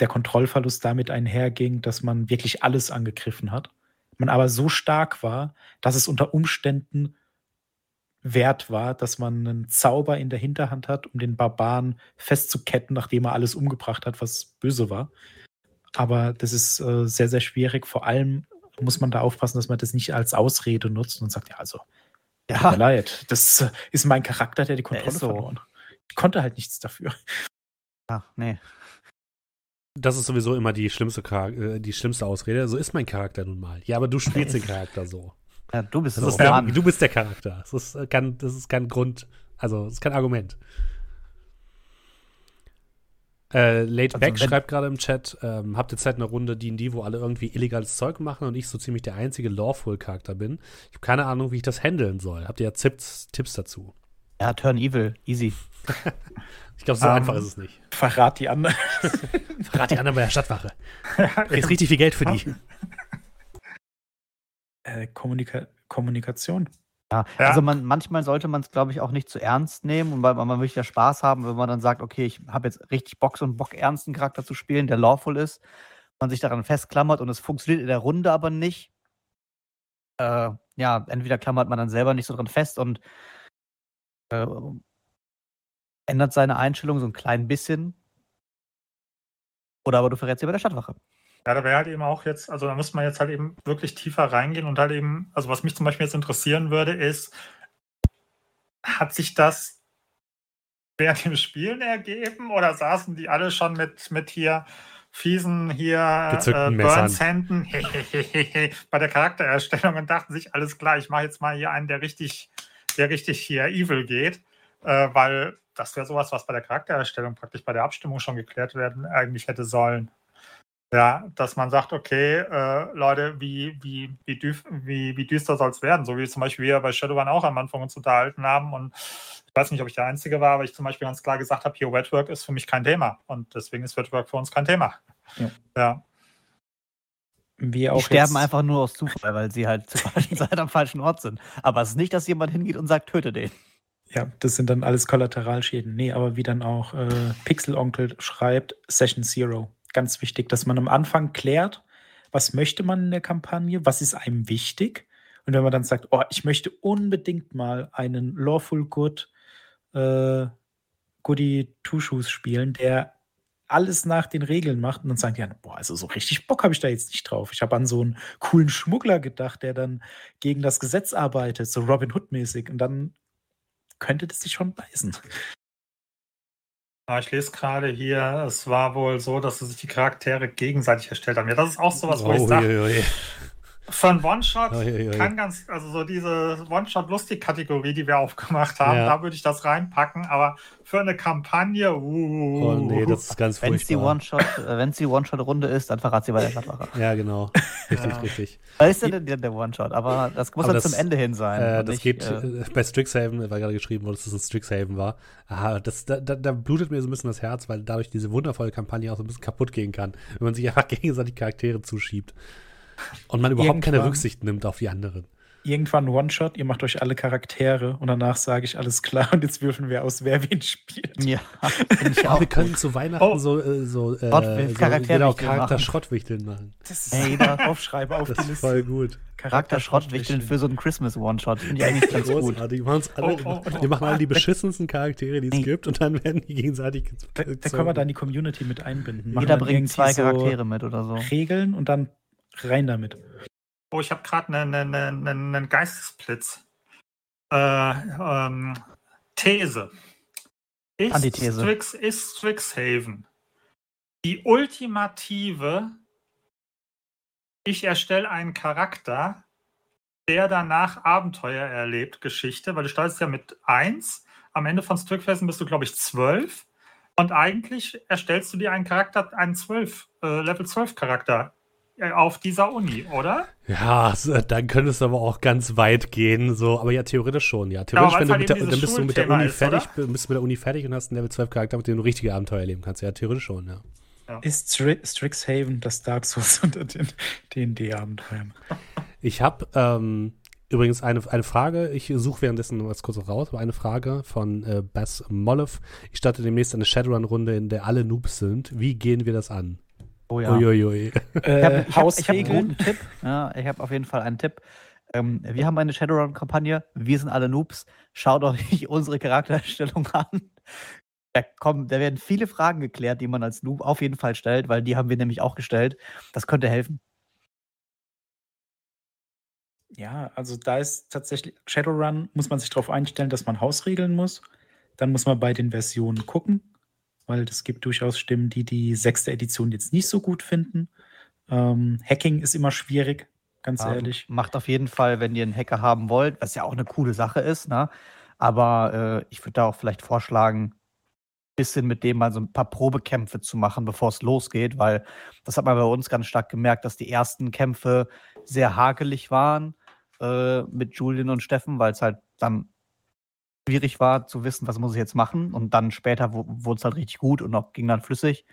der Kontrollverlust damit einherging, dass man wirklich alles angegriffen hat. Man aber so stark war, dass es unter Umständen wert war, dass man einen Zauber in der Hinterhand hat, um den Barbaren festzuketten, nachdem er alles umgebracht hat, was böse war. Aber das ist äh, sehr, sehr schwierig. Vor allem muss man da aufpassen, dass man das nicht als Ausrede nutzt und sagt, ja, also, tut mir leid, das ist mein Charakter, der die Kontrolle ist so. verloren. Ich konnte halt nichts dafür. Ja, nee. Das ist sowieso immer die schlimmste, Char- äh, die schlimmste Ausrede. So ist mein Charakter nun mal. Ja, aber du spielst den Charakter so. Ja, du bist Das so. ist der, du bist der Charakter. Das ist, äh, kein, das ist kein Grund, also das ist kein Argument. Äh, Late Also Back wenn- schreibt gerade im Chat, ähm, habt ihr Zeit eine Runde D&D, wo alle irgendwie illegales Zeug machen und ich so ziemlich der einzige Lawful-Charakter bin. Ich habe keine Ahnung, wie ich das handeln soll. Habt ihr ja Tipps, Tipps dazu? Ja, Turn Evil, easy. Ich glaube, so Ähm, einfach ist es nicht. Verrat die anderen. Verrat die anderen bei der Stadtwache. Jetzt richtig viel Geld für die. Äh, Kommunika Kommunikation. Ja, Ja. also man, manchmal sollte man es, glaube ich, auch nicht zu ernst nehmen und weil man möchte ja Spaß haben, wenn man dann sagt, okay, ich habe jetzt richtig Bock, so einen Bock ernsten Charakter zu spielen, der lawful ist, man sich daran festklammert und es funktioniert in der Runde aber nicht. Äh, ja, entweder klammert man dann selber nicht so dran fest und äh, ändert seine Einstellung so ein klein bisschen. Oder aber du verrätst sie bei der Stadtwache. Ja, da wäre halt eben auch jetzt, also da müsste man jetzt halt eben wirklich tiefer reingehen und halt eben, also was mich zum Beispiel jetzt interessieren würde, ist, hat sich das während dem Spielen ergeben oder saßen die alle schon mit, mit hier fiesen hier äh, Messern. Burns-Händen bei der Charaktererstellung und dachten sich, alles klar, ich mache jetzt mal hier einen, der richtig, der richtig hier evil geht, äh, weil das wäre sowas, was bei der Charaktererstellung praktisch bei der Abstimmung schon geklärt werden eigentlich hätte sollen. Ja, dass man sagt, okay, äh, Leute, wie, wie, wie, düf, wie, wie düster soll es werden? So wie zum Beispiel wir bei Shadowrun auch am Anfang uns unterhalten haben. Und ich weiß nicht, ob ich der Einzige war, aber ich zum Beispiel ganz klar gesagt habe, hier Wetwork ist für mich kein Thema. Und deswegen ist Wetwork für uns kein Thema. Ja. ja. Wir sterben jetzt- einfach nur aus Zufall, weil sie halt zur falschen Zeit am falschen Ort sind. Aber es ist nicht, dass jemand hingeht und sagt, töte den. Ja, das sind dann alles Kollateralschäden. Nee, aber wie dann auch äh, Pixel-Onkel schreibt, Session Zero. Ganz wichtig, dass man am Anfang klärt, was möchte man in der Kampagne, was ist einem wichtig. Und wenn man dann sagt, oh, ich möchte unbedingt mal einen Lawful Good äh, Goody Two-Shoes spielen, der alles nach den Regeln macht und dann sagen die, ja, boah, also so richtig Bock habe ich da jetzt nicht drauf. Ich habe an so einen coolen Schmuggler gedacht, der dann gegen das Gesetz arbeitet, so Robin Hood-mäßig. Und dann könnte das sich schon beißen. Ah, Ich lese gerade hier, es war wohl so, dass sie sich die Charaktere gegenseitig erstellt haben. Ja, das ist auch sowas, wo ich Oh, sage, je, je. Für einen One-Shot Oh, kann ganz, also so diese One-Shot-Lustig-Kategorie, die wir aufgemacht haben, Ja. da würde ich das reinpacken, aber für eine Kampagne, uh, Oh nee, das ist ganz Wenn es die furchtbar. Äh, wenn's die One-Shot-Runde ist, dann verrat sie bei der Stadtwache. Ja, genau. Richtig, Ja. richtig. Da ist ja der, der One-Shot, aber das muss Aber dann das- zum Ende hin sein. Äh, das nicht, geht äh, äh, bei Strixhaven, weil gerade geschrieben wurde, dass es ein Strixhaven war. Aha, das, da, da, da blutet mir so ein bisschen das Herz, weil dadurch diese wundervolle Kampagne auch so ein bisschen kaputt gehen kann, wenn man sich einfach gegenseitig Charaktere zuschiebt. Und man überhaupt keine Irgendwann- Rücksicht nimmt auf die anderen. irgendwann One-Shot, ihr macht euch alle Charaktere und danach sage ich alles klar und jetzt würfeln wir aus, wer wen spielt. Ja, oh, wir können zu Weihnachten oh. so, äh, so, äh, so genau, Charakter Schrottwichteln machen. Das ist hey, da aufschreibe auf das die Liste. voll gut. Charakter Schrottwichteln für so einen Christmas One-Shot. Finde ich eigentlich ganz gut. Wir, alle, oh, oh, oh, wir machen alle die beschissensten Charaktere, die es hey. gibt und dann werden die gegenseitig. Da, da können wir dann die Community mit einbinden. Machen Jeder bringt zwei Charaktere so mit oder so. Regeln und dann rein damit. Oh, ich habe gerade einen eine, eine, eine Geistesblitz. Äh, ähm, These. Ist, Antithese. Strix, ist Strixhaven die ultimative, ich erstelle einen Charakter, der danach Abenteuer erlebt, Geschichte, weil du startest ja mit 1, am Ende von Strixhaven bist du, glaube ich, 12 und eigentlich erstellst du dir einen Charakter, einen 12, äh, Level 12 Charakter auf dieser Uni, oder? Ja, dann könntest du aber auch ganz weit gehen, so, aber ja, theoretisch schon, ja. Theoretisch, ja, wenn du halt der, dann bist du mit der Uni ist, fertig, oder? bist du mit der Uni fertig und hast einen Level 12 Charakter, mit dem du richtige Abenteuer erleben kannst. Ja, theoretisch schon, ja. ja. Ist Strixhaven das Dark Souls unter den D&D-Abenteuern? Ich habe ähm, übrigens eine, eine Frage, ich suche währenddessen noch was kurz raus, aber eine Frage von äh, Bass Mollev. Ich starte demnächst eine Shadowrun-Runde, in der alle Noobs sind. Wie gehen wir das an? Oh ja. Uiuiui. Äh, ich habe hab, hab einen guten Tipp. Ja, ich habe auf jeden Fall einen Tipp. Ähm, wir haben eine Shadowrun-Kampagne. Wir sind alle Noobs. Schaut euch unsere Charakterstellung an. Da, kommen, da werden viele Fragen geklärt, die man als Noob auf jeden Fall stellt, weil die haben wir nämlich auch gestellt. Das könnte helfen. Ja, also da ist tatsächlich Shadowrun, muss man sich darauf einstellen, dass man Hausregeln muss. Dann muss man bei den Versionen gucken weil es gibt durchaus Stimmen, die die sechste Edition jetzt nicht so gut finden. Ähm, Hacking ist immer schwierig, ganz ja, ehrlich. Macht auf jeden Fall, wenn ihr einen Hacker haben wollt, was ja auch eine coole Sache ist, ne? Aber äh, ich würde da auch vielleicht vorschlagen, ein bisschen mit dem mal so ein paar Probekämpfe zu machen, bevor es losgeht, weil das hat man bei uns ganz stark gemerkt, dass die ersten Kämpfe sehr hakelig waren äh, mit Julian und Steffen, weil es halt dann schwierig war zu wissen, was muss ich jetzt machen. Und dann später wurde es halt richtig gut und auch ging dann flüssig.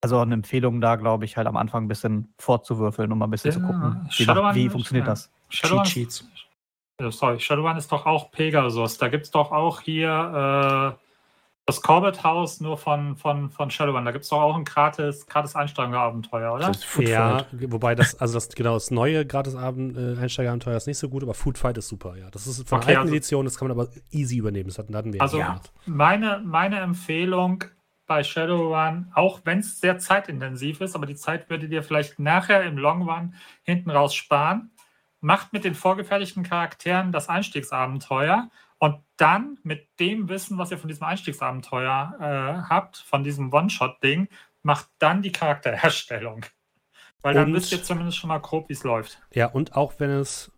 Also eine Empfehlung da, glaube ich, halt am Anfang ein bisschen vorzuwürfeln, um mal ein bisschen ja, zu gucken, wie, Shadowrun, wie funktioniert ja. das. Shadowrun, Cheat Sheets. Sorry, Shadowrun ist doch auch Pegasus. Da gibt es doch auch hier äh, das Corbett House nur von, von, von Shadowrun. Da gibt es doch auch ein gratis, gratis Einsteigerabenteuer, oder? Ja, wobei das, also das, genau, das neue gratis äh, Einsteigerabenteuer ist nicht so gut, aber Food Fight ist super, ja. Das ist von okay, alten also, Edition, das kann man aber easy übernehmen. Das hatten, hatten wir also ja. meine, meine Empfehlung bei Shadowrun, auch wenn es sehr zeitintensiv ist, aber die Zeit würdet ihr vielleicht nachher im Long Run hinten raus sparen. Macht mit den vorgefertigten Charakteren das Einstiegsabenteuer und dann mit dem Wissen, was ihr von diesem Einstiegsabenteuer äh, habt, von diesem One-Shot-Ding, macht dann die Charakterherstellung. Weil dann und, wisst ihr zumindest schon mal grob, wie es läuft. Ja, und auch wenn es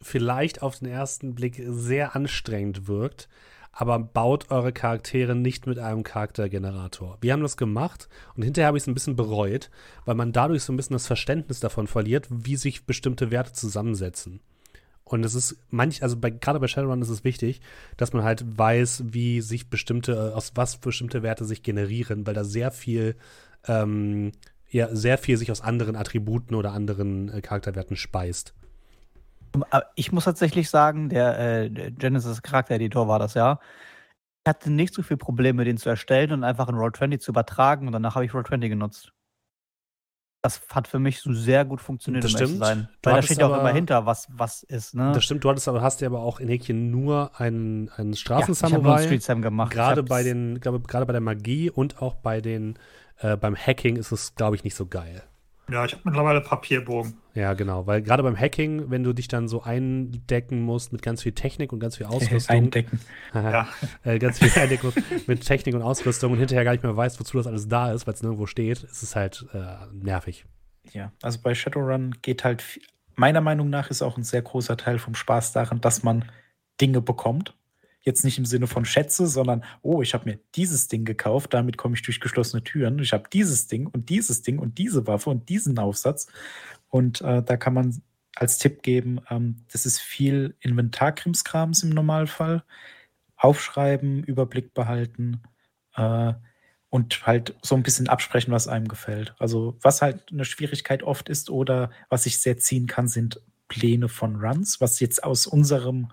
vielleicht auf den ersten Blick sehr anstrengend wirkt, aber baut eure Charaktere nicht mit einem Charaktergenerator. Wir haben das gemacht und hinterher habe ich es ein bisschen bereut, weil man dadurch so ein bisschen das Verständnis davon verliert, wie sich bestimmte Werte zusammensetzen. Und es ist manch, also bei, gerade bei Shadowrun ist es wichtig, dass man halt weiß, wie sich bestimmte, äh, aus was bestimmte Werte sich generieren, weil da sehr viel, ähm, ja, sehr viel sich aus anderen Attributen oder anderen äh, Charakterwerten speist. Ich muss tatsächlich sagen, der, äh, der Genesis Charaktereditor war das ja. Ich hatte nicht so viel Probleme, den zu erstellen und einfach in Roll20 zu übertragen und danach habe ich Roll20 genutzt. Das hat für mich so sehr gut funktioniert, das stimmt. Weil da steht ja auch immer hinter, was, was ist. Ne? Das stimmt, du hattest aber, hast ja aber auch in Häkchen nur einen, einen Straßensamurai. Ja, ich Street gemacht. Gerade bei den, glaube, gerade bei der Magie und auch bei den, äh, beim Hacking ist es, glaube ich, nicht so geil. Ja, ich habe mittlerweile Papierbogen. Ja, genau, weil gerade beim Hacking, wenn du dich dann so eindecken musst mit ganz viel Technik und ganz viel Ausrüstung. eindecken. ja. äh, ganz viel eindecken musst mit Technik und Ausrüstung und hinterher gar nicht mehr weißt, wozu das alles da ist, weil es nirgendwo steht, ist es halt äh, nervig. Ja, also bei Shadowrun geht halt, meiner Meinung nach ist auch ein sehr großer Teil vom Spaß daran, dass man Dinge bekommt Jetzt nicht im Sinne von Schätze, sondern, oh, ich habe mir dieses Ding gekauft, damit komme ich durch geschlossene Türen. Ich habe dieses Ding und dieses Ding und diese Waffe und diesen Aufsatz. Und äh, da kann man als Tipp geben, ähm, das ist viel Inventarkrimskrams im Normalfall. Aufschreiben, Überblick behalten äh, und halt so ein bisschen absprechen, was einem gefällt. Also was halt eine Schwierigkeit oft ist oder was ich sehr ziehen kann, sind Pläne von Runs, was jetzt aus unserem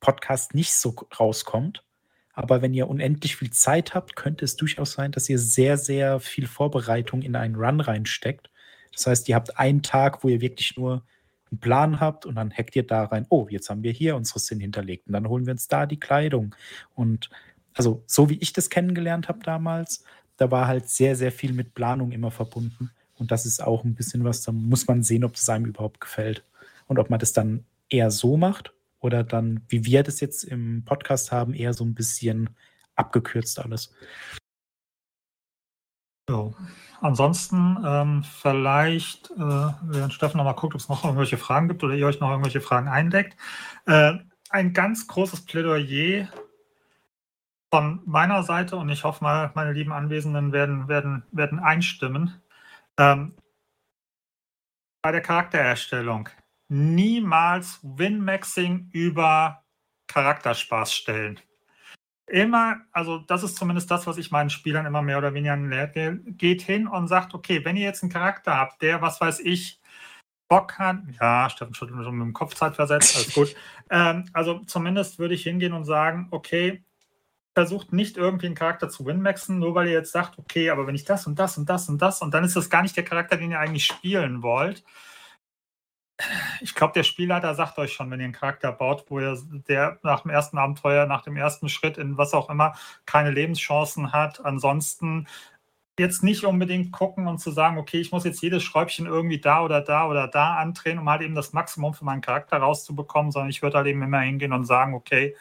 Podcast nicht so rauskommt. Aber wenn ihr unendlich viel Zeit habt, könnte es durchaus sein, dass ihr sehr, sehr viel Vorbereitung in einen Run reinsteckt. Das heißt, ihr habt einen Tag, wo ihr wirklich nur einen Plan habt und dann hackt ihr da rein, oh, jetzt haben wir hier unsere Sinn hinterlegt und dann holen wir uns da die Kleidung. Und also so wie ich das kennengelernt habe damals, da war halt sehr, sehr viel mit Planung immer verbunden. Und das ist auch ein bisschen was, da muss man sehen, ob es einem überhaupt gefällt. Und ob man das dann eher so macht oder dann, wie wir das jetzt im Podcast haben, eher so ein bisschen abgekürzt alles. So. Ansonsten ähm, vielleicht, äh, während Steffen nochmal guckt, ob es noch irgendwelche Fragen gibt oder ihr euch noch irgendwelche Fragen eindeckt. Äh, ein ganz großes Plädoyer von meiner Seite und ich hoffe mal, meine lieben Anwesenden werden, werden, werden einstimmen. Ähm, bei der Charaktererstellung niemals Win-Maxing über Charakterspaß stellen. Immer, also das ist zumindest das, was ich meinen Spielern immer mehr oder weniger lehre. Geht hin und sagt, okay, wenn ihr jetzt einen Charakter habt, der, was weiß ich, Bock hat, ja, Steffen schüttelt schon mit dem Kopf Zeit versetzt, alles gut. ähm, also zumindest würde ich hingehen und sagen, okay, versucht nicht irgendwie einen Charakter zu winmaxen, nur weil ihr jetzt sagt, okay, aber wenn ich das und das und das und das und dann ist das gar nicht der Charakter, den ihr eigentlich spielen wollt, ich glaube, der Spielleiter sagt euch schon, wenn ihr einen Charakter baut, wo ihr der nach dem ersten Abenteuer, nach dem ersten Schritt in was auch immer keine Lebenschancen hat. Ansonsten jetzt nicht unbedingt gucken und zu sagen, okay, ich muss jetzt jedes Schräubchen irgendwie da oder da oder da andrehen, um halt eben das Maximum für meinen Charakter rauszubekommen, sondern ich würde halt eben immer hingehen und sagen, okay,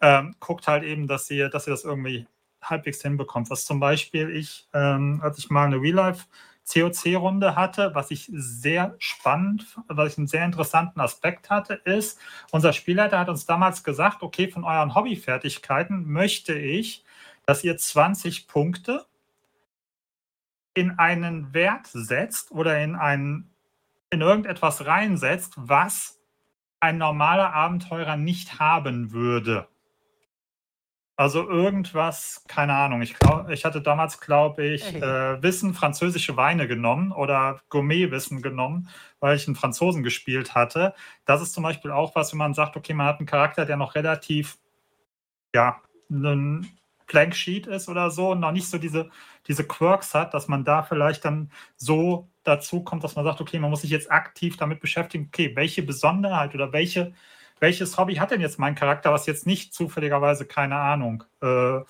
ähm, guckt halt eben, dass ihr, dass ihr das irgendwie halbwegs hinbekommt. Was zum Beispiel ich, ähm, als ich mal eine Real-Life- COC-Runde hatte, was ich sehr spannend, was ich einen sehr interessanten Aspekt hatte, ist, unser Spielleiter hat uns damals gesagt, okay, von euren Hobbyfertigkeiten möchte ich, dass ihr 20 Punkte in einen Wert setzt oder in einen in irgendetwas reinsetzt, was ein normaler Abenteurer nicht haben würde. Also irgendwas, keine Ahnung. Ich, glaub, ich hatte damals, glaube ich, äh, Wissen französische Weine genommen oder Gourmet-Wissen genommen, weil ich einen Franzosen gespielt hatte. Das ist zum Beispiel auch was, wenn man sagt, okay, man hat einen Charakter, der noch relativ, ja, ein Blank Sheet ist oder so und noch nicht so diese, diese Quirks hat, dass man da vielleicht dann so dazu kommt, dass man sagt, okay, man muss sich jetzt aktiv damit beschäftigen, okay, welche Besonderheit oder welche welches Hobby hat denn jetzt mein Charakter, was jetzt nicht zufälligerweise, keine Ahnung, äh,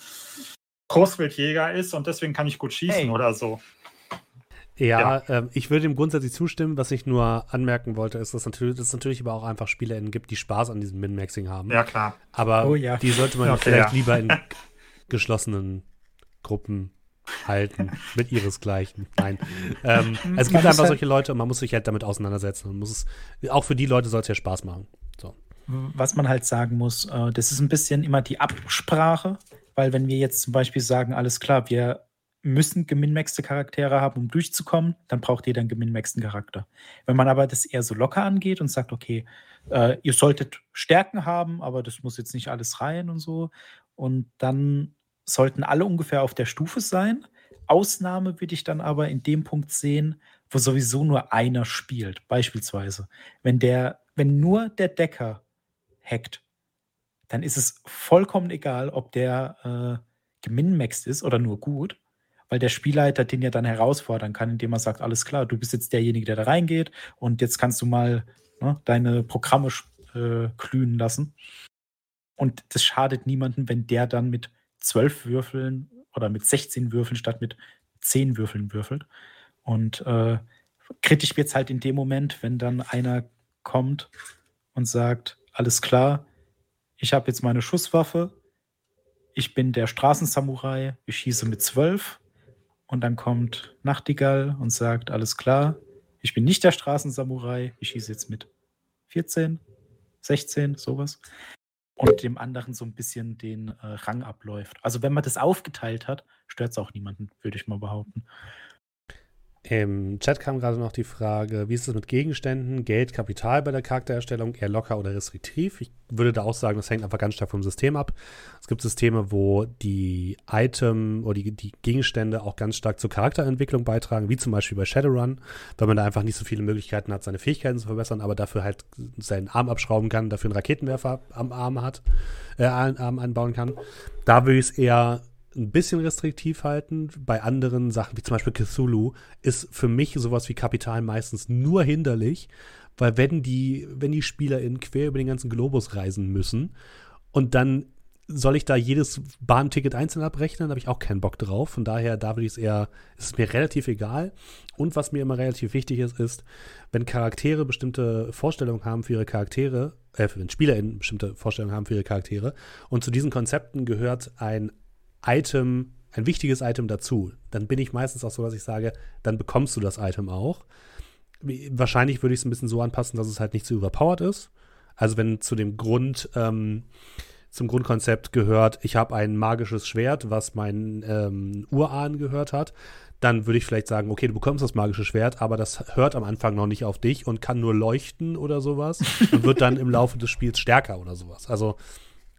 Großwildjäger ist und deswegen kann ich gut schießen hey. oder so. Ja, ja. Ähm, ich würde ihm grundsätzlich zustimmen. Was ich nur anmerken wollte, ist, dass, natürlich, dass es natürlich aber auch einfach SpielerInnen gibt, die Spaß an diesem Min-Maxing haben. Ja, klar. Aber oh, ja. die sollte man okay, vielleicht ja. lieber in geschlossenen Gruppen halten mit ihresgleichen. Nein. Ähm, es gibt einfach halt solche Leute und man muss sich halt damit auseinandersetzen. Und muss es, auch für die Leute soll es ja Spaß machen. So was man halt sagen muss, äh, das ist ein bisschen immer die Absprache, weil wenn wir jetzt zum Beispiel sagen, alles klar, wir müssen geminmaxte Charaktere haben, um durchzukommen, dann braucht jeder einen geminmaxten Charakter. Wenn man aber das eher so locker angeht und sagt, okay, äh, ihr solltet Stärken haben, aber das muss jetzt nicht alles rein und so, und dann sollten alle ungefähr auf der Stufe sein. Ausnahme würde ich dann aber in dem Punkt sehen, wo sowieso nur einer spielt. Beispielsweise, wenn der, wenn nur der Decker hackt, dann ist es vollkommen egal, ob der äh, geminmaxt ist oder nur gut, weil der Spielleiter den ja dann herausfordern kann, indem er sagt, alles klar, du bist jetzt derjenige, der da reingeht und jetzt kannst du mal ne, deine Programme äh, glühen lassen. Und das schadet niemandem, wenn der dann mit zwölf Würfeln oder mit 16 Würfeln statt mit zehn Würfeln würfelt. Und äh, kritisch wird es halt in dem Moment, wenn dann einer kommt und sagt, alles klar, ich habe jetzt meine Schusswaffe, ich bin der Straßensamurai, ich schieße mit zwölf und dann kommt Nachtigall und sagt, alles klar, ich bin nicht der Straßensamurai, ich schieße jetzt mit 14, 16, sowas. Und dem anderen so ein bisschen den äh, Rang abläuft. Also wenn man das aufgeteilt hat, stört es auch niemanden, würde ich mal behaupten. Im Chat kam gerade noch die Frage, wie ist es mit Gegenständen, Geld, Kapital bei der Charaktererstellung, eher locker oder restriktiv? Ich würde da auch sagen, das hängt einfach ganz stark vom System ab. Es gibt Systeme, wo die Item oder die, die Gegenstände auch ganz stark zur Charakterentwicklung beitragen, wie zum Beispiel bei Shadowrun, weil man da einfach nicht so viele Möglichkeiten hat, seine Fähigkeiten zu verbessern, aber dafür halt seinen Arm abschrauben kann, dafür einen Raketenwerfer am Arm hat, äh, Arm anbauen kann. Da würde ich es eher ein bisschen restriktiv halten. Bei anderen Sachen, wie zum Beispiel Cthulhu, ist für mich sowas wie Kapital meistens nur hinderlich, weil wenn die, wenn die SpielerInnen quer über den ganzen Globus reisen müssen und dann soll ich da jedes Bahnticket einzeln abrechnen, habe ich auch keinen Bock drauf. Von daher, da würde ich es eher, ist es mir relativ egal. Und was mir immer relativ wichtig ist, ist, wenn Charaktere bestimmte Vorstellungen haben für ihre Charaktere, äh, wenn SpielerInnen bestimmte Vorstellungen haben für ihre Charaktere und zu diesen Konzepten gehört ein Item, ein wichtiges Item dazu, dann bin ich meistens auch so, dass ich sage, dann bekommst du das Item auch. Wahrscheinlich würde ich es ein bisschen so anpassen, dass es halt nicht zu so überpowered ist. Also wenn zu dem Grund, ähm, zum Grundkonzept gehört, ich habe ein magisches Schwert, was mein ähm, Urahn gehört hat, dann würde ich vielleicht sagen, okay, du bekommst das magische Schwert, aber das hört am Anfang noch nicht auf dich und kann nur leuchten oder sowas und wird dann im Laufe des Spiels stärker oder sowas. Also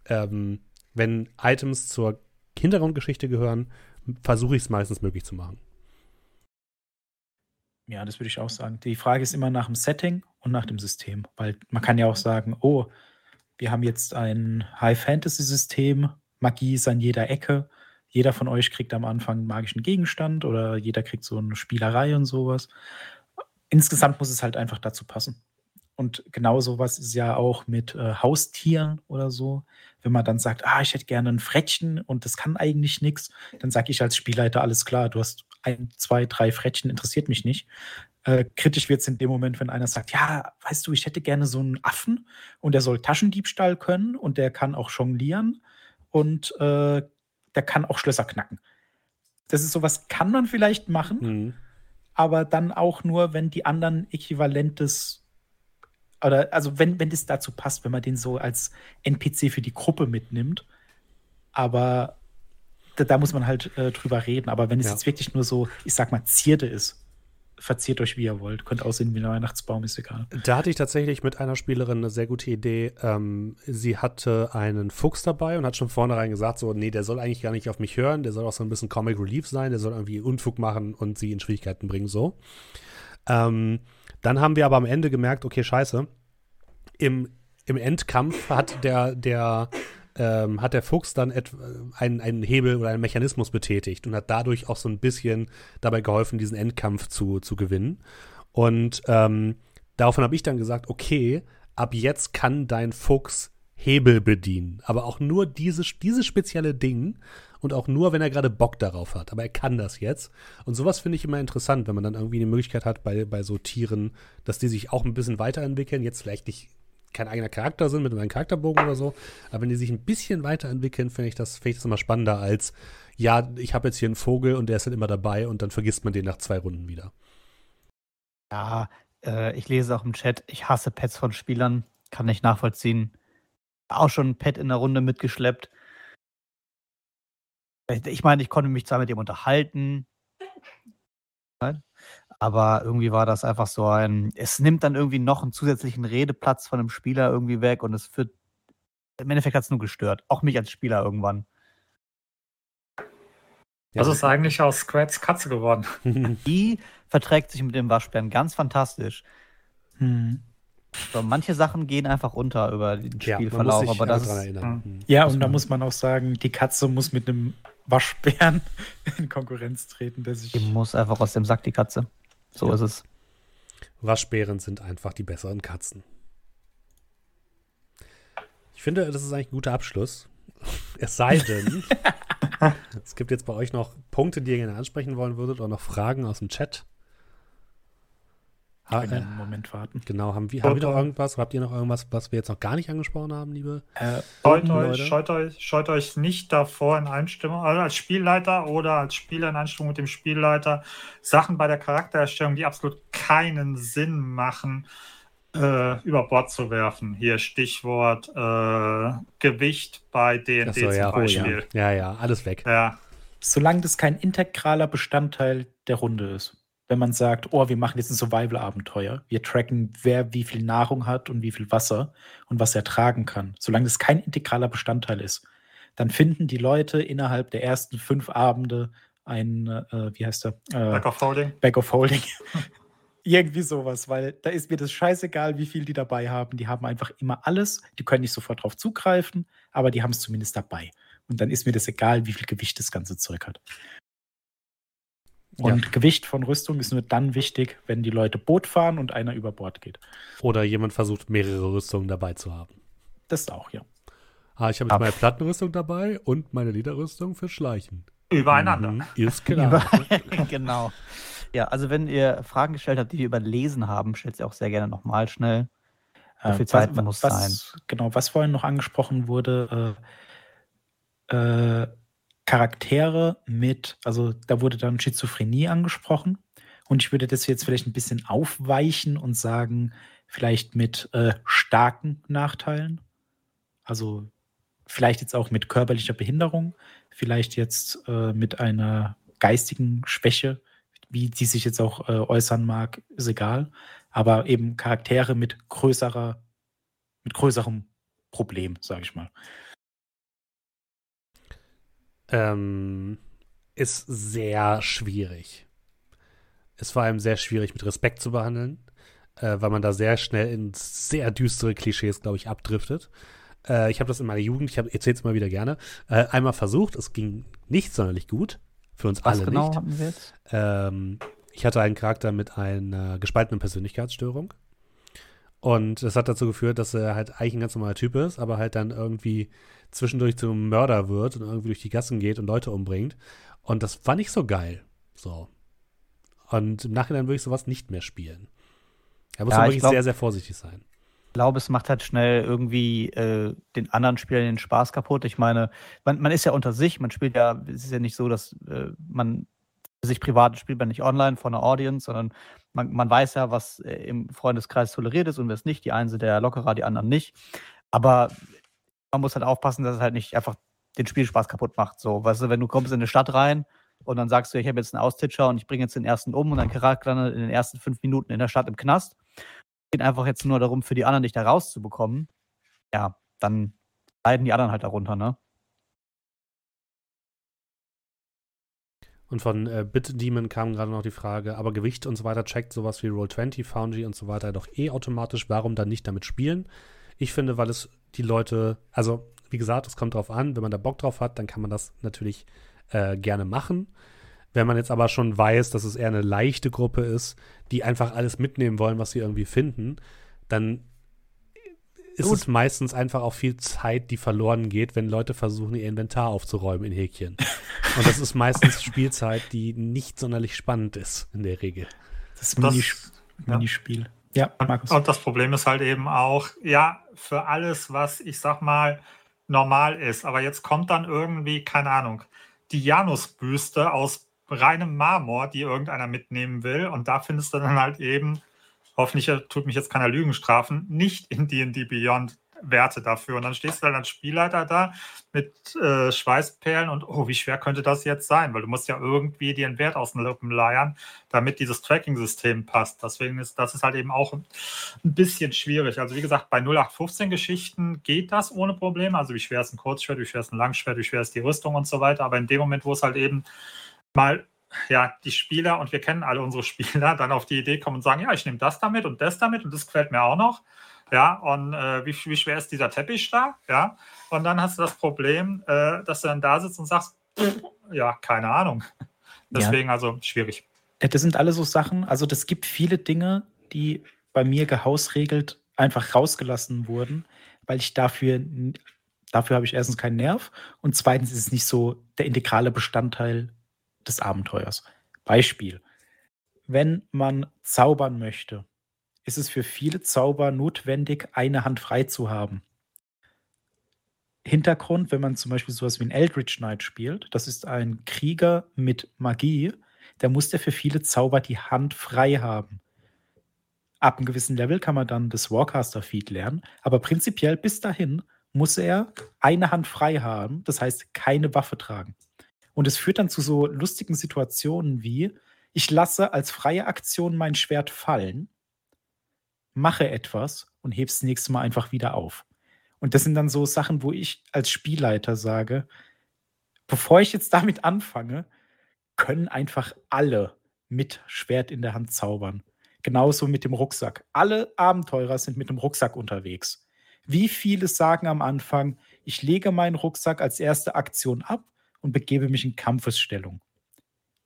ähm, wenn Items zur Hintergrundgeschichte gehören, versuche ich es meistens möglich zu machen. Ja, das würde ich auch sagen. Die Frage ist immer nach dem Setting und nach dem System, weil man kann ja auch sagen, oh, wir haben jetzt ein High-Fantasy-System, Magie ist an jeder Ecke, jeder von euch kriegt am Anfang einen magischen Gegenstand oder jeder kriegt so eine Spielerei und sowas. Insgesamt muss es halt einfach dazu passen. Und genau sowas ist ja auch mit äh, Haustieren oder so. Wenn man dann sagt, ah, ich hätte gerne ein Frettchen und das kann eigentlich nichts, dann sage ich als Spielleiter, alles klar, du hast ein, zwei, drei Frettchen, interessiert mich nicht. Äh, kritisch wird es in dem Moment, wenn einer sagt, ja, weißt du, ich hätte gerne so einen Affen und der soll Taschendiebstahl können und der kann auch jonglieren und äh, der kann auch Schlösser knacken. Das ist sowas, kann man vielleicht machen, mhm. aber dann auch nur, wenn die anderen äquivalentes oder also wenn, wenn das dazu passt, wenn man den so als NPC für die Gruppe mitnimmt. Aber da, da muss man halt äh, drüber reden. Aber wenn es ja. jetzt wirklich nur so, ich sag mal, Zierde ist, verziert euch, wie ihr wollt. Könnt aussehen wie ein Weihnachtsbaum, ist egal. Da hatte ich tatsächlich mit einer Spielerin eine sehr gute Idee. Ähm, sie hatte einen Fuchs dabei und hat schon vornherein gesagt, so, nee, der soll eigentlich gar nicht auf mich hören, der soll auch so ein bisschen Comic Relief sein, der soll irgendwie Unfug machen und sie in Schwierigkeiten bringen, so. Ähm, dann haben wir aber am Ende gemerkt, okay, scheiße, im, im Endkampf hat der, der, ähm, hat der Fuchs dann einen, einen Hebel oder einen Mechanismus betätigt und hat dadurch auch so ein bisschen dabei geholfen, diesen Endkampf zu, zu gewinnen. Und ähm, daraufhin habe ich dann gesagt, okay, ab jetzt kann dein Fuchs Hebel bedienen. Aber auch nur dieses, dieses spezielle Ding und auch nur, wenn er gerade Bock darauf hat. Aber er kann das jetzt. Und sowas finde ich immer interessant, wenn man dann irgendwie die Möglichkeit hat, bei, bei so Tieren, dass die sich auch ein bisschen weiterentwickeln. Jetzt vielleicht nicht kein eigener Charakter sind mit einem Charakterbogen oder so. Aber wenn die sich ein bisschen weiterentwickeln, finde ich das, find ich das immer spannender als, ja, ich habe jetzt hier einen Vogel und der ist halt immer dabei und dann vergisst man den nach zwei Runden wieder. Ja, äh, ich lese auch im Chat, ich hasse Pets von Spielern, kann ich nachvollziehen. Auch schon ein Pet in der Runde mitgeschleppt. Ich meine, ich konnte mich zwar mit ihm unterhalten, aber irgendwie war das einfach so ein, es nimmt dann irgendwie noch einen zusätzlichen Redeplatz von einem Spieler irgendwie weg und es führt, im Endeffekt hat es nur gestört. Auch mich als Spieler irgendwann. Was ist eigentlich aus Squads Katze geworden? Die verträgt sich mit dem Waschbären ganz fantastisch. Hm. So, manche Sachen gehen einfach unter über den Spielverlauf, ja, aber das ist, erinnern. Hm. Ja, und da muss man auch sagen, die Katze muss mit einem Waschbären in Konkurrenz treten, der sich. Die muss einfach aus dem Sack, die Katze. So ja. ist es. Waschbären sind einfach die besseren Katzen. Ich finde, das ist eigentlich ein guter Abschluss. Es sei denn, es gibt jetzt bei euch noch Punkte, die ihr gerne ansprechen wollen würdet oder noch Fragen aus dem Chat. Ha, äh, einen Moment warten. Genau, haben wir, haben wir noch irgendwas? Habt ihr noch irgendwas, was wir jetzt noch gar nicht angesprochen haben, liebe? Äh, scheut, euch, scheut, euch, scheut euch nicht davor in Einstimmung, also als Spielleiter oder als Spieler in Einstimmung mit dem Spielleiter, Sachen bei der Charaktererstellung, die absolut keinen Sinn machen, äh, über Bord zu werfen. Hier Stichwort äh, Gewicht bei DND so, ja, zum Beispiel. Oh, ja. ja, ja, alles weg. Ja. Solange das kein integraler Bestandteil der Runde ist wenn man sagt, oh, wir machen jetzt ein Survival-Abenteuer. Wir tracken, wer wie viel Nahrung hat und wie viel Wasser und was er tragen kann. Solange das kein integraler Bestandteil ist, dann finden die Leute innerhalb der ersten fünf Abende ein, äh, wie heißt der? Äh, Back of Holding. Back of Holding. Irgendwie sowas, weil da ist mir das scheißegal, wie viel die dabei haben. Die haben einfach immer alles. Die können nicht sofort drauf zugreifen, aber die haben es zumindest dabei. Und dann ist mir das egal, wie viel Gewicht das ganze Zeug hat. Und ja. Gewicht von Rüstung ist nur dann wichtig, wenn die Leute Boot fahren und einer über Bord geht. Oder jemand versucht, mehrere Rüstungen dabei zu haben. Das auch, ja. Ah, ich habe jetzt meine Plattenrüstung dabei und meine Lederrüstung für Schleichen. Übereinander. Mhm, ist klar. genau. Ja, also wenn ihr Fragen gestellt habt, die wir überlesen haben, stellt sie auch sehr gerne nochmal schnell. So viel Zeit was, muss was, sein. Genau, was vorhin noch angesprochen wurde, äh, äh, Charaktere mit, also da wurde dann Schizophrenie angesprochen. Und ich würde das jetzt vielleicht ein bisschen aufweichen und sagen, vielleicht mit äh, starken Nachteilen. Also vielleicht jetzt auch mit körperlicher Behinderung, vielleicht jetzt äh, mit einer geistigen Schwäche, wie die sich jetzt auch äh, äußern mag, ist egal. Aber eben Charaktere mit größerer, mit größerem Problem, sage ich mal ähm, ist sehr schwierig. Ist vor allem sehr schwierig mit Respekt zu behandeln, äh, weil man da sehr schnell in sehr düstere Klischees, glaube ich, abdriftet. Äh, ich habe das in meiner Jugend, ich erzähle es immer wieder gerne, äh, einmal versucht. Es ging nicht sonderlich gut. Für uns Was alle genau nicht. Hatten wir jetzt? Ähm, ich hatte einen Charakter mit einer gespaltenen Persönlichkeitsstörung. Und das hat dazu geführt, dass er halt eigentlich ein ganz normaler Typ ist, aber halt dann irgendwie zwischendurch zum Mörder wird und irgendwie durch die Gassen geht und Leute umbringt. Und das war nicht so geil. So. Und im Nachhinein würde ich sowas nicht mehr spielen. Da muss ja, man wirklich glaub, sehr, sehr vorsichtig sein. Ich glaube, es macht halt schnell irgendwie äh, den anderen Spielern den Spaß kaputt. Ich meine, man, man, ist ja unter sich, man spielt ja, es ist ja nicht so, dass äh, man sich privat spielt man nicht online vor einer Audience, sondern man, man weiß ja, was äh, im Freundeskreis toleriert ist und was nicht. Die einen sind ja lockerer, die anderen nicht. Aber man muss halt aufpassen, dass es halt nicht einfach den Spielspaß kaputt macht. So, weißt du, wenn du kommst in eine Stadt rein und dann sagst du, ich habe jetzt einen Austitscher und ich bringe jetzt den ersten um und dein Charakter landet in den ersten fünf Minuten in der Stadt im Knast. Es geht einfach jetzt nur darum, für die anderen dich da rauszubekommen. Ja, dann leiden die anderen halt darunter, ne? Und von äh, BitDemon kam gerade noch die Frage, aber Gewicht und so weiter checkt sowas wie Roll20, Foundry und so weiter doch eh automatisch. Warum dann nicht damit spielen? Ich finde, weil es die Leute, also wie gesagt, es kommt drauf an, wenn man da Bock drauf hat, dann kann man das natürlich äh, gerne machen. Wenn man jetzt aber schon weiß, dass es eher eine leichte Gruppe ist, die einfach alles mitnehmen wollen, was sie irgendwie finden, dann ist Gut. es meistens einfach auch viel Zeit, die verloren geht, wenn Leute versuchen, ihr Inventar aufzuräumen in Häkchen. Und das ist meistens Spielzeit, die nicht sonderlich spannend ist, in der Regel. Das, das Minispiel. Ja, Markus. Und das Problem ist halt eben auch, ja, für alles, was ich sag mal normal ist, aber jetzt kommt dann irgendwie, keine Ahnung, die Janusbüste aus reinem Marmor, die irgendeiner mitnehmen will. Und da findest du dann halt eben, hoffentlich tut mich jetzt keiner Lügen strafen, nicht in D&D Beyond Werte dafür. Und dann stehst du dann als Spielleiter da mit äh, Schweißperlen und oh, wie schwer könnte das jetzt sein? Weil du musst ja irgendwie dir einen Wert aus den Lippen leiern, damit dieses Tracking-System passt. Deswegen ist das ist halt eben auch ein bisschen schwierig. Also wie gesagt, bei 0815-Geschichten geht das ohne Probleme. Also wie schwer ist ein Kurzschwert, wie schwer ist ein Langschwert, wie schwer ist die Rüstung und so weiter. Aber in dem Moment, wo es halt eben mal ja, die Spieler, und wir kennen alle unsere Spieler, dann auf die Idee kommen und sagen, ja, ich nehme das damit und das damit und das gefällt mir auch noch ja, und äh, wie, wie, schwer ist dieser Teppich da? Ja, und dann hast du das Problem, äh, dass du dann da sitzt und sagst, ja, keine Ahnung. Deswegen ja. also schwierig. Das sind alle so Sachen, also das gibt viele Dinge, die bei mir gehausregelt einfach rausgelassen wurden, weil ich dafür, dafür habe ich erstens keinen Nerv und zweitens ist es nicht so der integrale Bestandteil des Abenteuers. Beispiel. Wenn man zaubern möchte, ist es für viele Zauber notwendig, eine Hand frei zu haben. Hintergrund, wenn man zum Beispiel sowas wie ein Eldritch Knight spielt, das ist ein Krieger mit Magie, der muss der für viele Zauber die Hand frei haben. Ab einem gewissen Level kann man dann das Warcaster-Feed lernen, aber prinzipiell bis dahin muss er eine Hand frei haben, das heißt keine Waffe tragen. Und es führt dann zu so lustigen Situationen wie, ich lasse als freie Aktion mein Schwert fallen, mache etwas und hebe es nächste Mal einfach wieder auf. Und das sind dann so Sachen, wo ich als Spielleiter sage, bevor ich jetzt damit anfange, können einfach alle mit Schwert in der Hand zaubern. Genauso mit dem Rucksack. Alle Abenteurer sind mit dem Rucksack unterwegs. Wie viele sagen am Anfang, ich lege meinen Rucksack als erste Aktion ab und begebe mich in Kampfesstellung.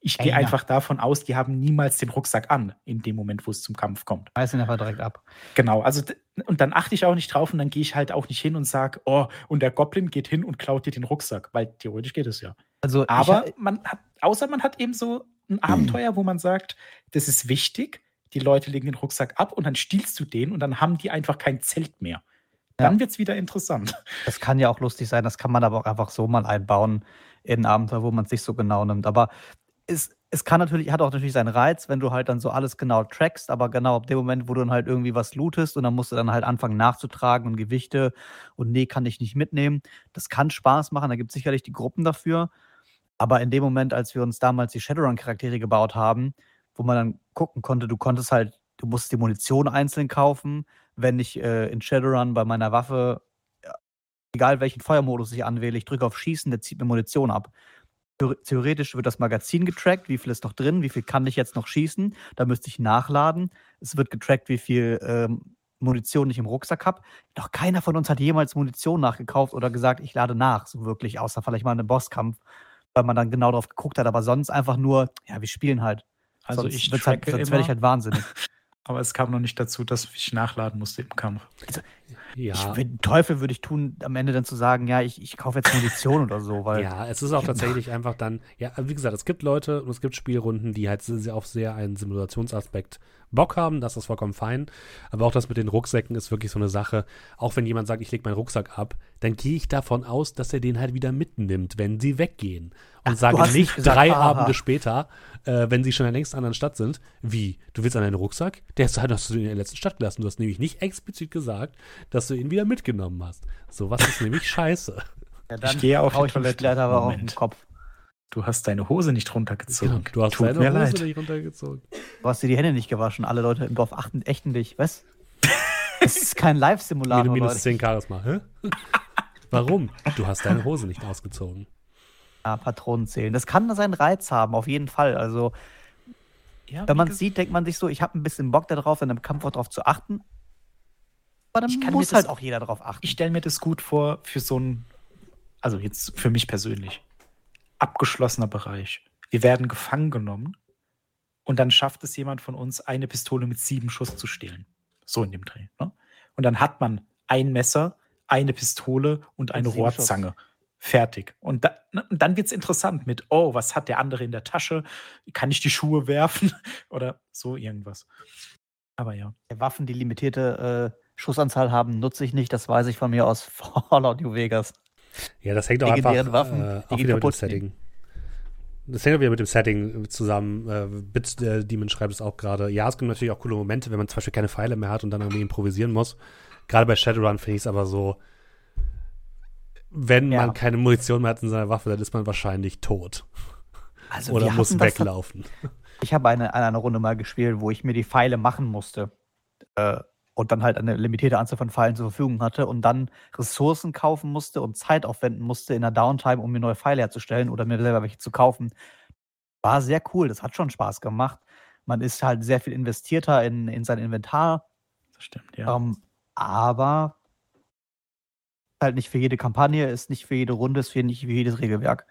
Ich gehe Ja. einfach davon aus, die haben niemals den Rucksack an, in dem Moment, wo es zum Kampf kommt. Reißen einfach direkt ab. Genau, also und dann achte ich auch nicht drauf und dann gehe ich halt auch nicht hin und sage, oh, und der Goblin geht hin und klaut dir den Rucksack, weil theoretisch geht es ja. Also Aber man hat, außer man hat eben so ein Abenteuer, wo man sagt, das ist wichtig, die Leute legen den Rucksack ab und dann stiehlst du den und dann haben die einfach kein Zelt mehr. Dann wird es wieder interessant. das kann ja auch lustig sein, das kann man aber auch einfach so mal einbauen in ein Abenteuer, wo man es nicht so genau nimmt. Aber es, es kann natürlich, hat auch natürlich seinen Reiz, wenn du halt dann so alles genau trackst, aber genau ab dem Moment, wo du dann halt irgendwie was lootest und dann musst du dann halt anfangen nachzutragen und Gewichte und nee, kann ich nicht mitnehmen. Das kann Spaß machen, da gibt es sicherlich die Gruppen dafür. Aber in dem Moment, als wir uns damals die Shadowrun-Charaktere gebaut haben, wo man dann gucken konnte, du konntest halt, du musst die Munition einzeln kaufen. Wenn ich äh, in Shadowrun bei meiner Waffe, ja, egal welchen Feuermodus ich anwähle, ich drücke auf Schießen, der zieht mir Munition ab. Theor- Theoretisch wird das Magazin getrackt, wie viel ist noch drin, wie viel kann ich jetzt noch schießen. Da müsste ich nachladen. Es wird getrackt, wie viel ähm, Munition ich im Rucksack habe. Doch keiner von uns hat jemals Munition nachgekauft oder gesagt, ich lade nach, so wirklich, außer vielleicht mal in einem Bosskampf, weil man dann genau drauf geguckt hat. Aber sonst einfach nur, ja, wir spielen halt. Also sonst ich halt, tracke sonst werde ich halt wahnsinnig. Aber es kam noch nicht dazu, dass ich nachladen musste im Kampf. Ja. Ich, den Teufel würde ich tun, am Ende dann zu sagen, ja, ich, ich kaufe jetzt Munition oder so, weil Ja, es ist auch tatsächlich einfach dann, ja, wie gesagt, es gibt Leute und es gibt Spielrunden, die halt sehr, auf sehr einen Simulationsaspekt Bock haben, das ist vollkommen fein. Aber auch das mit den Rucksäcken ist wirklich so eine Sache. Auch wenn jemand sagt, ich lege meinen Rucksack ab, dann gehe ich davon aus, dass er den halt wieder mitnimmt, wenn sie weggehen. Und Ach, sage nicht gesagt, drei. Abende später, äh, wenn sie schon in der nächsten anderen Stadt sind, wie, du willst an deinen Rucksack? Der ist, hast du in der letzten Stadt gelassen. Du hast nämlich nicht explizit gesagt, dass du ihn wieder mitgenommen hast. Sowas ist nämlich scheiße. ja, Ich gehe auf die Toilette. Aber auf den Moment. Kopf. Du hast deine Hose nicht runtergezogen. Genau, Du hast Tut deine mir Hose leid. nicht runtergezogen. Du hast dir die Hände nicht gewaschen. Alle Leute im Dorf achten, ächten dich. Was? Das ist kein Live-Simulator, Minus Leute. 10 Charisma. Hä? Warum? Du hast deine Hose nicht ausgezogen. Ja, Patronen zählen. Das kann seinen Reiz haben, auf jeden Fall. Also, Ja, wenn man es sieht, denkt man sich so, ich habe ein bisschen Bock darauf, in einem Kampf auch darauf zu achten. Aber dann Ich kann muss halt auch jeder darauf achten. ich stelle mir das gut vor für so ein, also jetzt für mich persönlich, abgeschlossener Bereich. Wir werden gefangen genommen und dann schafft es jemand von uns, eine Pistole mit sieben Schuss zu stehlen. So in dem Dreh. Ne? Und dann hat man ein Messer, eine Pistole und eine sieben Rohrzange. Fertig. Und, da, ne, und dann wird es interessant mit, oh, was hat der andere in der Tasche? Kann ich die Schuhe werfen? Oder so irgendwas. Aber ja. Waffen, die limitierte äh, Schussanzahl haben, nutze ich nicht. Das weiß ich von mir aus Fallout New Vegas. Ja, das hängt auch einfach Waffen, äh, auch wieder mit dem. Setting. Das hängt auch wieder mit dem Setting zusammen. Äh, Bit äh, Demon schreibt es auch gerade. Ja, es gibt natürlich auch coole Momente, wenn man zum Beispiel keine Pfeile mehr hat und dann irgendwie improvisieren muss. Gerade bei Shadowrun finde ich es aber so, wenn Ja. man keine Munition mehr hat in seiner Waffe, dann ist man wahrscheinlich tot. Also Oder muss das weglaufen. Ich habe eine, eine Runde mal gespielt, wo ich mir die Pfeile machen musste. Äh, und dann halt eine limitierte Anzahl von Pfeilen zur Verfügung hatte und dann Ressourcen kaufen musste und Zeit aufwenden musste in der Downtime, um mir neue Pfeile herzustellen oder mir selber welche zu kaufen. War sehr cool, das hat schon Spaß gemacht. Man ist halt sehr viel investierter in, in sein Inventar, Das stimmt, ja. ähm, aber halt nicht für jede Kampagne, ist nicht für jede Runde, ist für nicht für jedes Regelwerk.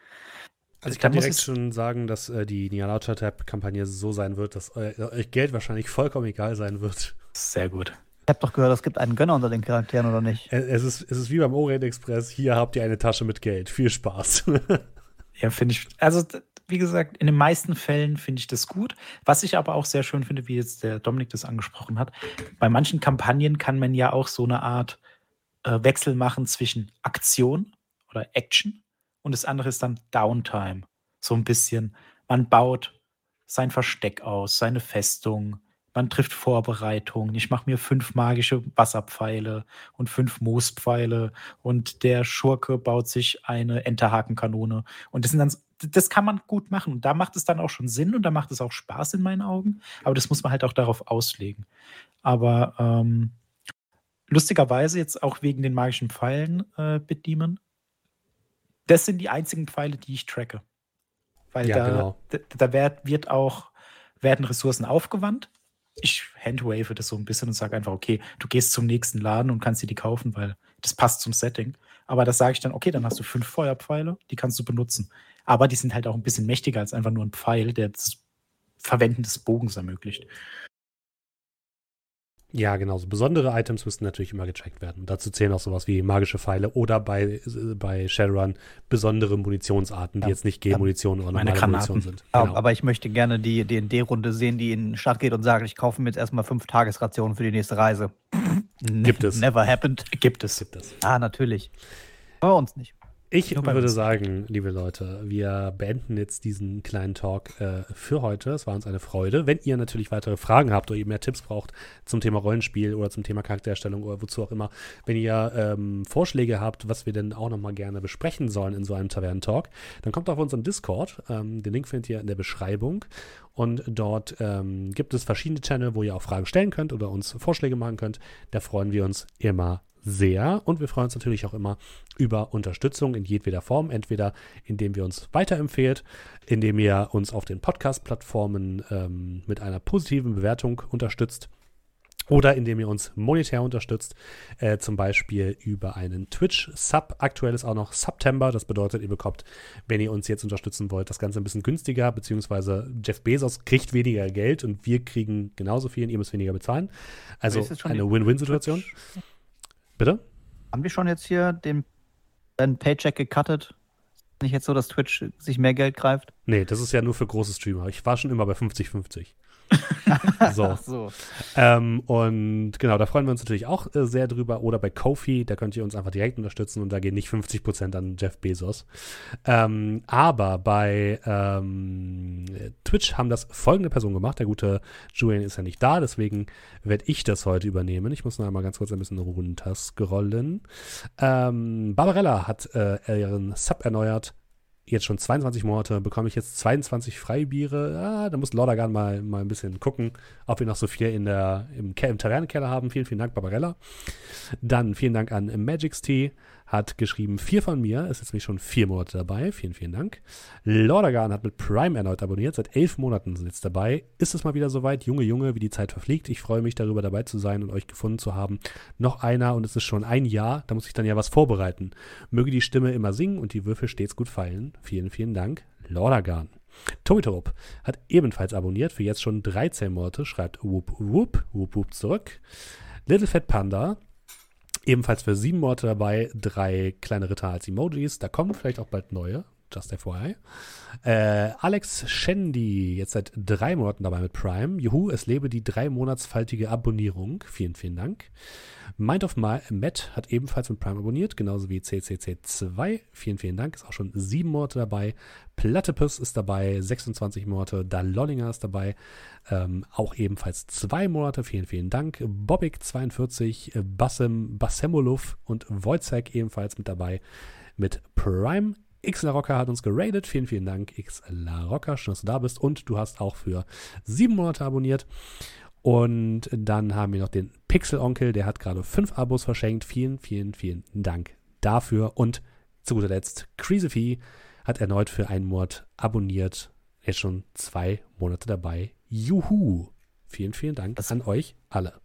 Also ich kann muss direkt schon sagen, dass äh, die Nialauta Tab Kampagne so sein wird, dass eu euch Geld wahrscheinlich vollkommen egal sein wird. Sehr gut. Ich habe doch gehört, es gibt einen Gönner unter den Charakteren, oder nicht? Äh, Es ist, es ist wie beim Orient Express. Hier habt ihr eine Tasche mit Geld. Viel Spaß. Ja, finde ich. Also, wie gesagt, in den meisten Fällen finde ich das gut. Was ich aber auch sehr schön finde, wie jetzt der Dominik das angesprochen hat, bei manchen Kampagnen kann man ja auch so eine Art äh, Wechsel machen zwischen Aktion oder Action und das andere ist dann Downtime. So ein bisschen. Man baut sein Versteck aus, seine Festung. Man trifft Vorbereitungen. Ich mache mir fünf magische Wasserpfeile und fünf Moospfeile und der Schurke baut sich eine Enterhakenkanone. Und das sind dann, das kann man gut machen. Und da macht es dann auch schon Sinn und da macht es auch Spaß in meinen Augen. Aber das muss man halt auch darauf auslegen. Aber ähm, lustigerweise jetzt auch wegen den magischen Pfeilen, äh, Bitdemon, das sind die einzigen Pfeile, die ich tracke. Weil Ja, da, genau. da, da wird, wird auch, werden Ressourcen aufgewandt. Ich handwave das so ein bisschen und sage einfach, okay, du gehst zum nächsten Laden und kannst dir die kaufen, weil das passt zum Setting. Aber das sage ich dann, okay, dann hast du fünf Feuerpfeile, die kannst du benutzen. Aber die sind halt auch ein bisschen mächtiger als einfach nur ein Pfeil, der das Verwenden des Bogens ermöglicht. Ja, genau. So besondere Items müssen natürlich immer gecheckt werden. Dazu zählen auch sowas wie magische Pfeile oder bei, äh, bei Shadowrun besondere Munitionsarten, die Ja. jetzt nicht G-Munition oder Meine normale Granaten. Munition sind. Ja, Genau. Aber ich möchte gerne die D&D-Runde sehen, die in die Stadt geht und sagt, ich kaufe mir jetzt erstmal fünf Tagesrationen für die nächste Reise. Gibt es. Never happened. Gibt es. Gibt es. Ah, natürlich. Bei uns nicht. Ich würde sagen, liebe Leute, wir beenden jetzt diesen kleinen Talk äh, für heute. Es war uns eine Freude. Wenn ihr natürlich weitere Fragen habt oder ihr mehr Tipps braucht zum Thema Rollenspiel oder zum Thema Charaktererstellung oder wozu auch immer, wenn ihr ähm, Vorschläge habt, was wir denn auch nochmal gerne besprechen sollen in so einem Tavern-Talk, dann kommt auf unseren Discord. Ähm, den Link findet ihr in der Beschreibung. Und dort ähm, gibt es verschiedene Channel, wo ihr auch Fragen stellen könnt oder uns Vorschläge machen könnt. Da freuen wir uns immer sehr. Und wir freuen uns natürlich auch immer über Unterstützung in jedweder Form. Entweder indem ihr uns weiterempfehlt, indem ihr uns auf den Podcast-Plattformen ähm, mit einer positiven Bewertung unterstützt. Oder indem ihr uns monetär unterstützt, äh, zum Beispiel über einen Twitch-Sub. Aktuell ist auch noch September. Das bedeutet, ihr bekommt, wenn ihr uns jetzt unterstützen wollt, das Ganze ein bisschen günstiger, beziehungsweise Jeff Bezos kriegt weniger Geld und wir kriegen genauso viel und ihr müsst weniger bezahlen. Also eine Win-Win-Situation. Bitte? Haben wir schon jetzt hier den, den Paycheck gecuttet? Nicht jetzt so, dass Twitch sich mehr Geld greift? Nee, das ist ja nur für große Streamer. Ich war schon immer bei 50-50. so. So. Ähm, und genau, da freuen wir uns natürlich auch äh, sehr drüber. Oder bei Kofi, da könnt ihr uns einfach direkt unterstützen und da gehen nicht 50% an Jeff Bezos. Ähm, aber bei ähm, Twitch haben das folgende Personen gemacht. Der gute Julian ist ja nicht da, deswegen werde ich das heute übernehmen. Ich muss noch einmal ganz kurz ein bisschen runterscrollen. Ähm, Barbarella hat äh, ihren Sub erneuert jetzt schon 22 Monate, bekomme ich jetzt 22 Freibiere. Ah, da muss Lordagan mal, mal ein bisschen gucken, ob wir noch so viel in der, im, im Tavernenkeller haben. Vielen, vielen Dank, Barbarella. Dann vielen Dank an Magic's Tea, hat geschrieben, vier von mir, ist jetzt nämlich schon vier Monate dabei. Vielen, vielen Dank. Lordagan hat mit Prime erneut abonniert, seit elf Monaten sind jetzt dabei. Ist es mal wieder soweit? Junge, Junge, wie die Zeit verfliegt. Ich freue mich darüber, dabei zu sein und euch gefunden zu haben. Noch einer und es ist schon ein Jahr, da muss ich dann ja was vorbereiten. Möge die Stimme immer singen und die Würfel stets gut fallen. Vielen, vielen Dank, Lordagan. Tobitorop hat ebenfalls abonniert, für jetzt schon 13 Monate, schreibt Whoop Whoop, Whoop Whoop zurück. Little Fat Panda, ebenfalls für sieben Monate dabei, drei kleine Ritter als Emojis, da kommen vielleicht auch bald neue, just FYI. Äh, Alex Shandy, jetzt seit drei Monaten dabei mit Prime. Juhu, es lebe die drei monatsfaltige Abonnierung. Vielen, vielen Dank. Mind of Ma Matt hat ebenfalls mit Prime abonniert, genauso wie CCC2. Vielen, vielen Dank. Ist auch schon sieben Monate dabei. Platypus ist dabei, 26 Monate. Dalollinger ist dabei, ähm, auch ebenfalls zwei Monate. Vielen, vielen Dank. Bobik42, Bassem, Bassemolov und Wojcek ebenfalls mit dabei mit Prime. X La Rocca hat uns geradet. Vielen, vielen Dank, X La Rocca. Schön, dass du da bist. Und du hast auch für sieben Monate abonniert. Und dann haben wir noch den Pixel-Onkel, der hat gerade fünf Abos verschenkt. Vielen, vielen, vielen Dank dafür. Und zu guter Letzt, Crazy hat erneut für einen Monat abonniert. Jetzt schon zwei Monate dabei. Juhu! Vielen, vielen Dank Das- an euch alle.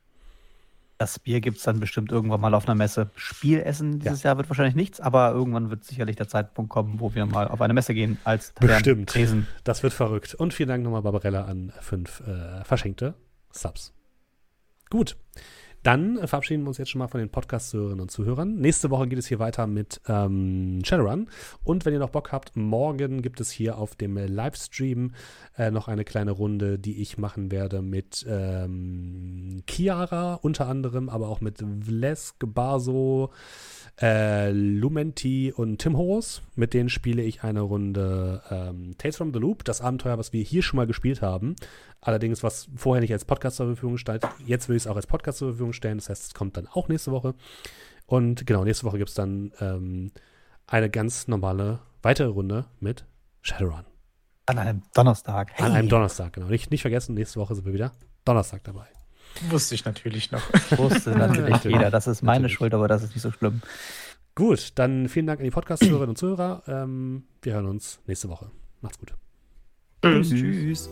Das Bier gibt es dann bestimmt irgendwann mal auf einer Messe. Spielessen dieses Jahr wird wahrscheinlich nichts, aber irgendwann wird sicherlich der Zeitpunkt kommen, wo wir mal auf eine Messe gehen als Bestimmt. Tresen. Das wird verrückt. Und vielen Dank nochmal, Barbarella, an fünf äh, verschenkte Subs. Gut. Dann verabschieden wir uns jetzt schon mal von den Podcast-Zuhörerinnen und Zuhörern. Nächste Woche geht es hier weiter mit ähm, Shadowrun. Und wenn ihr noch Bock habt, morgen gibt es hier auf dem Livestream äh, noch eine kleine Runde, die ich machen werde mit ähm, Chiara unter anderem, aber auch mit Vlesk, Baso, äh, Lumenti und Tim Horus. Mit denen spiele ich eine Runde ähm, Tales from the Loop, das Abenteuer, was wir hier schon mal gespielt haben. Allerdings, was vorher nicht als Podcast zur Verfügung stand. Jetzt will ich es auch als Podcast zur Verfügung stellen. Das heißt, es kommt dann auch nächste Woche. Und genau, nächste Woche gibt es dann ähm, eine ganz normale weitere Runde mit Shadowrun. An einem Donnerstag. An einem Donnerstag, genau. Nicht, nicht vergessen, nächste Woche sind wir wieder Donnerstag dabei. Wusste ich natürlich noch. Wusste natürlich jeder. Das ist meine Natürlich. Schuld, aber das ist nicht so schlimm. Gut, dann vielen Dank an die Podcast-Hörerinnen und Zuhörer. Ähm, wir hören uns nächste Woche. Macht's gut. Tschüss. Tschüss.